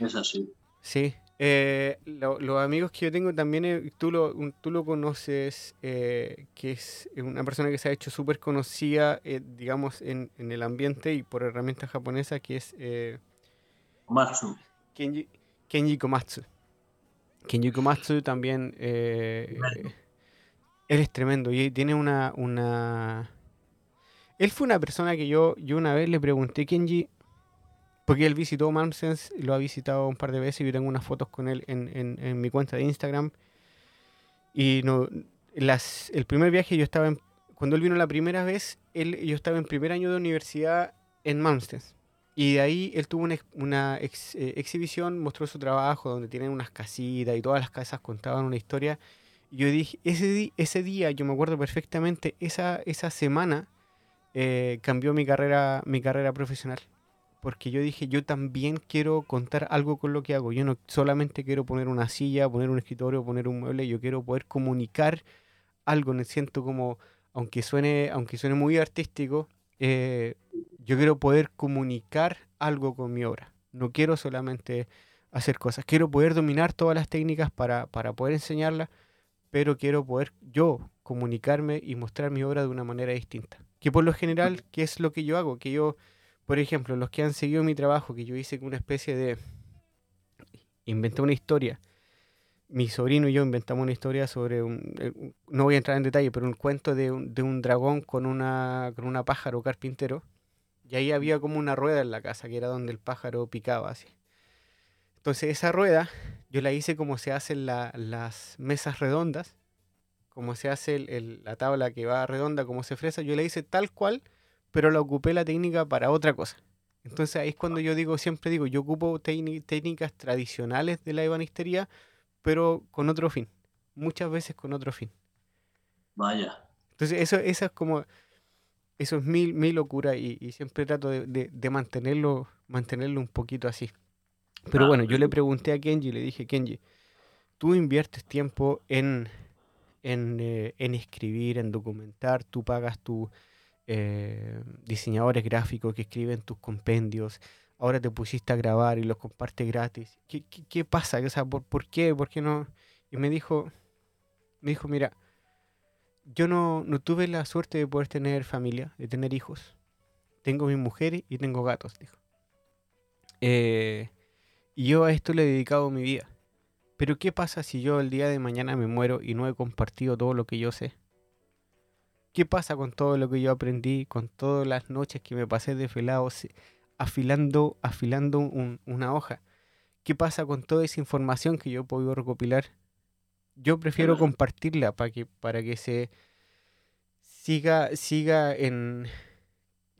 [SPEAKER 2] Es así.
[SPEAKER 1] Sí, eh, los amigos que yo tengo también, eh, tú, lo, tú lo conoces, eh, que es una persona que se ha hecho súper conocida, digamos, en, en, el ambiente y por herramientas japonesas, que es
[SPEAKER 2] Matsu.
[SPEAKER 1] Kenji, Kenji Komatsu. Kenji Komatsu también, él es tremendo y tiene una, una... Él fue una persona que yo, yo una vez le pregunté, Kenji, porque él visitó Malmsens, lo ha visitado un par de veces y yo tengo unas fotos con él en, mi cuenta de Instagram. Y no, las, el primer viaje yo estaba en, cuando él vino la primera vez, él, yo estaba en primer año de universidad en Malmsens. Y de ahí él tuvo una, eh, exhibición, mostró su trabajo, donde tienen unas casitas y todas las casas contaban una historia. Y yo dije, ese, ese día, yo me acuerdo perfectamente, esa, esa semana eh, cambió mi carrera, mi carrera profesional porque yo dije, yo también quiero contar algo con lo que hago. Yo no solamente quiero poner una silla, poner un escritorio, poner un mueble, yo quiero poder comunicar algo. Me siento como, aunque suene, aunque suene muy artístico, eh, yo quiero poder comunicar algo con mi obra. No quiero solamente hacer cosas, quiero poder dominar todas las técnicas para, para poder enseñarlas, pero quiero poder yo comunicarme y mostrar mi obra de una manera distinta. Que por lo general, ¿qué es lo que yo hago? Que yo por ejemplo, los que han seguido mi trabajo, que yo hice una especie de... Inventé una historia. Mi sobrino y yo inventamos una historia sobre un... Eh, no voy a entrar en detalle, pero un cuento de un, de un dragón con una, con una pájaro carpintero. Y ahí había como una rueda en la casa, que era donde el pájaro picaba así. Entonces esa rueda yo la hice como se hacen las mesas redondas, como se hace la tabla que va redonda, como se fresa, yo la hice tal cual pero la ocupé la técnica para otra cosa. Entonces ahí es cuando yo digo, siempre digo, yo ocupo técnicas tradicionales de la ebanistería, pero con otro fin. Muchas veces con otro fin.
[SPEAKER 2] Vaya.
[SPEAKER 1] Entonces eso, eso es como... eso es mi, mi locura y, siempre trato de, mantenerlo, mantenerlo un poquito así. Pero bueno, yo le pregunté a Kenji, le dije, Kenji, tú inviertes tiempo en, en, eh, escribir, en documentar, tú pagas tus eh, diseñadores gráficos que escriben tus compendios, ahora te pusiste a grabar y los compartes gratis. ¿Qué, pasa? ¿por, ¿por, qué? ¿Por qué no? Y me dijo, me dijo, mira, yo no, no tuve la suerte de poder tener familia, de tener hijos. Tengo mi mujer y tengo gatos, dijo. Eh, y yo a esto le he dedicado mi vida. Pero ¿qué pasa si yo el día de mañana me muero y no he compartido todo lo que yo sé? ¿Qué pasa con todo lo que yo aprendí, con todas las noches que me pasé de felado afilando, afilando una hoja? ¿Qué pasa con toda esa información que yo he podido recopilar? Yo prefiero compartirla para que, para que se siga, siga en,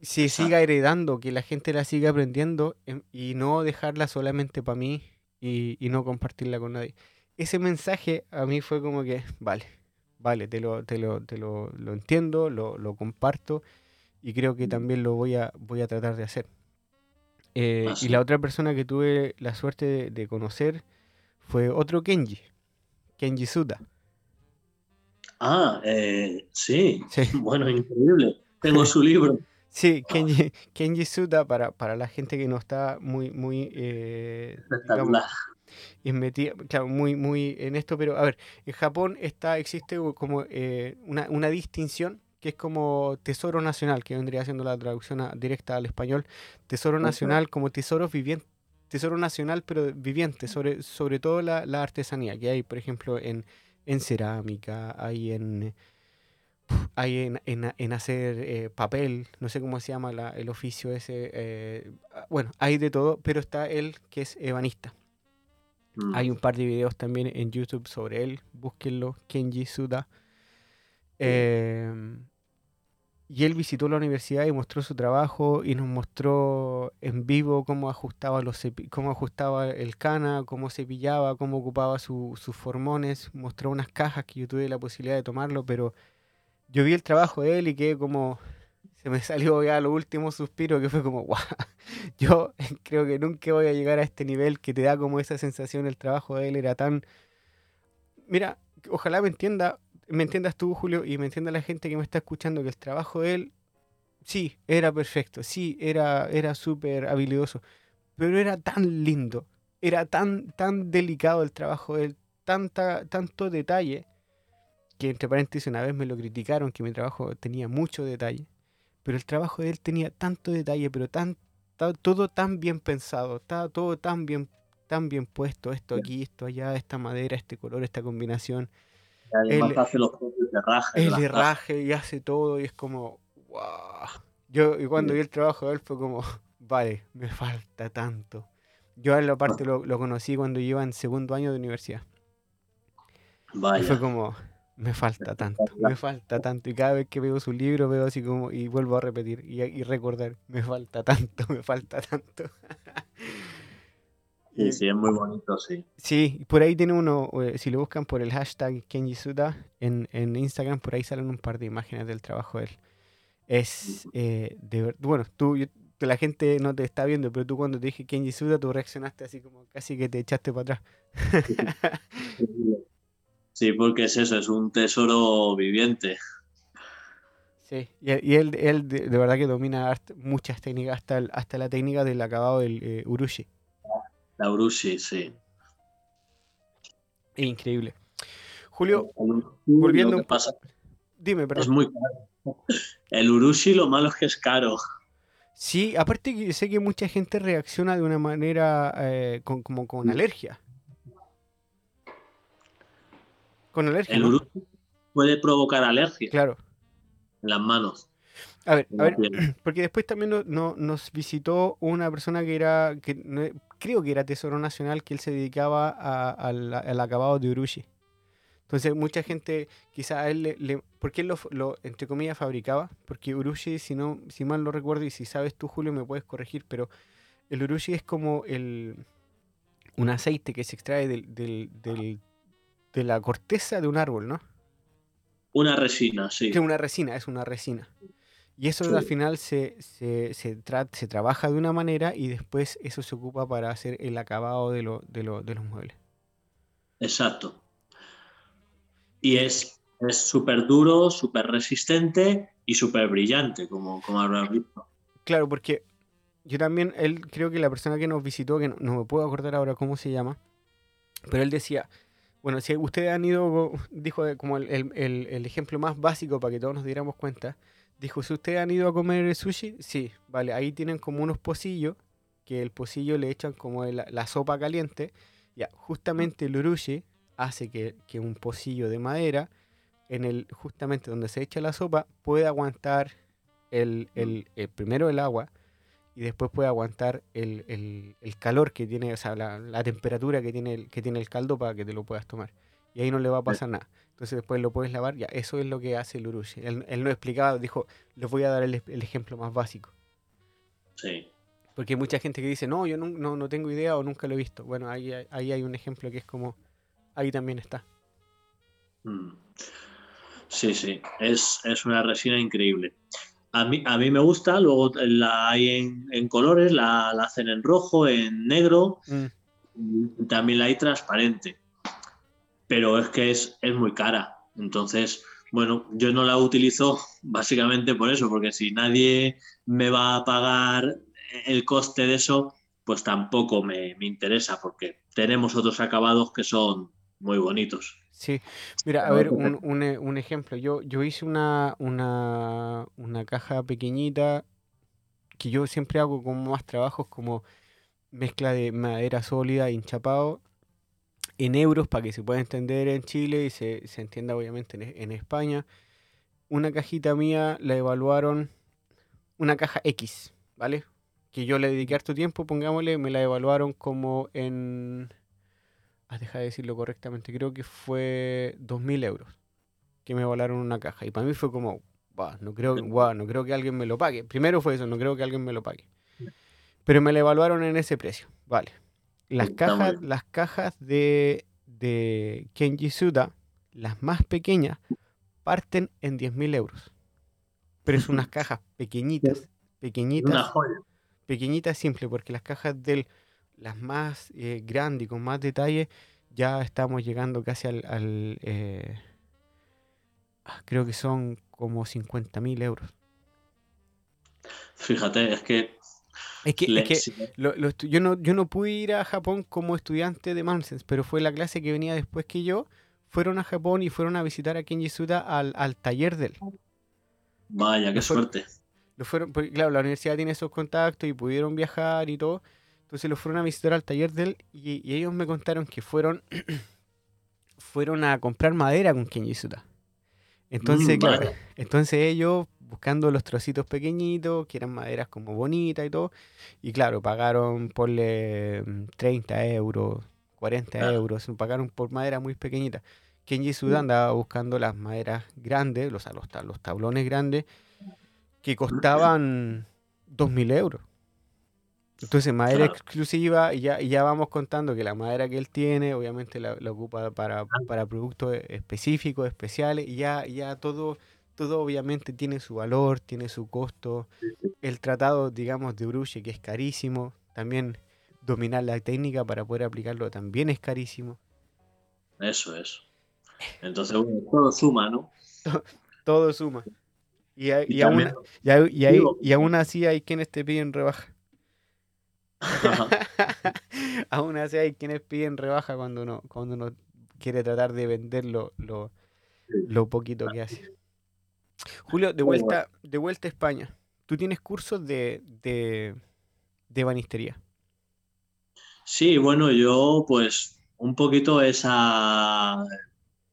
[SPEAKER 1] se siga heredando, que la gente la siga aprendiendo em, y no dejarla solamente para mí y, no compartirla con nadie. Ese mensaje a mí fue como que, vale, vale, te lo, te lo, te lo, lo entiendo, lo, lo, comparto y creo que también lo voy a, voy a tratar de hacer. Eh, ah, y la otra persona que tuve la suerte de, conocer fue otro Kenji, Kenji Suda.
[SPEAKER 2] Ah, eh, sí. Bueno, increíble. Tengo su libro.
[SPEAKER 1] Sí, Kenji, Kenji Suda, para, para la gente que no está muy, muy eh, claro, muy, muy en esto, pero a ver, en Japón está, existe como eh, una, una, distinción que es como tesoro nacional, que vendría siendo la traducción directa al español, tesoro nacional como tesoro viviente, tesoro nacional pero viviente, sobre, sobre todo la, la artesanía que hay, por ejemplo, en, en cerámica, hay en hay en, en, hacer eh, papel, no sé cómo se llama el oficio ese, eh, ah, bueno, hay de todo, pero está él que es ebanista. Mm. Hay un par de videos también en YouTube sobre él, búsquenlo, Kenji Suda. Em, y él visitó la universidad y mostró su trabajo y nos mostró en vivo cómo ajustaba, los cómo ajustaba el cana, cómo cepillaba, cómo ocupaba sus formones. Mostró unas cajas que yo tuve la posibilidad de tomarlo, pero yo vi el trabajo de él y quedé como, me salió ya lo último suspiro que fue como, guau, yo creo que nunca voy a llegar a este nivel que te da como esa sensación, el trabajo de él era tan... Mira, ojalá me entienda, me entiendas tú, Julio, y me entienda la gente que me está escuchando, que el trabajo de él, sí, era perfecto, sí, era, era súper habilidoso, pero era tan lindo, era tan, tan delicado el trabajo de él, tanta, tanto detalle que entre paréntesis una vez me lo criticaron, que mi trabajo tenía mucho detalle, pero el trabajo de él tenía tanto detalle, pero tan, todo tan bien pensado, estaba todo tan bien, tan bien puesto, esto aquí, esto allá, esta madera, este color, esta combinación.
[SPEAKER 2] él, hace los
[SPEAKER 1] de y hace todo y es como, wow. Yo, y cuando vi el trabajo de él fue como, vale, me falta tanto. Yo a él aparte lo, lo conocí cuando iba en segundo año de universidad. Y fue como, me falta tanto, me falta tanto. Y cada vez que veo su libro veo así como, y vuelvo a repetir y, recordar, me falta tanto, me falta tanto.
[SPEAKER 2] sí, sí, es muy bonito, sí.
[SPEAKER 1] Sí, por ahí tiene uno, eh, si lo buscan por el hashtag Kenjisuda en, en Instagram, por ahí salen un par de imágenes del trabajo de él. Es eh, de bueno, tú, la gente no te está viendo, pero tú cuando te dije Kenji Suda, tú reaccionaste así como casi que te echaste para atrás.
[SPEAKER 2] Sí, porque es eso, es un tesoro viviente.
[SPEAKER 1] Sí, y, él, él de, verdad que domina muchas técnicas, hasta, hasta la técnica del acabado del eh, urushi.
[SPEAKER 2] La urushi, sí.
[SPEAKER 1] Increíble. Julio, volviendo...
[SPEAKER 2] pasa,
[SPEAKER 1] Dime, perdón.
[SPEAKER 2] Es muy caro. El urushi lo malo es que es caro.
[SPEAKER 1] Sí, aparte que sé que mucha gente reacciona de una manera eh, como con alergia. Con alergia.
[SPEAKER 2] El ¿no? puede provocar alergia.
[SPEAKER 1] Claro.
[SPEAKER 2] En las manos.
[SPEAKER 1] A ver, a ver, porque después también no, nos visitó una persona que era, que creo que era Tesoro Nacional, que él se dedicaba al, acabado de Urushi. Entonces mucha gente, quizá a él le, porque él lo, entre comillas, fabricaba, porque Urushi, si no, si mal lo recuerdo, y si sabes tú, Julio, me puedes corregir, pero el Urushi es como el un aceite que se extrae del, del, del de la corteza de un árbol, ¿no?
[SPEAKER 2] Una resina, sí.
[SPEAKER 1] una resina, es una resina. Y eso al final se, se, se, se, trabaja de una manera y después eso se ocupa para hacer el acabado de, lo, de, lo, de los muebles.
[SPEAKER 2] Exacto. Y es súper duro, súper resistente y súper brillante, como, como habrás visto.
[SPEAKER 1] Claro, porque yo también, él creo que la persona que nos visitó, que no, me puedo acordar ahora cómo se llama, pero él decía, bueno, si ustedes han ido, dijo como el, el, ejemplo más básico para que todos nos diéramos cuenta, dijo, si ustedes han ido a comer sushi, sí, vale, ahí tienen como unos pocillos, que el pocillo le echan como la, sopa caliente, ya, justamente el urushi hace que, que, un pocillo de madera, en el, justamente donde se echa la sopa, pueda aguantar el, el, el primero el agua, y después puede aguantar el, calor que tiene, o sea, la, temperatura que tiene, el, que tiene el caldo para que te lo puedas tomar. Y ahí no le va a pasar nada. Entonces después lo puedes lavar, ya, eso es lo que hace el urushi. Él, él no explicaba, dijo, les voy a dar el, ejemplo más básico.
[SPEAKER 2] Sí.
[SPEAKER 1] Porque hay mucha gente que dice, no, yo no, no, tengo idea o nunca lo he visto. Bueno, ahí, ahí hay un ejemplo que es como, ahí también está.
[SPEAKER 2] Mm. Sí, sí, es, es una resina increíble. A mí, a mí me gusta, luego la hay en, colores, la, hacen en rojo, en negro, mm. también la hay transparente. Pero es que es, es muy cara. Entonces, bueno, yo no la utilizo básicamente por eso, porque si nadie me va a pagar el coste de eso, pues tampoco me, me interesa, porque tenemos otros acabados que son muy bonitos.
[SPEAKER 1] Sí, mira, a ver, un, un, eh, un ejemplo. Yo, yo hice una, una, una caja pequeñita que yo siempre hago como más trabajos como mezcla de madera sólida, hinchapado, en euros para que se pueda entender en Chile y se, se entienda obviamente en, en, España. Una cajita mía la evaluaron, una caja X, ¿vale? Que yo le dediqué harto tiempo, pongámosle, me la evaluaron como en Ah, deja de decirlo correctamente, creo que fue 2.000 euros que me volaron una caja. Y para mí fue como, no, creo, no creo que alguien me lo pague. Primero fue eso, no creo que alguien me lo pague. Pero me la evaluaron en ese precio, vale. Las cajas, las cajas de, de Kenji Suda, las más pequeñas, parten en 10.000 euros. Pero es unas cajas pequeñitas, pequeñitas, pequeñitas simple, porque las cajas del las más eh, grandes y con más detalle, ya estamos llegando casi al... Eh, ah, creo que son como 50 mil euros.
[SPEAKER 2] Fíjate, es que...
[SPEAKER 1] Es que, yo, no, yo no pude ir a Japón como estudiante de Mansens, pero fue la clase que venía después que yo. Fueron a Japón y fueron a visitar a Kenji Suda al, al taller de él.
[SPEAKER 2] Vaya, qué suerte.
[SPEAKER 1] Lo fueron, claro, la universidad tiene esos contactos y pudieron viajar y todo. Entonces lo fueron a visitar al taller de él y, ellos me contaron que fueron, fueron a comprar madera con Kenji Suda. Entonces, mm, claro, entonces ellos buscando los trocitos pequeñitos, que eran maderas como bonitas y todo, y claro, pagaron por 30 euros, 40 euros, pagaron por madera muy pequeñita. Kenji Suda mm. andaba buscando las maderas grandes, los, los, los tablones grandes, que costaban 2.000 euros. Entonces, madera exclusiva, y ya, ya vamos contando que la madera que él tiene, obviamente la, ocupa para, para, productos específicos, especiales, y ya, ya todo, todo obviamente tiene su valor, tiene su costo. El tratado, digamos, de Bruche, que es carísimo, también dominar la técnica para poder aplicarlo también es carísimo.
[SPEAKER 2] Eso es. Entonces, todo suma, ¿no?
[SPEAKER 1] todo, suma. Y, y, aún, y aún así hay quienes te piden rebaja. Aún así hay quienes piden rebaja cuando uno, cuando uno quiere tratar de vender lo, lo, poquito que hace. Julio, de vuelta, de vuelta a España. ¿Tú tienes cursos de, de, de banistería?
[SPEAKER 2] Sí, bueno, yo pues un poquito esa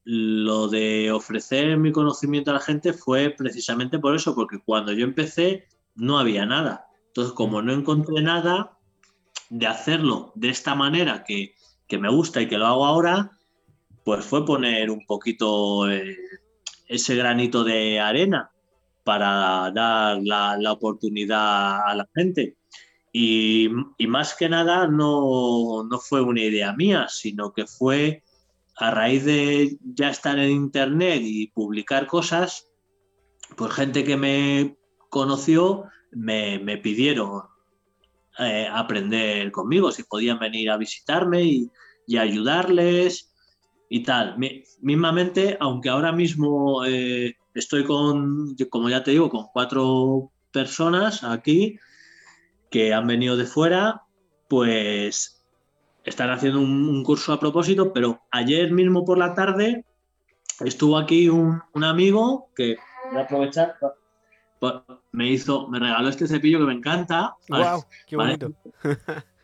[SPEAKER 2] lo de ofrecer mi conocimiento a la gente fue precisamente por eso, porque cuando yo empecé no había nada. Entonces, como no encontré nada, de hacerlo de esta manera que, me gusta y que lo hago ahora, pues fue poner un poquito eh, ese granito de arena para dar la, oportunidad a la gente. Y, más que nada no, no, fue una idea mía, sino que fue a raíz de ya estar en internet y publicar cosas, pues gente que me conoció me, me pidieron eh, aprender conmigo, si podían venir a visitarme y, y ayudarles y tal. Mi, mismamente, aunque ahora mismo eh, estoy con, como ya te digo, con cuatro personas aquí que han venido de fuera, pues están haciendo un, curso a propósito, pero ayer mismo por la tarde estuvo aquí un, un amigo que voy a aprovechar me hizo, me regaló este cepillo que me encanta.
[SPEAKER 1] ¡Wow! ¡Qué bonito!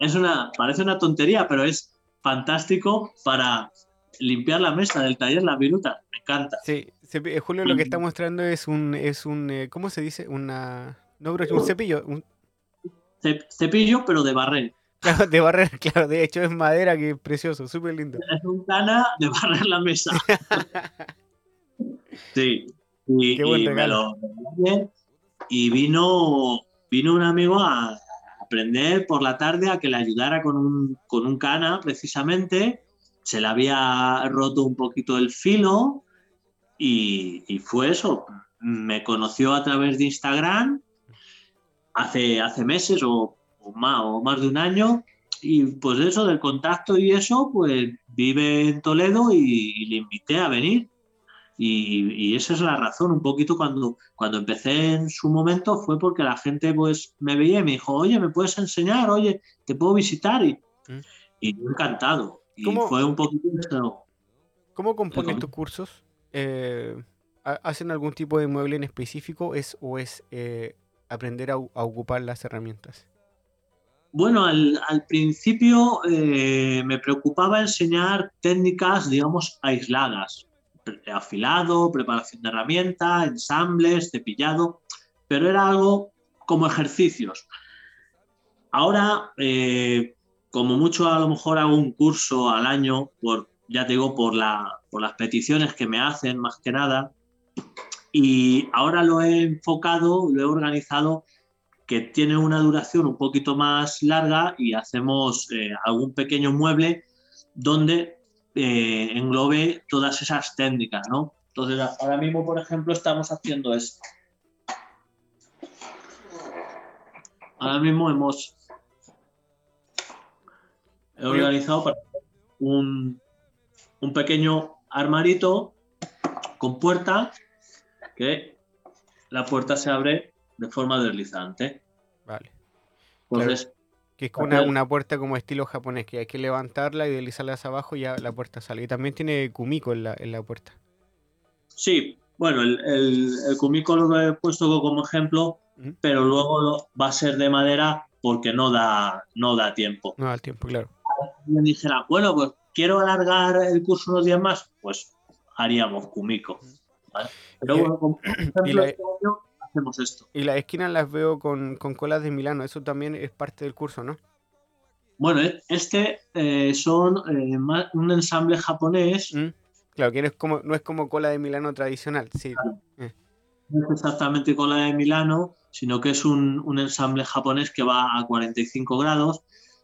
[SPEAKER 2] Es una, parece una tontería, pero es fantástico para limpiar la mesa del taller La Viruta. Me encanta.
[SPEAKER 1] Sí, eh, Julio lo que está mostrando es un, es un eh, ¿cómo se dice? Una, no, pero es un cepillo. Un...
[SPEAKER 2] Cepillo, pero de barrer.
[SPEAKER 1] Claro, de barrer, claro, de hecho es madera, que es precioso, súper lindo.
[SPEAKER 2] Es un cana de barrer la mesa. sí, y, y me lo y vino, vino un amigo a aprender por la tarde a que le ayudara con un, con un cana, precisamente. Se le había roto un poquito el filo y, y fue eso. Me conoció a través de Instagram hace, hace meses o, o, más, o más de un año y pues eso del contacto y eso, pues vive en Toledo y, y le invité a venir. Y, y, esa es la razón, un poquito cuando, cuando empecé en su momento fue porque la gente pues me veía y me dijo, oye, ¿me puedes enseñar? Oye, ¿te puedo visitar? Y, ¿Mm? y encantado. Y ¿Cómo, fue un poquito.
[SPEAKER 1] ¿Cómo compones tus cursos? Eh, ¿Hacen algún tipo de mueble en específico es, o es eh, aprender a, a, ocupar las herramientas?
[SPEAKER 2] Bueno, al, al principio eh, me preocupaba enseñar técnicas, digamos, aisladas afilado, preparación de herramientas, ensambles, cepillado, pero era algo como ejercicios. Ahora, eh, como mucho a lo mejor hago un curso al año, por, ya te digo, por, la, por las peticiones que me hacen más que nada, y ahora lo he enfocado, lo he organizado que tiene una duración un poquito más larga y hacemos eh, algún pequeño mueble donde eh, englobe todas esas técnicas, ¿no? Entonces, ahora mismo, por ejemplo, estamos haciendo esto. Ahora mismo hemos he organizado para un, un pequeño armarito con puerta que la puerta se abre de forma deslizante.
[SPEAKER 1] Vale. Entonces. Que es una, una, puerta como estilo japonés, que hay que levantarla y deslizarla hacia abajo y ya la puerta sale. Y también tiene kumiko en la, en la puerta.
[SPEAKER 2] Sí, bueno, el, el, el, kumiko lo he puesto como ejemplo, uh -huh. pero luego va a ser de madera porque no da, no da tiempo.
[SPEAKER 1] No da tiempo, claro.
[SPEAKER 2] Me dijera, bueno, pues quiero alargar el curso unos días más, pues haríamos kumiko. ¿vale? Pero
[SPEAKER 1] y,
[SPEAKER 2] bueno, como ejemplo, la... hacemos esto.
[SPEAKER 1] Y las esquinas las veo con, con, colas de Milano, eso también es parte del curso, ¿no?
[SPEAKER 2] Bueno, este eh, son eh, un ensamble japonés.
[SPEAKER 1] Mm, claro, que no es, como, no es como cola de Milano tradicional, sí.
[SPEAKER 2] Claro. Eh. No es exactamente cola de Milano, sino que es un, un, ensamble japonés que va a 45 grados,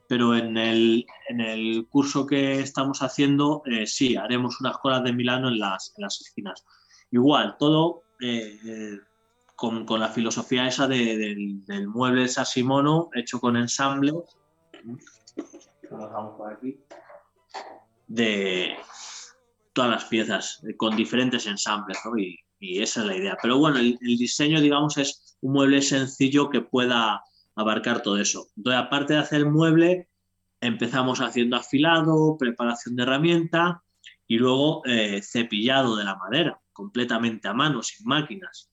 [SPEAKER 2] pero en el, en el curso que estamos haciendo, sí, haremos unas colas de Milano en las, en las esquinas. Igual, todo con, con, la filosofía esa de, de, del mueble Sasimono hecho con ensamble. por aquí. De todas las piezas, con diferentes ensambles, ¿no? y, y, esa es la idea. Pero bueno, el, el, diseño, digamos, es un mueble sencillo que pueda abarcar todo eso. Entonces, aparte de hacer el mueble, empezamos haciendo afilado, preparación de herramienta y luego eh, cepillado de la madera, completamente a mano, sin máquinas.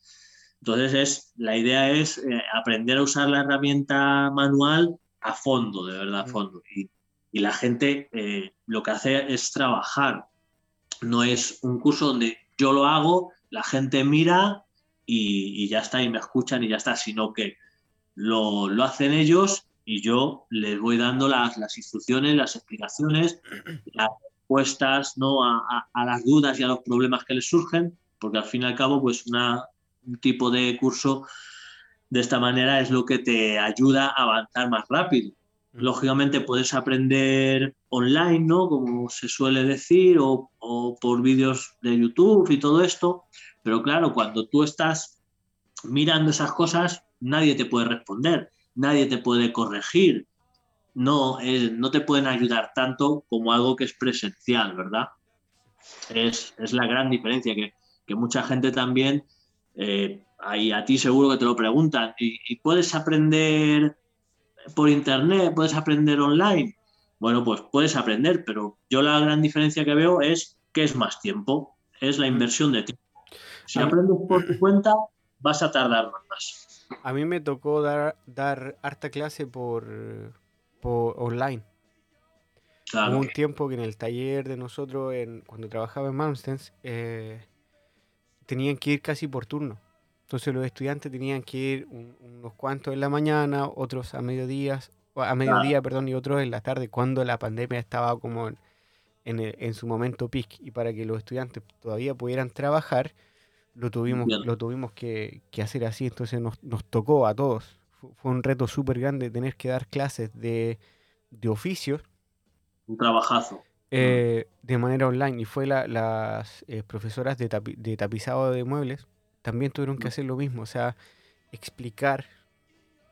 [SPEAKER 2] Entonces, es, la idea es eh, aprender a usar la herramienta manual a fondo, de verdad, a fondo. Y, y la gente eh, lo que hace es trabajar. No es un curso donde yo lo hago, la gente mira y, y ya está, y me escuchan y ya está, sino que lo, lo hacen ellos y yo les voy dando las, las instrucciones, las explicaciones, las respuestas ¿no? A, a, a, las dudas y a los problemas que les surgen, porque al fin y al cabo, pues una, un tipo de curso de esta manera es lo que te ayuda a avanzar más rápido. Lógicamente puedes aprender online, ¿no? Como se suele decir, o, o por vídeos de YouTube y todo esto, pero claro, cuando tú estás mirando esas cosas, nadie te puede responder, nadie te puede corregir, no, no te pueden ayudar tanto como algo que es presencial, ¿verdad? Es, la gran diferencia, que, mucha gente también, eh, ahí a ti seguro que te lo preguntan, ¿y, puedes aprender por internet? ¿Puedes aprender online? Bueno, pues puedes aprender, pero yo la gran diferencia que veo es que es más tiempo, es la inversión de tiempo. Si aprendes por tu cuenta, vas a tardar más.
[SPEAKER 1] A mí me tocó dar, dar harta clase por, por online. Hubo un tiempo que en el taller de nosotros, en, cuando trabajaba en Malmstens, eh, tenían que ir casi por turno. Entonces los estudiantes tenían que ir unos cuantos en la mañana, otros a mediodía, a mediodía, perdón, y otros en la tarde, cuando la pandemia estaba como en, en, su momento peak. Y para que los estudiantes todavía pudieran trabajar, lo tuvimos, lo tuvimos que, hacer así. Entonces nos, nos tocó a todos. Fue un reto súper grande tener que dar clases de, de oficios
[SPEAKER 2] un trabajazo.
[SPEAKER 1] Eh, de manera online. Y fue las eh, profesoras de, tapizado de muebles también tuvieron que hacer lo mismo. O sea, explicar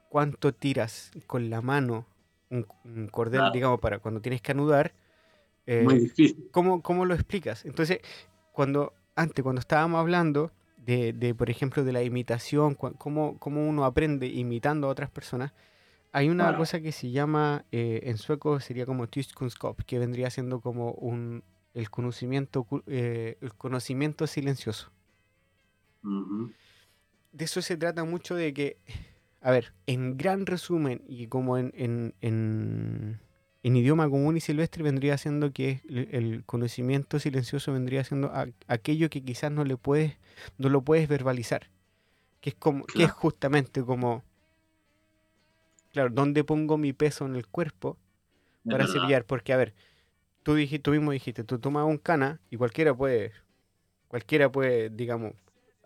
[SPEAKER 1] cuánto tiras con la mano un, cordel, digamos, para cuando tienes que anudar.
[SPEAKER 2] Eh, Muy difícil.
[SPEAKER 1] ¿cómo, ¿Cómo lo explicas? Entonces, cuando antes, cuando estábamos hablando de, de por ejemplo, de la imitación, cómo, cómo uno aprende imitando a otras personas, hay una cosa que se llama, eh, en sueco sería como Tyskkunskap, que vendría siendo como un, el, conocimiento, eh, el conocimiento silencioso. De eso se trata mucho de que, a ver, en gran resumen y como en, en, en, idioma común y silvestre vendría siendo que el, conocimiento silencioso vendría siendo aquello que quizás no le puedes, no lo puedes verbalizar, que es como, que es justamente como claro, ¿dónde pongo mi peso en el cuerpo para cepillar? Porque, a ver, tú, dijiste, tú mismo dijiste, tú tomas un cana y cualquiera puede, cualquiera puede, digamos,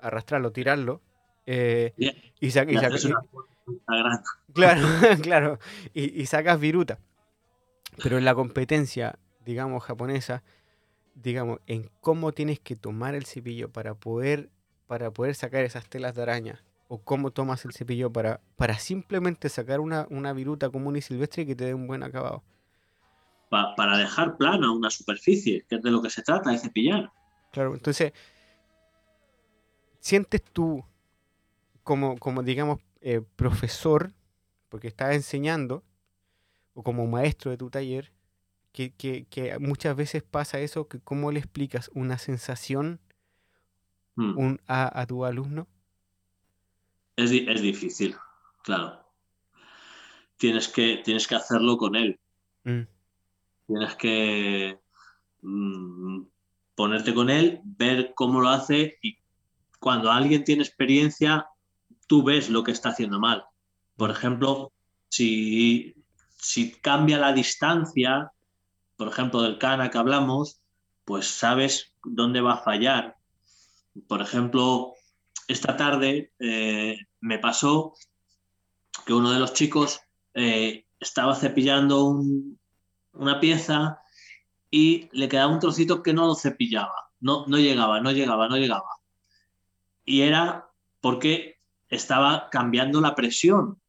[SPEAKER 1] arrastrarlo, tirarlo. Eh, y, sacas claro, claro, y, y, sacas viruta. Pero en la competencia, digamos, japonesa, digamos, en cómo tienes que tomar el cepillo para poder, para poder sacar esas telas de araña o cómo tomas el cepillo para, para simplemente sacar una, viruta común y silvestre que te dé un buen acabado.
[SPEAKER 2] para dejar plana una superficie, que es de lo que se trata, de cepillar.
[SPEAKER 1] Claro, entonces, ¿sientes tú como, como digamos, eh, profesor, porque estás enseñando, o como maestro de tu taller, que, muchas veces pasa eso, que cómo le explicas una sensación hmm. a, a tu alumno?
[SPEAKER 2] Es, difícil, claro. Tienes que, tienes que hacerlo con él. Mm. Tienes que mm, ponerte con él, ver cómo lo hace y cuando alguien tiene experiencia, tú ves lo que está haciendo mal. Por ejemplo, si, si cambia la distancia, por ejemplo, del cana que hablamos, pues sabes dónde va a fallar. Por ejemplo, esta tarde eh, me pasó que uno de los chicos eh, estaba cepillando una pieza y le quedaba un trocito que no lo cepillaba, no, no llegaba, no llegaba, no llegaba. Y era porque estaba cambiando la presión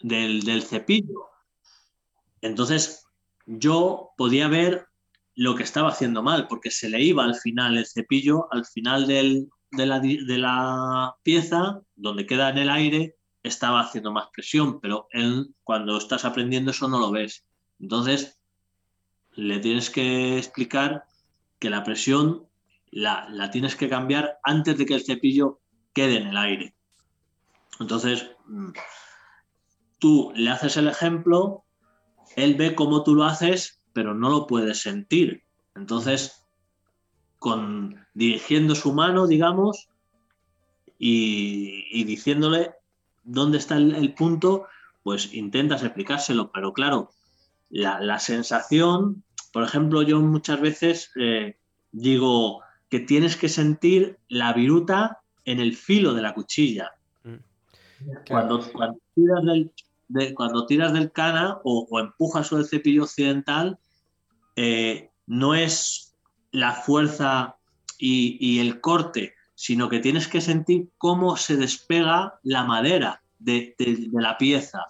[SPEAKER 2] del, del cepillo. Entonces yo podía ver lo que estaba haciendo mal, porque se le iba al final el cepillo, al final del, de la, pieza, donde queda en el aire, estaba haciendo más presión, pero él, cuando estás aprendiendo eso no lo ves. Entonces, le tienes que explicar que la presión la, la, tienes que cambiar antes de que el cepillo quede en el aire. Entonces, mm, tú le haces el ejemplo, él ve cómo tú lo haces, pero no lo puedes sentir. Entonces, con dirigiendo su mano, digamos, y, diciéndole dónde está el, punto, pues intentas explicárselo, pero claro, la, sensación, por ejemplo, yo muchas veces eh, digo que tienes que sentir la viruta en el filo de la cuchilla. Mm. Cuando, tiras del, cuando tiras del cana o, empujas sobre el cepillo occidental, eh, no es la fuerza y, el corte, sino que tienes que sentir cómo se despega la madera de, la pieza.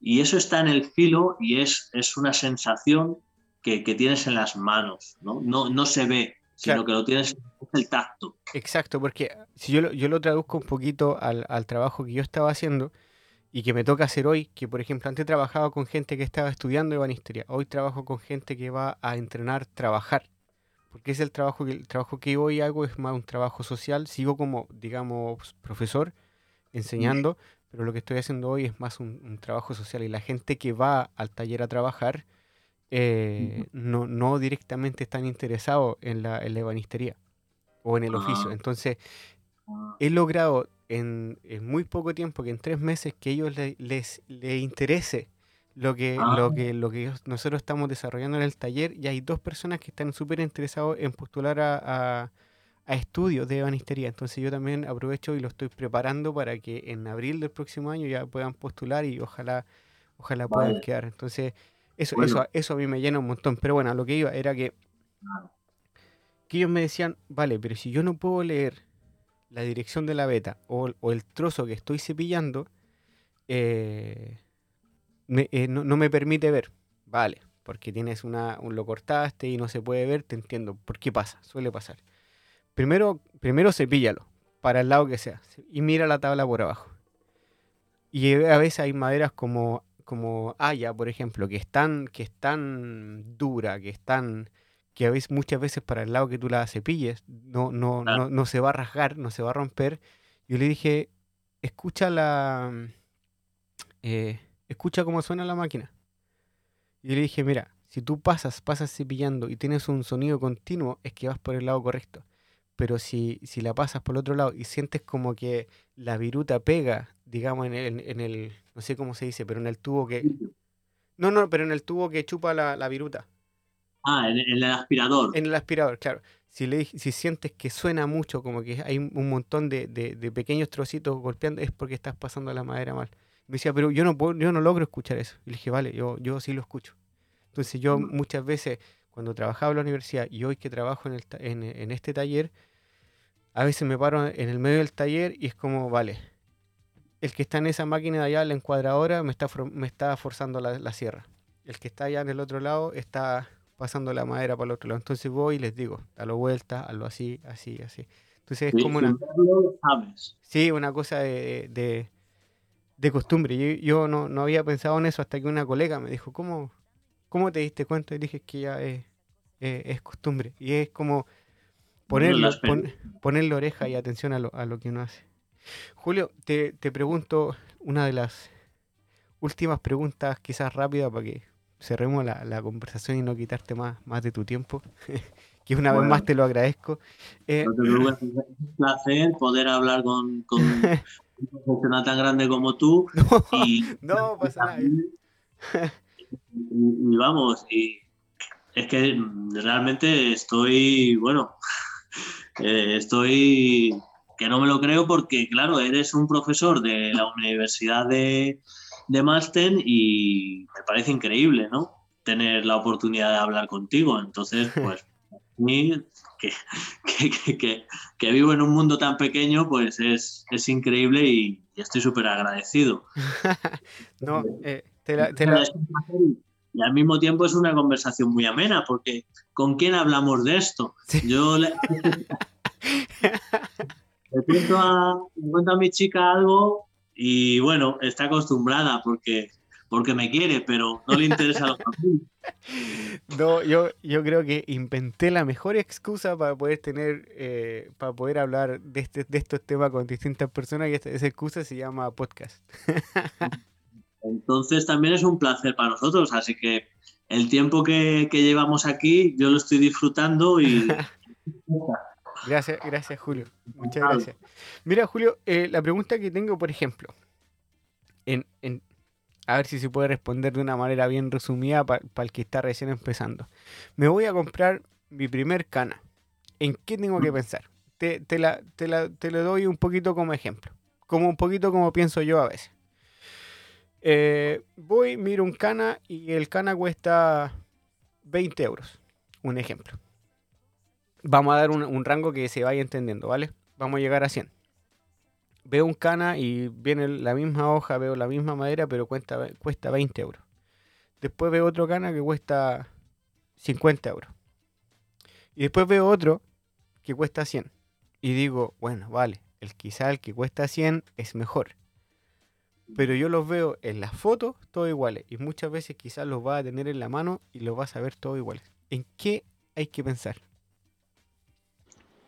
[SPEAKER 2] Y eso está en el filo y es, es una sensación que, tienes en las manos, ¿no? No, se ve, sino que lo tienes en el tacto.
[SPEAKER 1] Exacto, porque si yo lo, yo lo traduzco un poquito al, al trabajo que yo estaba haciendo, y que me toca hacer hoy, que por ejemplo antes trabajaba con gente que estaba estudiando ebanistería, hoy trabajo con gente que va a entrenar, trabajar, porque es el trabajo que, el trabajo que hoy hago es más un trabajo social, sigo como, digamos, profesor enseñando, pero lo que estoy haciendo hoy es más un, trabajo social y la gente que va al taller a trabajar eh, no, no directamente están interesados en la, en la ebanistería o en el oficio, ah. entonces ah. he logrado en, muy poco tiempo, que en tres meses, que ellos les, les interese lo que, lo ah. que, lo que nosotros estamos desarrollando en el taller y hay dos personas que están súper interesados en postular a, a, estudios de banistería. Entonces yo también aprovecho y lo estoy preparando para que en abril del próximo año ya puedan postular y ojalá, ojalá puedan quedar. Entonces eso, eso, eso a mí me llena un montón. Pero bueno, lo que iba era que, que ellos me decían, vale, pero si yo no puedo leer la dirección de la beta o, el trozo que estoy cepillando eh, eh, no, me permite ver. Vale, porque tienes una, un, lo cortaste y no se puede ver, te entiendo. ¿Por qué pasa? Suele pasar. Primero, primero cepíllalo, para el lado que sea, y mira la tabla por abajo. Y a veces hay maderas como, como haya, por ejemplo, que están, que están dura, que están que a veces, muchas veces para el lado que tú la cepilles no, no, no, no, se va a rasgar, no se va a romper. Yo le dije, escucha la... Eh, escucha cómo suena la máquina. Y le dije, mira, si tú pasas, pasas cepillando y tienes un sonido continuo, es que vas por el lado correcto. Pero si, si la pasas por el otro lado y sientes como que la viruta pega, digamos, en el, en el, no sé cómo se dice, pero en el tubo que... No, no, pero en el tubo que chupa la, la viruta.
[SPEAKER 2] Ah, en, el aspirador.
[SPEAKER 1] En el aspirador, claro. Si, le, si sientes que suena mucho, como que hay un montón de, pequeños trocitos golpeando, es porque estás pasando la madera mal. Me decía, pero yo no puedo, yo no logro escuchar eso. Y le dije, vale, yo, yo sí lo escucho. Entonces yo mm. muchas veces, cuando trabajaba en la universidad y hoy que trabajo en, el, en, este taller, a veces me paro en el medio del taller y es como, vale, el que está en esa máquina de allá, la encuadradora, me está, me está forzando la, la sierra. El que está allá en el otro lado está pasando la madera para el otro lado. Entonces voy y les digo, lo vuelta, hazlo así, así, así. Entonces es como una... Sí, una cosa de, de, costumbre. Yo, no, no, había pensado en eso hasta que una colega me dijo, ¿cómo, cómo te diste cuenta? Y dije, que ya es, es, costumbre. Y es como ponerle, ponerle oreja y atención a lo, a lo que uno hace. Julio, te, te pregunto una de las últimas preguntas, quizás rápida, para que cerremos la, conversación y no quitarte más, más de tu tiempo, que una vez más te lo agradezco.
[SPEAKER 2] Eh, es un placer poder hablar con, con un profesional tan grande como tú.
[SPEAKER 1] No, y, no pasa nada.
[SPEAKER 2] Y, vamos, y es que realmente estoy, bueno, eh, estoy que no me lo creo porque, claro, eres un profesor de la Universidad de, de máster y me parece increíble, ¿no? Tener la oportunidad de hablar contigo. Entonces, pues, a mí, que, que, que, vivo en un mundo tan pequeño, pues es, es increíble y, estoy súper agradecido.
[SPEAKER 1] no, eh, te
[SPEAKER 2] Y al mismo tiempo es una conversación muy amena, porque ¿con quién hablamos de esto? Yo le, le cuento a, le cuento a mi chica algo y bueno, está acostumbrada porque, porque me quiere, pero no le interesa lo que
[SPEAKER 1] No, yo, yo creo que inventé la mejor excusa para poder tener, eh, para poder hablar de, este, de estos temas con distintas personas y esa excusa se llama podcast.
[SPEAKER 2] Entonces también es un placer para nosotros, así que el tiempo que, que llevamos aquí yo lo estoy disfrutando y...
[SPEAKER 1] Gracias, gracias Julio. Muchas gracias. Mira, Julio, eh, la pregunta que tengo, por ejemplo, en, a ver si se puede responder de una manera bien resumida para el que está recién empezando. Me voy a comprar mi primer cana. ¿En qué tengo que pensar? Te, te, la, te, la, te lo doy un poquito como ejemplo. Como un poquito como pienso yo a veces. Eh, voy, miro un cana y el cana cuesta 20 euros. Un ejemplo vamos a dar un, rango que se vaya entendiendo, ¿vale? vamos a llegar a 100. Veo un cana y viene la misma hoja, veo la misma madera, pero cuesta, cuesta 20 euros. Después veo otro cana que cuesta 50 euros. Y después veo otro que cuesta 100. Y digo, bueno, vale, el quizá el que cuesta 100 es mejor. Pero yo los veo en las fotos todos iguales. Y muchas veces quizás los vas a tener en la mano y los vas a ver todos iguales. ¿En qué hay que pensar?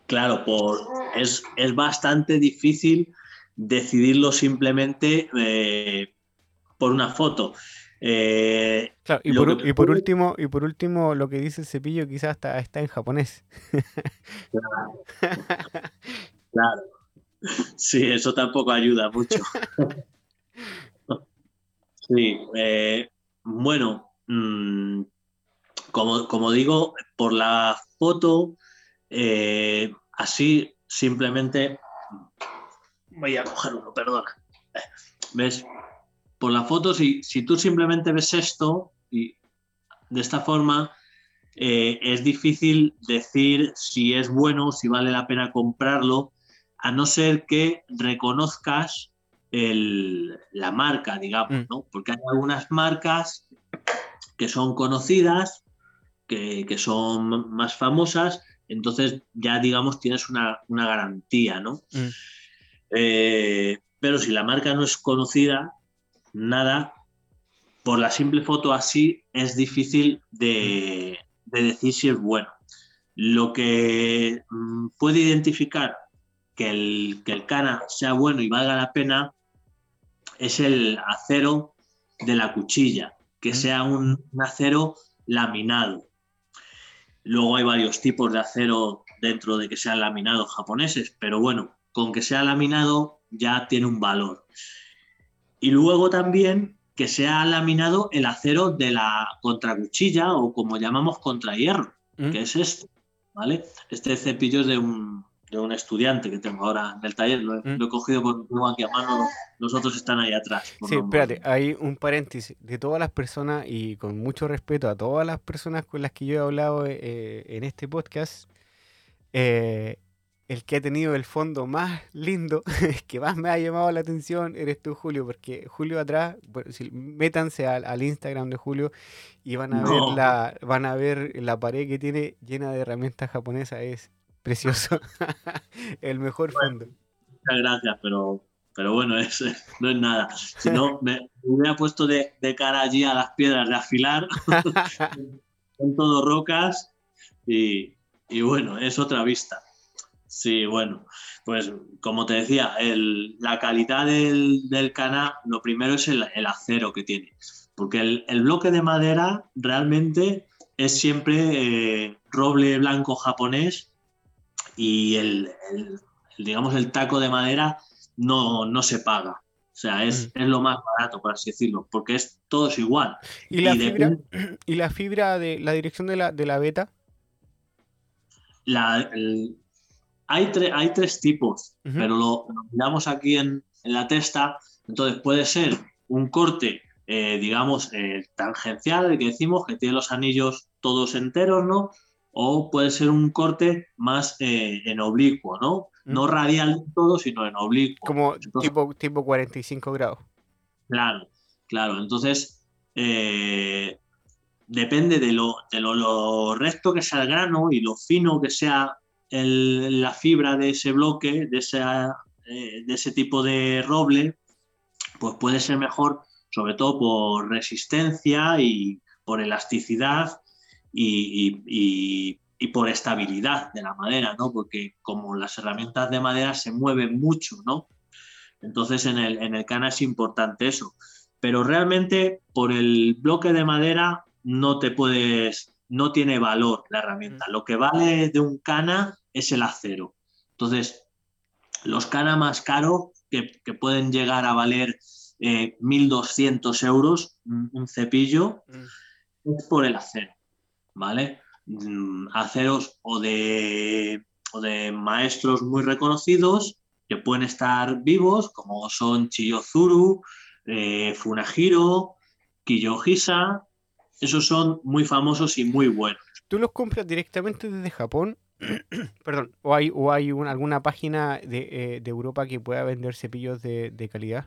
[SPEAKER 2] Claro, por, es, es bastante difícil decidirlo simplemente eh, por una foto.
[SPEAKER 1] Eh, y, por, último, y por último, lo que dice el cepillo quizás está, está en japonés.
[SPEAKER 2] Claro. Sí, eso tampoco ayuda mucho. Sí, eh, bueno, mm, como, como, digo, por la foto, eh, así simplemente voy a coger uno, perdona. ¿Ves? Por la foto, si, si tú simplemente ves esto y de esta forma, eh, es difícil decir si es bueno, si vale la pena comprarlo, a no ser que reconozcas la marca, digamos, mm. ¿no? Porque hay algunas marcas que son conocidas, que, son más famosas, entonces ya, digamos, tienes una, garantía, ¿no? Mm. Eh, pero si la marca no es conocida, nada, por la simple foto así es difícil de, decir si es bueno. Lo que mm, puede identificar que el, que el cana sea bueno y valga la pena es el acero de la cuchilla, que sea un, acero laminado. Luego hay varios tipos de acero dentro de que sean laminados japoneses, pero bueno, con que sea laminado ya tiene un valor. Y luego también que sea laminado el acero de la contracuchilla o como llamamos contrahierro, ¿Mm? que es este, ¿vale? Este cepillo es de un, estudiante que tengo ahora en el taller, lo, he, ¿Mm? cogido por aquí a mano, los otros están ahí atrás.
[SPEAKER 1] Sí, espérate, hay un paréntesis de todas las personas y con mucho respeto a todas las personas con las que yo he hablado eh, en este podcast, eh, el que ha tenido el fondo más lindo, que más me ha llamado la atención, eres tú, Julio, porque Julio atrás, métanse al, Instagram de Julio y van a ver la, van a ver la pared que tiene llena de herramientas japonesas, es precioso, el mejor fondo.
[SPEAKER 2] Muchas gracias, pero, pero bueno, es, no es nada. Si no, me, hubiera puesto de, cara allí a las piedras de afilar, son todo rocas y, y bueno, es otra vista. Sí, bueno, pues como te decía, la calidad del, del cana, lo primero es el, acero que tiene, porque el, bloque de madera realmente es siempre eh, roble blanco japonés y el, digamos, el taco de madera no, no se paga. O sea, es, mm. es, lo más barato, por así decirlo, porque es todo es igual.
[SPEAKER 1] ¿Y la, fibra, ¿y la fibra de la dirección de la, de la beta?
[SPEAKER 2] La, hay, hay tres tipos, pero lo, miramos aquí en, la testa. Entonces puede ser un corte, eh, digamos, eh, tangencial, el que decimos, que tiene los anillos todos enteros, ¿no? O puede ser un corte más eh, en oblicuo, ¿no? No radial todo, sino en oblicuo.
[SPEAKER 1] Como tipo, tipo 45 grados.
[SPEAKER 2] Claro, claro. Entonces, depende de, lo, de lo, recto que sea el grano y lo fino que sea la fibra de ese bloque, de, eh, de ese tipo de roble, pues puede ser mejor, sobre todo por resistencia y por elasticidad y, por estabilidad de la madera, ¿no? Porque como las herramientas de madera se mueven mucho, ¿no? Entonces en el, en el cana es importante eso. Pero realmente por el bloque de madera no te puedes, no tiene valor la herramienta. Lo que vale de un cana es el acero. Entonces, los cana más caros, que, pueden llegar a valer 1.200 eh, euros, un, cepillo, mm. es por el acero, ¿vale? Mm, aceros o de, de maestros muy reconocidos que pueden estar vivos, como son Chiyozuru, eh, Funahiro, Kiyohisa, esos son muy famosos y muy buenos.
[SPEAKER 1] ¿Tú los compras directamente desde Japón Perdón, ¿o hay, o hay alguna página de, eh, de, Europa que pueda vender cepillos de, de calidad?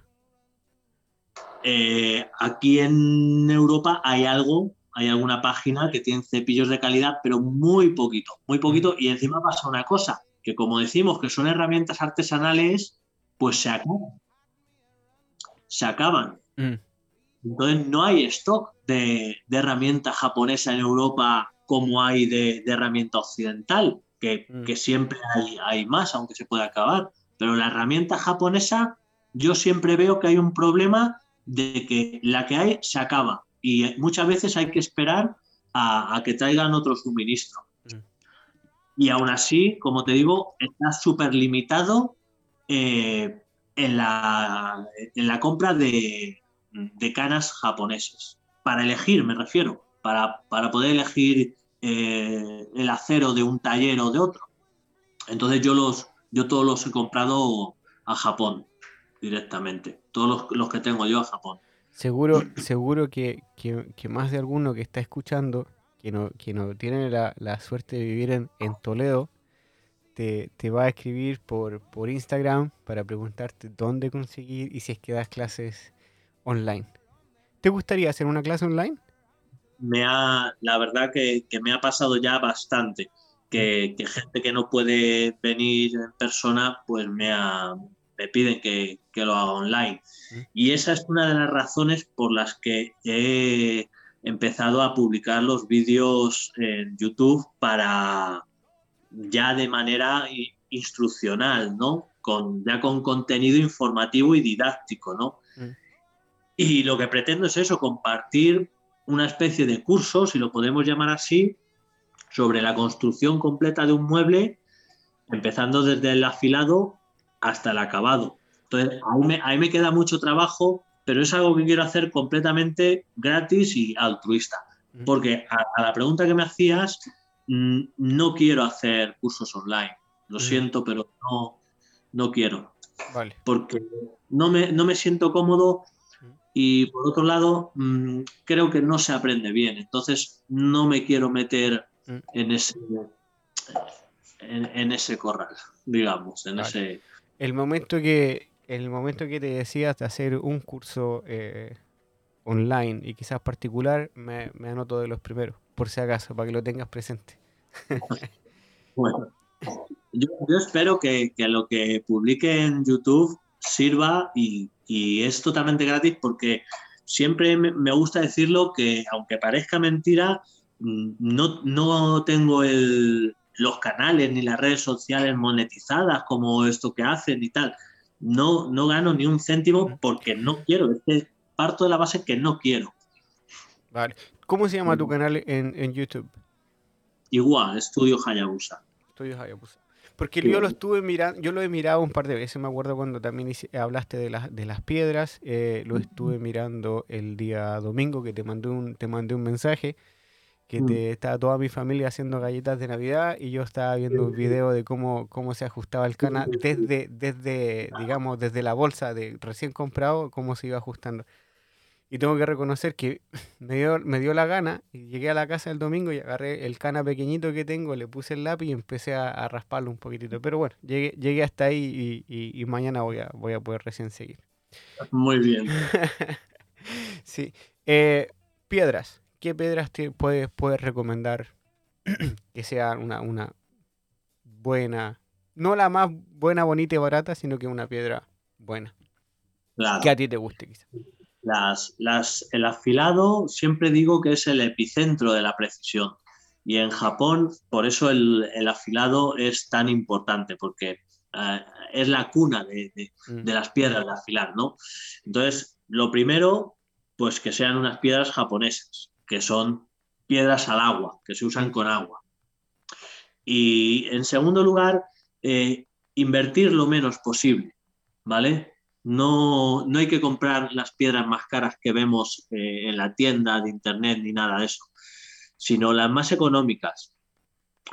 [SPEAKER 2] Eh, aquí en Europa hay algo, hay alguna página que tiene cepillos de calidad, pero muy poquito, muy poquito. Y encima pasa una cosa, que como decimos que son herramientas artesanales, pues se acaban. Se acaban. Mm. Entonces no hay stock de, de, herramienta japonesa en Europa como hay de, herramienta occidental, que, mm. que siempre hay, hay, más, aunque se puede acabar. Pero la herramienta japonesa, yo siempre veo que hay un problema de que la que hay se acaba y muchas veces hay que esperar a, que traigan otro suministro. Mm. Y aún así, como te digo, está súper limitado eh, en, la, en, la, compra de, de, canas japonesas. Para elegir, me refiero, para, para poder elegir eh, el acero de un taller o de otro. Entonces yo, los, yo todos los he comprado a Japón directamente. Todos los, que tengo yo a Japón.
[SPEAKER 1] Seguro, seguro que, más de alguno que está escuchando, que no, que no tiene la, suerte de vivir en, Toledo, te, va a escribir por, por Instagram para preguntarte dónde conseguir y si es que das clases online. ¿Te gustaría hacer una clase online?
[SPEAKER 2] Me ha, la verdad que, me ha pasado ya bastante. Que, que, gente que no puede venir en persona, pues me ha, me piden que, lo haga online. Y esa es una de las razones por las que he empezado a publicar los vídeos en YouTube para ya de manera instruccional, ¿no? Con, ya con contenido informativo y didáctico, ¿no? Y lo que pretendo es eso, compartir una especie de curso, si lo podemos llamar así, sobre la construcción completa de un mueble, empezando desde el afilado hasta el acabado. Entonces, ahí me, queda mucho trabajo, pero es algo que quiero hacer completamente gratis y altruista. Porque a, la pregunta que me hacías, mm, no quiero hacer cursos online. Lo siento, pero no, no quiero. Vale. Porque no me, no me siento cómodo y por otro lado, mm, creo que no se aprende bien. Entonces, no me quiero meter en ese, en, ese corral, digamos, en ese
[SPEAKER 1] el momento que el momento que te decías de hacer un curso eh, online y quizás particular, me, anoto de los primeros, por si acaso, para que lo tengas presente.
[SPEAKER 2] bueno, yo, espero que, lo que publique en YouTube sirva y, es totalmente gratis porque siempre me, gusta decirlo que aunque parezca mentira, mm, no, no tengo el, los canales ni las redes sociales monetizadas como esto que hacen y tal. No, no gano ni un céntimo porque no quiero. Es parto de la base que no quiero.
[SPEAKER 1] Vale. ¿Cómo se llama tu canal en, YouTube?
[SPEAKER 2] Igual, Estudio Hayabusa.
[SPEAKER 1] Estudio Hayabusa. Porque yo lo estuve mirando, yo lo he mirado un par de veces, me acuerdo cuando también hablaste de, las de las piedras, eh, lo estuve mirando el día domingo que te mandé un, te mandé un mensaje que mm. te, estaba toda mi familia haciendo galletas de Navidad y yo estaba viendo un video de cómo, cómo se ajustaba el cana desde, desde, digamos, desde la bolsa de recién comprado, cómo se iba ajustando. Y tengo que reconocer que me dio, me dio la gana y llegué a la casa el domingo y agarré el cana pequeñito que tengo, le puse el lápiz y empecé a, rasparlo un poquitito. Pero bueno, llegué, llegué hasta ahí y, y, mañana voy a, voy a poder recién seguir.
[SPEAKER 2] Muy bien.
[SPEAKER 1] sí. Eh, piedras. ¿qué piedras te puedes, puedes recomendar que sea una, una buena, no la más buena, bonita y barata, sino que una piedra buena? Que a ti te guste, quizás.
[SPEAKER 2] Las, las, el afilado siempre digo que es el epicentro de la precisión. Y en Japón, por eso el, el afilado es tan importante, porque eh, es la cuna de, mm. de, las piedras de afilar, ¿no? Entonces, lo primero, pues que sean unas piedras japonesas que son piedras al agua, que se usan con agua. Y en segundo lugar, eh, invertir lo menos posible, ¿vale? No, no, hay que comprar las piedras más caras que vemos eh, en la tienda de internet ni nada de eso, sino las más económicas.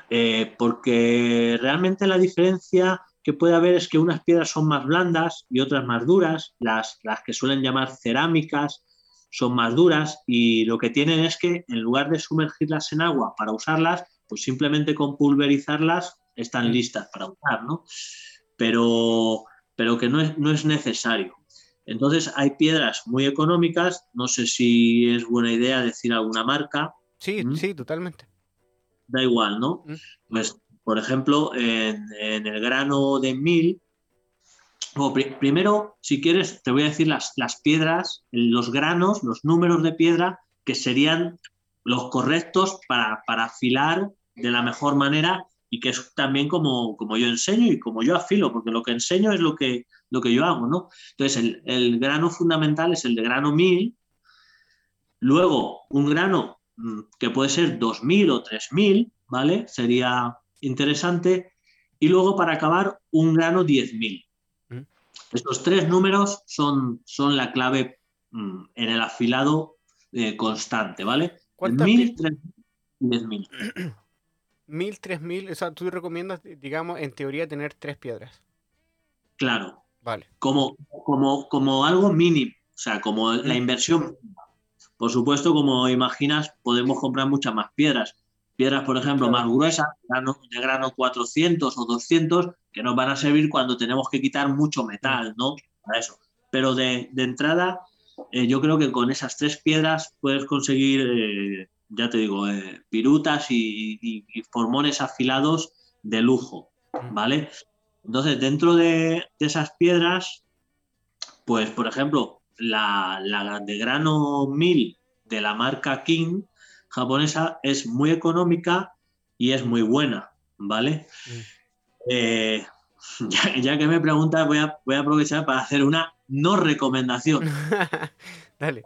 [SPEAKER 2] Eh, porque realmente la diferencia que puede haber es que unas piedras son más blandas y otras más duras, las, las que suelen llamar cerámicas son más duras y lo que tienen es que en lugar de sumergirlas en agua para usarlas, pues simplemente con pulverizarlas están listas para usar, ¿no? Pero, pero que no es, no es necesario. Entonces hay piedras muy económicas, no sé si es buena idea decir alguna marca,
[SPEAKER 1] Sí,
[SPEAKER 2] Mm.
[SPEAKER 1] sí, totalmente.
[SPEAKER 2] da igual, ¿no?
[SPEAKER 1] Mm.
[SPEAKER 2] Pues, por ejemplo, en, en el grano de mil, o primero, si quieres, te voy a decir las, las piedras, los granos, los números de piedra que serían los correctos para, para afilar de la mejor manera y que es también como, como yo enseño y como yo afilo, porque lo que enseño es lo que, lo que yo hago, ¿no? Entonces, el, el grano fundamental es el de grano 1000, luego un grano mm, que puede ser 2000 o 3000, ¿vale? Sería interesante. Y luego, para acabar, un grano 10.000.
[SPEAKER 1] Mm.
[SPEAKER 2] Estos tres números son, son la clave mm, en el afilado eh, constante, ¿vale?
[SPEAKER 1] ¿Cuántas
[SPEAKER 2] 1000,
[SPEAKER 1] pi-
[SPEAKER 2] 3000 y 10.000.
[SPEAKER 1] Mil, tres mil, o sea, tú recomiendas, digamos, en teoría tener tres piedras.
[SPEAKER 2] Claro,
[SPEAKER 1] Vale.
[SPEAKER 2] como, como, como algo mínimo, o sea, como la inversión. Por supuesto, como imaginas, podemos comprar muchas más piedras. Piedras, por ejemplo,
[SPEAKER 1] Claro.
[SPEAKER 2] más gruesas, de grano 400 o 200, que nos van a servir cuando tenemos que quitar mucho metal, ¿no? Para eso. Pero de, de entrada, eh, yo creo que con esas tres piedras puedes conseguir, eh, ya te digo, eh, virutas y, y- y formones afilados de lujo. ¿vale? Entonces, dentro de, de esas piedras, pues, por ejemplo, la, la de grano 1000 de la marca King japonesa es muy económica y es muy buena, ¿vale? Eh, ya, ya que me preguntas, voy a, voy a aprovechar para hacer una no recomendación,
[SPEAKER 1] Dale.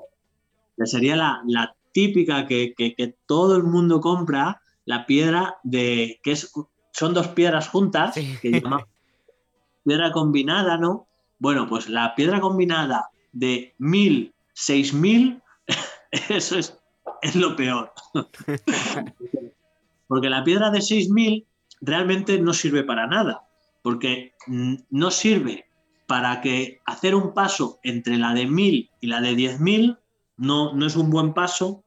[SPEAKER 2] que sería la, la típica que, que- que todo el mundo compra, la piedra de, que es, son dos piedras juntas,
[SPEAKER 1] Sí.
[SPEAKER 2] que llaman piedra combinada, ¿no? Bueno, pues la piedra combinada de 1000, 6000, eso es, es lo peor. Porque la piedra de 6000 realmente no sirve para nada, porque no sirve para que hacer un paso entre la de 1000 y la de 10000 no, no es un buen paso,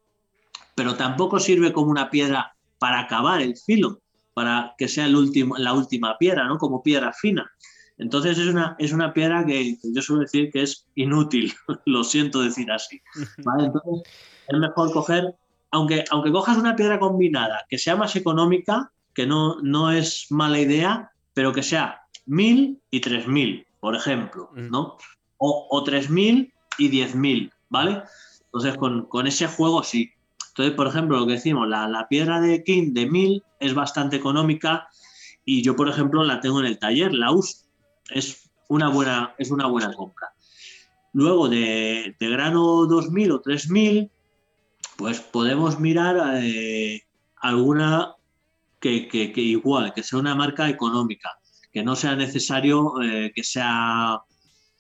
[SPEAKER 2] pero tampoco sirve como una piedra para acabar el filo, para que sea el último, la última piedra, ¿no? Como piedra fina. Entonces es una, es una piedra que, que yo suelo decir que es inútil, lo siento decir así. ¿vale? Entonces es mejor coger, aunque, aunque cojas una piedra combinada que sea más económica, que no, no es mala idea, pero que sea 1000 y 3000, por ejemplo,
[SPEAKER 1] Mm.
[SPEAKER 2] ¿no? O, o 3000 y 10000, ¿vale? Entonces con, con ese juego sí. Entonces, por ejemplo, lo que decimos, la, piedra de King de 1000 es bastante económica y yo, por ejemplo, la tengo en el taller, la uso. Es una buena, es una buena compra. Luego de, de grano 2000 o 3000, pues podemos mirar eh, alguna que, que- que igual, que sea una marca económica, que no sea necesario eh, que sea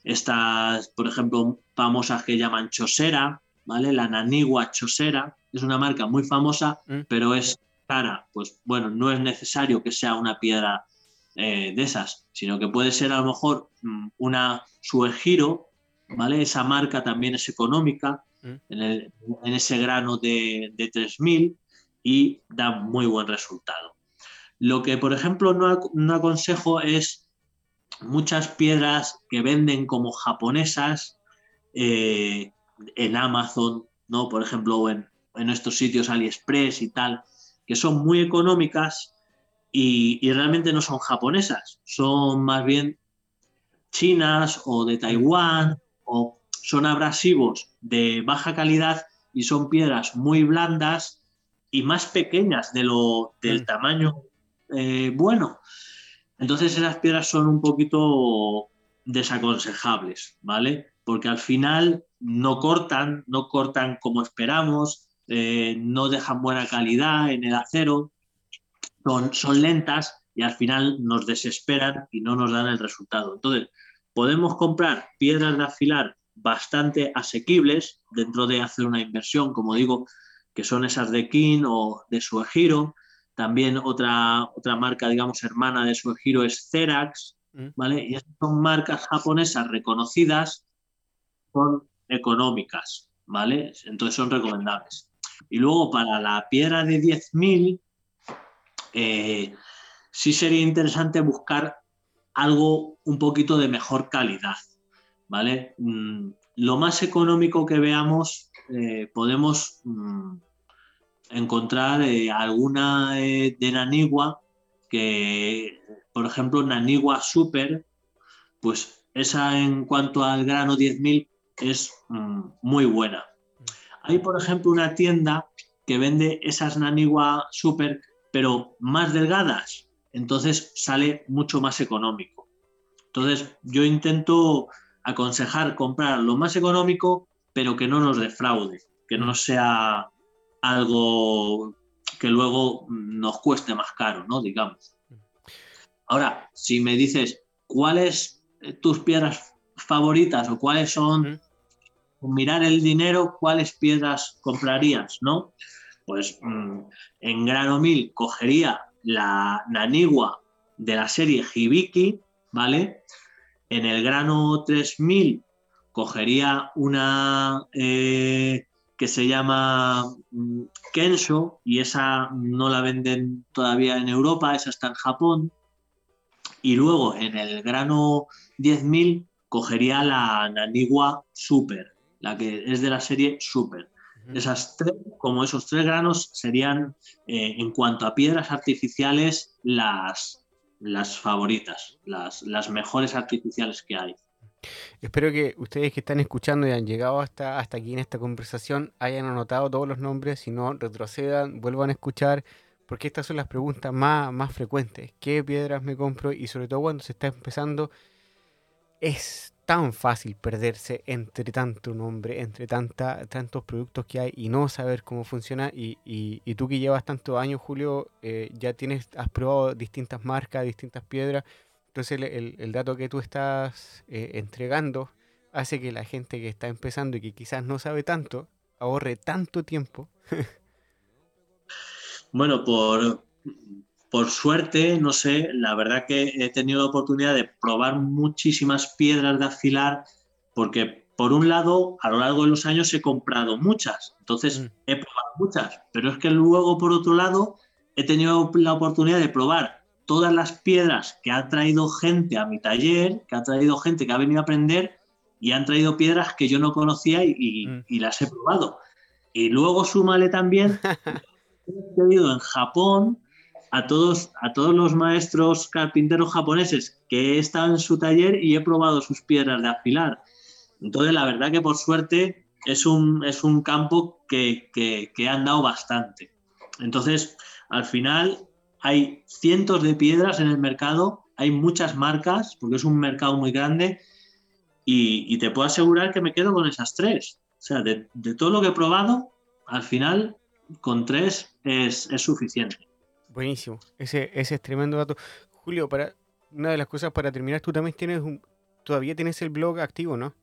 [SPEAKER 2] estas, por ejemplo, famosas que llaman Chosera, ¿vale? La Nanigua Chosera, es una marca muy famosa,
[SPEAKER 1] Mm.
[SPEAKER 2] pero es cara. Pues bueno, no es necesario que sea una piedra eh, de esas, sino que puede ser a lo mejor mm, una Suegiro, ¿vale? Esa marca también es económica
[SPEAKER 1] Mm.
[SPEAKER 2] en, el- en ese grano de, de 3000 y da muy buen resultado. Lo que, por ejemplo, no, ac- no aconsejo es muchas piedras que venden como japonesas eh, en Amazon, ¿no? Por ejemplo, o en, en estos sitios AliExpress y tal, que son muy económicas y, y realmente no son japonesas, son más bien chinas o de Taiwán o son abrasivos de baja calidad y son piedras muy blandas y más pequeñas de lo, del
[SPEAKER 1] Mm.
[SPEAKER 2] tamaño eh, bueno. Entonces esas piedras son un poquito desaconsejables, ¿vale? Porque al final no cortan, no cortan como esperamos, eh, no dejan buena calidad en el acero, son, son lentas y al final nos desesperan y no nos dan el resultado. Entonces, podemos comprar piedras de afilar bastante asequibles dentro de hacer una inversión, como digo, que son esas de King o de Suegiro. También otra, otra marca, digamos, hermana de Suegiro es Cerax,
[SPEAKER 1] Mm.
[SPEAKER 2] ¿vale? Y son marcas japonesas reconocidas, son económicas, ¿vale? Entonces son recomendables. Y luego para la piedra de 10.000, eh, sí sería interesante buscar algo un poquito de mejor calidad, ¿vale? Mm, lo más económico que veamos, eh, podemos mm, encontrar eh, alguna de Nanigua, que, por ejemplo, Nanigua Super, pues esa en cuanto al grano 10.000 es mm, muy buena. Hay, por ejemplo, una tienda que vende esas Nanigua Super, pero más delgadas. Entonces sale mucho más económico. Entonces yo intento aconsejar comprar lo más económico, pero que no nos defraude, que no sea algo que luego nos cueste más caro, ¿no? Digamos. Ahora, si me dices cuáles tus piedras favoritas o cuáles son mirar el dinero, ¿cuáles piedras comprarías? ¿no? Pues mm, en grano 1000 cogería la Nanigua de la serie Hibiki, ¿vale? En el grano 3000 cogería una eh, que se llama mm, Kensho y esa no la venden todavía en Europa, esa está en Japón. Y luego en el grano 10.000 cogería la Nanigua Super, la que es de la serie Super. Esas tres, como esos tres granos, serían eh, en cuanto a piedras artificiales las, las favoritas, las, las mejores artificiales que hay.
[SPEAKER 1] Espero que ustedes que están escuchando y han llegado hasta, hasta aquí en esta conversación hayan anotado todos los nombres, si no retrocedan, vuelvan a escuchar, porque estas son las preguntas más, más frecuentes. ¿Qué piedras me compro? Y sobre todo cuando se está empezando, es tan fácil perderse entre tanto nombre, entre tanta, tantos productos que hay y no saber cómo funciona. Y, y, tú que llevas tantos años, Julio, eh, ya tienes, has probado distintas marcas, distintas piedras. Entonces el, el, dato que tú estás eh, entregando hace que la gente que está empezando y que quizás no sabe tanto, ahorre tanto tiempo.
[SPEAKER 2] bueno, por, por suerte, no sé, la verdad que he tenido la oportunidad de probar muchísimas piedras de afilar, porque por un lado, a lo largo de los años he comprado muchas, entonces mm. he probado muchas, pero es que luego, por otro lado, he tenido la oportunidad de probar todas las piedras que ha traído gente a mi taller, que ha traído gente que ha venido a aprender y han traído piedras que yo no conocía y, mm. y las he probado. Y luego súmale también, he pedido en Japón a todos, a todos los maestros carpinteros japoneses que he estado en su taller y he probado sus piedras de afilar. Entonces, la verdad que por suerte es un, es un campo que, que, que han dado bastante. Entonces, al final hay cientos de piedras en el mercado, hay muchas marcas, porque es un mercado muy grande, y, te puedo asegurar que me quedo con esas tres. O sea, de, de todo lo que he probado, al final, con tres es, es suficiente.
[SPEAKER 1] Buenísimo, ese, ese es tremendo dato. Julio, para una de las cosas para terminar, tú también tienes un, todavía tienes el blog activo, ¿no?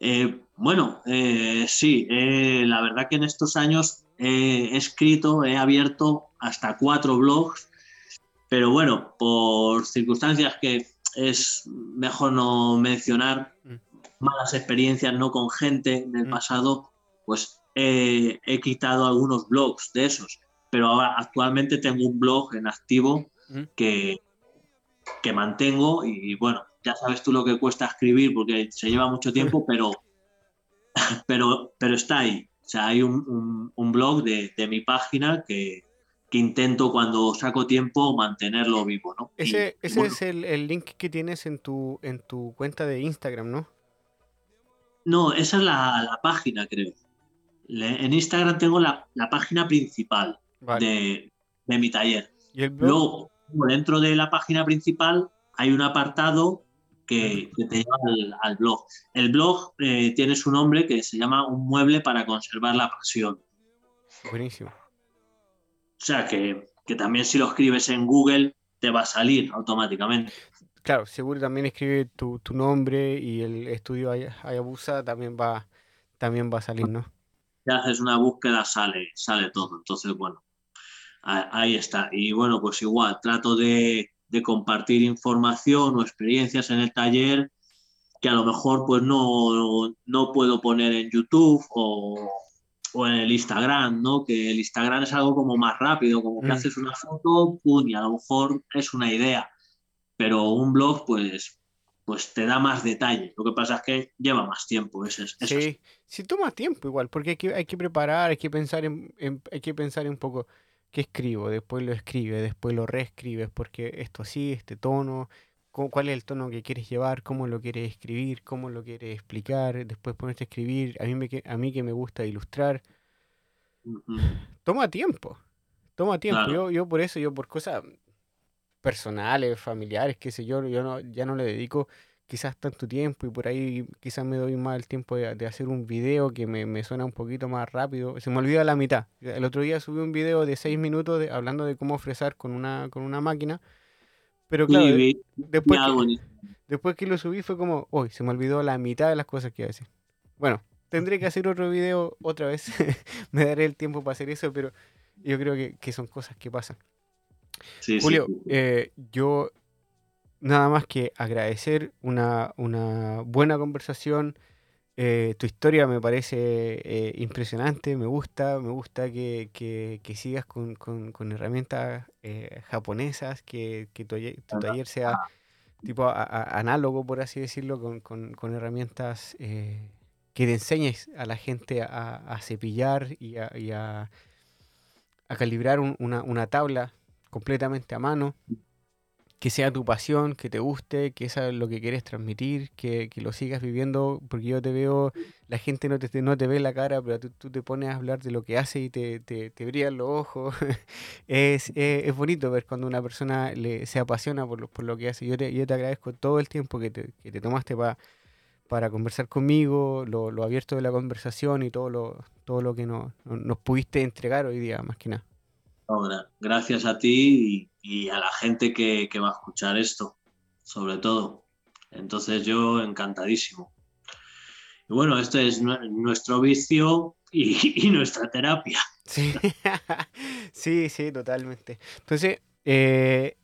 [SPEAKER 2] Eh, bueno, eh, sí, eh, la verdad que en estos años he escrito, he abierto hasta cuatro blogs, pero bueno, por circunstancias que es mejor no mencionar, mm. malas experiencias no con gente en el mm. pasado, pues he quitado algunos blogs de esos pero ahora actualmente tengo un blog en activo que, que mantengo y bueno, ya sabes tú lo que cuesta escribir porque se lleva mucho tiempo, pero, pero, pero está ahí. O sea, hay un, un, blog de, de, mi página que, que, intento cuando saco tiempo mantenerlo vivo, ¿no?
[SPEAKER 1] Ese, ese es el, el, link que tienes en tu, en tu cuenta de Instagram, ¿no?
[SPEAKER 2] No, esa es la, la página, creo. en Instagram tengo la, la página principal de, mi taller. Luego, dentro de la página principal hay un apartado que, te lleva al, blog. El blog eh, tiene su nombre que se llama Un mueble para conservar la pasión.
[SPEAKER 1] Buenísimo.
[SPEAKER 2] O sea que, también si lo escribes en Google te va a salir automáticamente.
[SPEAKER 1] Claro, seguro también escribe tu, nombre y el estudio Hayabusa también va, también va a salir, ¿no?
[SPEAKER 2] Si haces una búsqueda sale, sale todo. Entonces, bueno, ahí está. Y bueno, pues igual, trato de, compartir información o experiencias en el taller que a lo mejor pues no, no puedo poner en YouTube o, o en el Instagram, ¿no? Que el Instagram es algo como más rápido, como que
[SPEAKER 1] Mm.
[SPEAKER 2] haces una foto, pum, y a lo mejor es una idea. Pero un blog, pues, pues te da más detalle. Lo que pasa es que lleva más tiempo. Eso es, eso es.
[SPEAKER 1] Sí, sí toma tiempo igual, porque hay que, hay que preparar, hay que pensar en, en- hay que pensar un poco qué escribo, después lo escribes, después lo reescribes, porque esto así, este tono, cu- cuál es el tono que quieres llevar, cómo lo quieres escribir, cómo lo quieres explicar, después ponerte a escribir, a mí me, a mí que me gusta ilustrar, toma tiempo, toma tiempo.
[SPEAKER 2] Claro.
[SPEAKER 1] Yo, yo por eso, yo por cosas personales, familiares, qué sé yo, yo no, ya no le dedico quizás tanto tiempo y por ahí quizás me doy más el tiempo de, de hacer un video que me, me suena un poquito más rápido. Se me olvida la mitad. El otro día subí un video de 6 minutos de- hablando de cómo fresar con una, con una máquina. Pero claro,
[SPEAKER 2] Sí,
[SPEAKER 1] después, que, después que lo subí fue como, hoy se me olvidó la mitad de las cosas que iba a decir. Bueno, tendré que hacer otro video otra vez. me daré el tiempo para hacer eso, pero yo creo que, que son cosas que pasan.
[SPEAKER 2] sí,
[SPEAKER 1] Julio,
[SPEAKER 2] sí.
[SPEAKER 1] eh, yo nada más que agradecer una, una buena conversación. eh, tu historia me parece eh, impresionante, me gusta, me gusta que, que- sigas con, con- herramientas eh, japonesas, que, que tu, taller- sea tipo a- análogo, por así decirlo, con, con- herramientas que te enseñes a la gente a, cepillar y a, a- calibrar un- una, una tabla completamente a mano, que sea tu pasión, que te guste, que es lo que quieres transmitir, que, que lo sigas viviendo, porque yo te veo, la gente no te, no te ve la cara, pero tú, tú te pones a hablar de lo que hace y te, te, te brillan los ojos. es, es, bonito ver cuando una persona le, se apasiona por lo, por lo que hace. Yo te, yo te agradezco todo el tiempo que te, que te tomaste pa- para conversar conmigo, lo, lo abierto de la conversación y todo lo, todo lo que nos nos pudiste entregar hoy día, más que nada.
[SPEAKER 2] Gra- gracias a ti y, a la gente que, va a escuchar esto, sobre todo. Entonces yo encantadísimo. Y bueno, esto es nue- nuestro vicio y, nuestra terapia.
[SPEAKER 1] Sí, sí, sí, totalmente. Entonces, eh,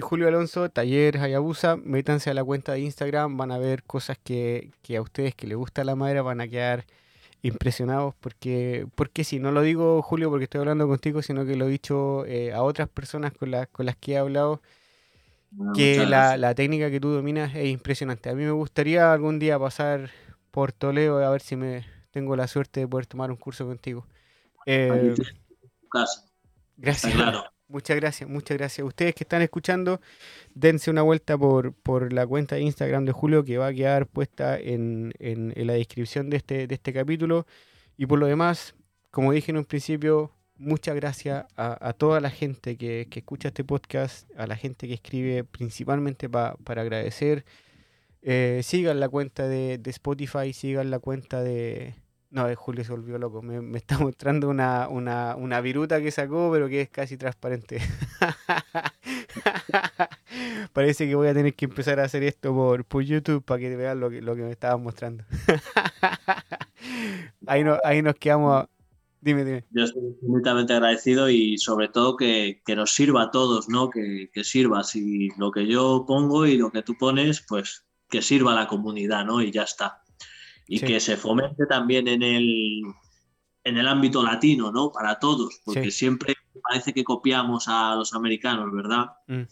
[SPEAKER 1] Julio Alonso, Taller Hayabusa, métanse a la cuenta de Instagram, van a ver cosas que, que a ustedes que les gusta la madera van a quedar impresionados porque, porque sí, no lo digo Julio porque estoy hablando contigo, sino que lo he dicho eh, a otras personas con las, con las que he hablado,
[SPEAKER 2] Bueno,
[SPEAKER 1] que la, la técnica que tú dominas es impresionante. A mí me gustaría algún día pasar por Toledo a ver si me tengo la suerte de poder tomar un curso contigo. Eh,
[SPEAKER 2] está
[SPEAKER 1] gracias.
[SPEAKER 2] claro.
[SPEAKER 1] Muchas gracias, muchas gracias. Ustedes que están escuchando, dense una vuelta por, por la cuenta de Instagram de Julio que va a quedar puesta en, en- la descripción de este, de este capítulo. Y por lo demás, como dije en un principio, muchas gracias a, a toda la gente que, que escucha este podcast, a la gente que escribe principalmente pa- para agradecer. Eh, sigan la cuenta de, de Spotify, sigan la cuenta de... No, de Julio se volvió loco. Me, está mostrando una, una, una viruta que sacó, pero que es casi transparente. Parece que voy a tener que empezar a hacer esto por, por YouTube para que vean lo que, lo que me estaban mostrando. ahí, no, ahí nos quedamos. Dime, dime.
[SPEAKER 2] Yo estoy infinitamente agradecido y sobre todo que, que nos sirva a todos, ¿no? Que, que sirva. Si lo que yo pongo y lo que tú pones, pues que sirva a la comunidad, ¿no? Y ya está. Y
[SPEAKER 1] Sí.
[SPEAKER 2] que se fomente también en el, en el ámbito latino, ¿no? Para todos, porque
[SPEAKER 1] Sí.
[SPEAKER 2] siempre parece que copiamos a los americanos, ¿verdad?
[SPEAKER 1] Mm.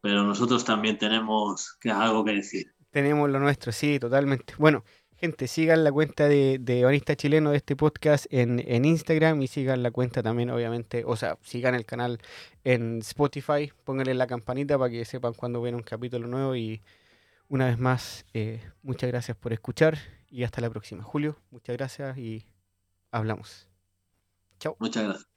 [SPEAKER 2] Pero nosotros también tenemos que, algo que decir.
[SPEAKER 1] Tenemos lo nuestro, sí, totalmente. Bueno, gente, sigan la cuenta de, de Ebanista Chileno de este podcast en, en Instagram y sigan la cuenta también, obviamente, o sea, sigan el canal en Spotify, pónganle la campanita para que sepan cuando viene un capítulo nuevo y una vez más, eh, muchas gracias por escuchar y hasta la próxima. Julio, muchas gracias y hablamos. Chao.
[SPEAKER 2] Muchas gracias.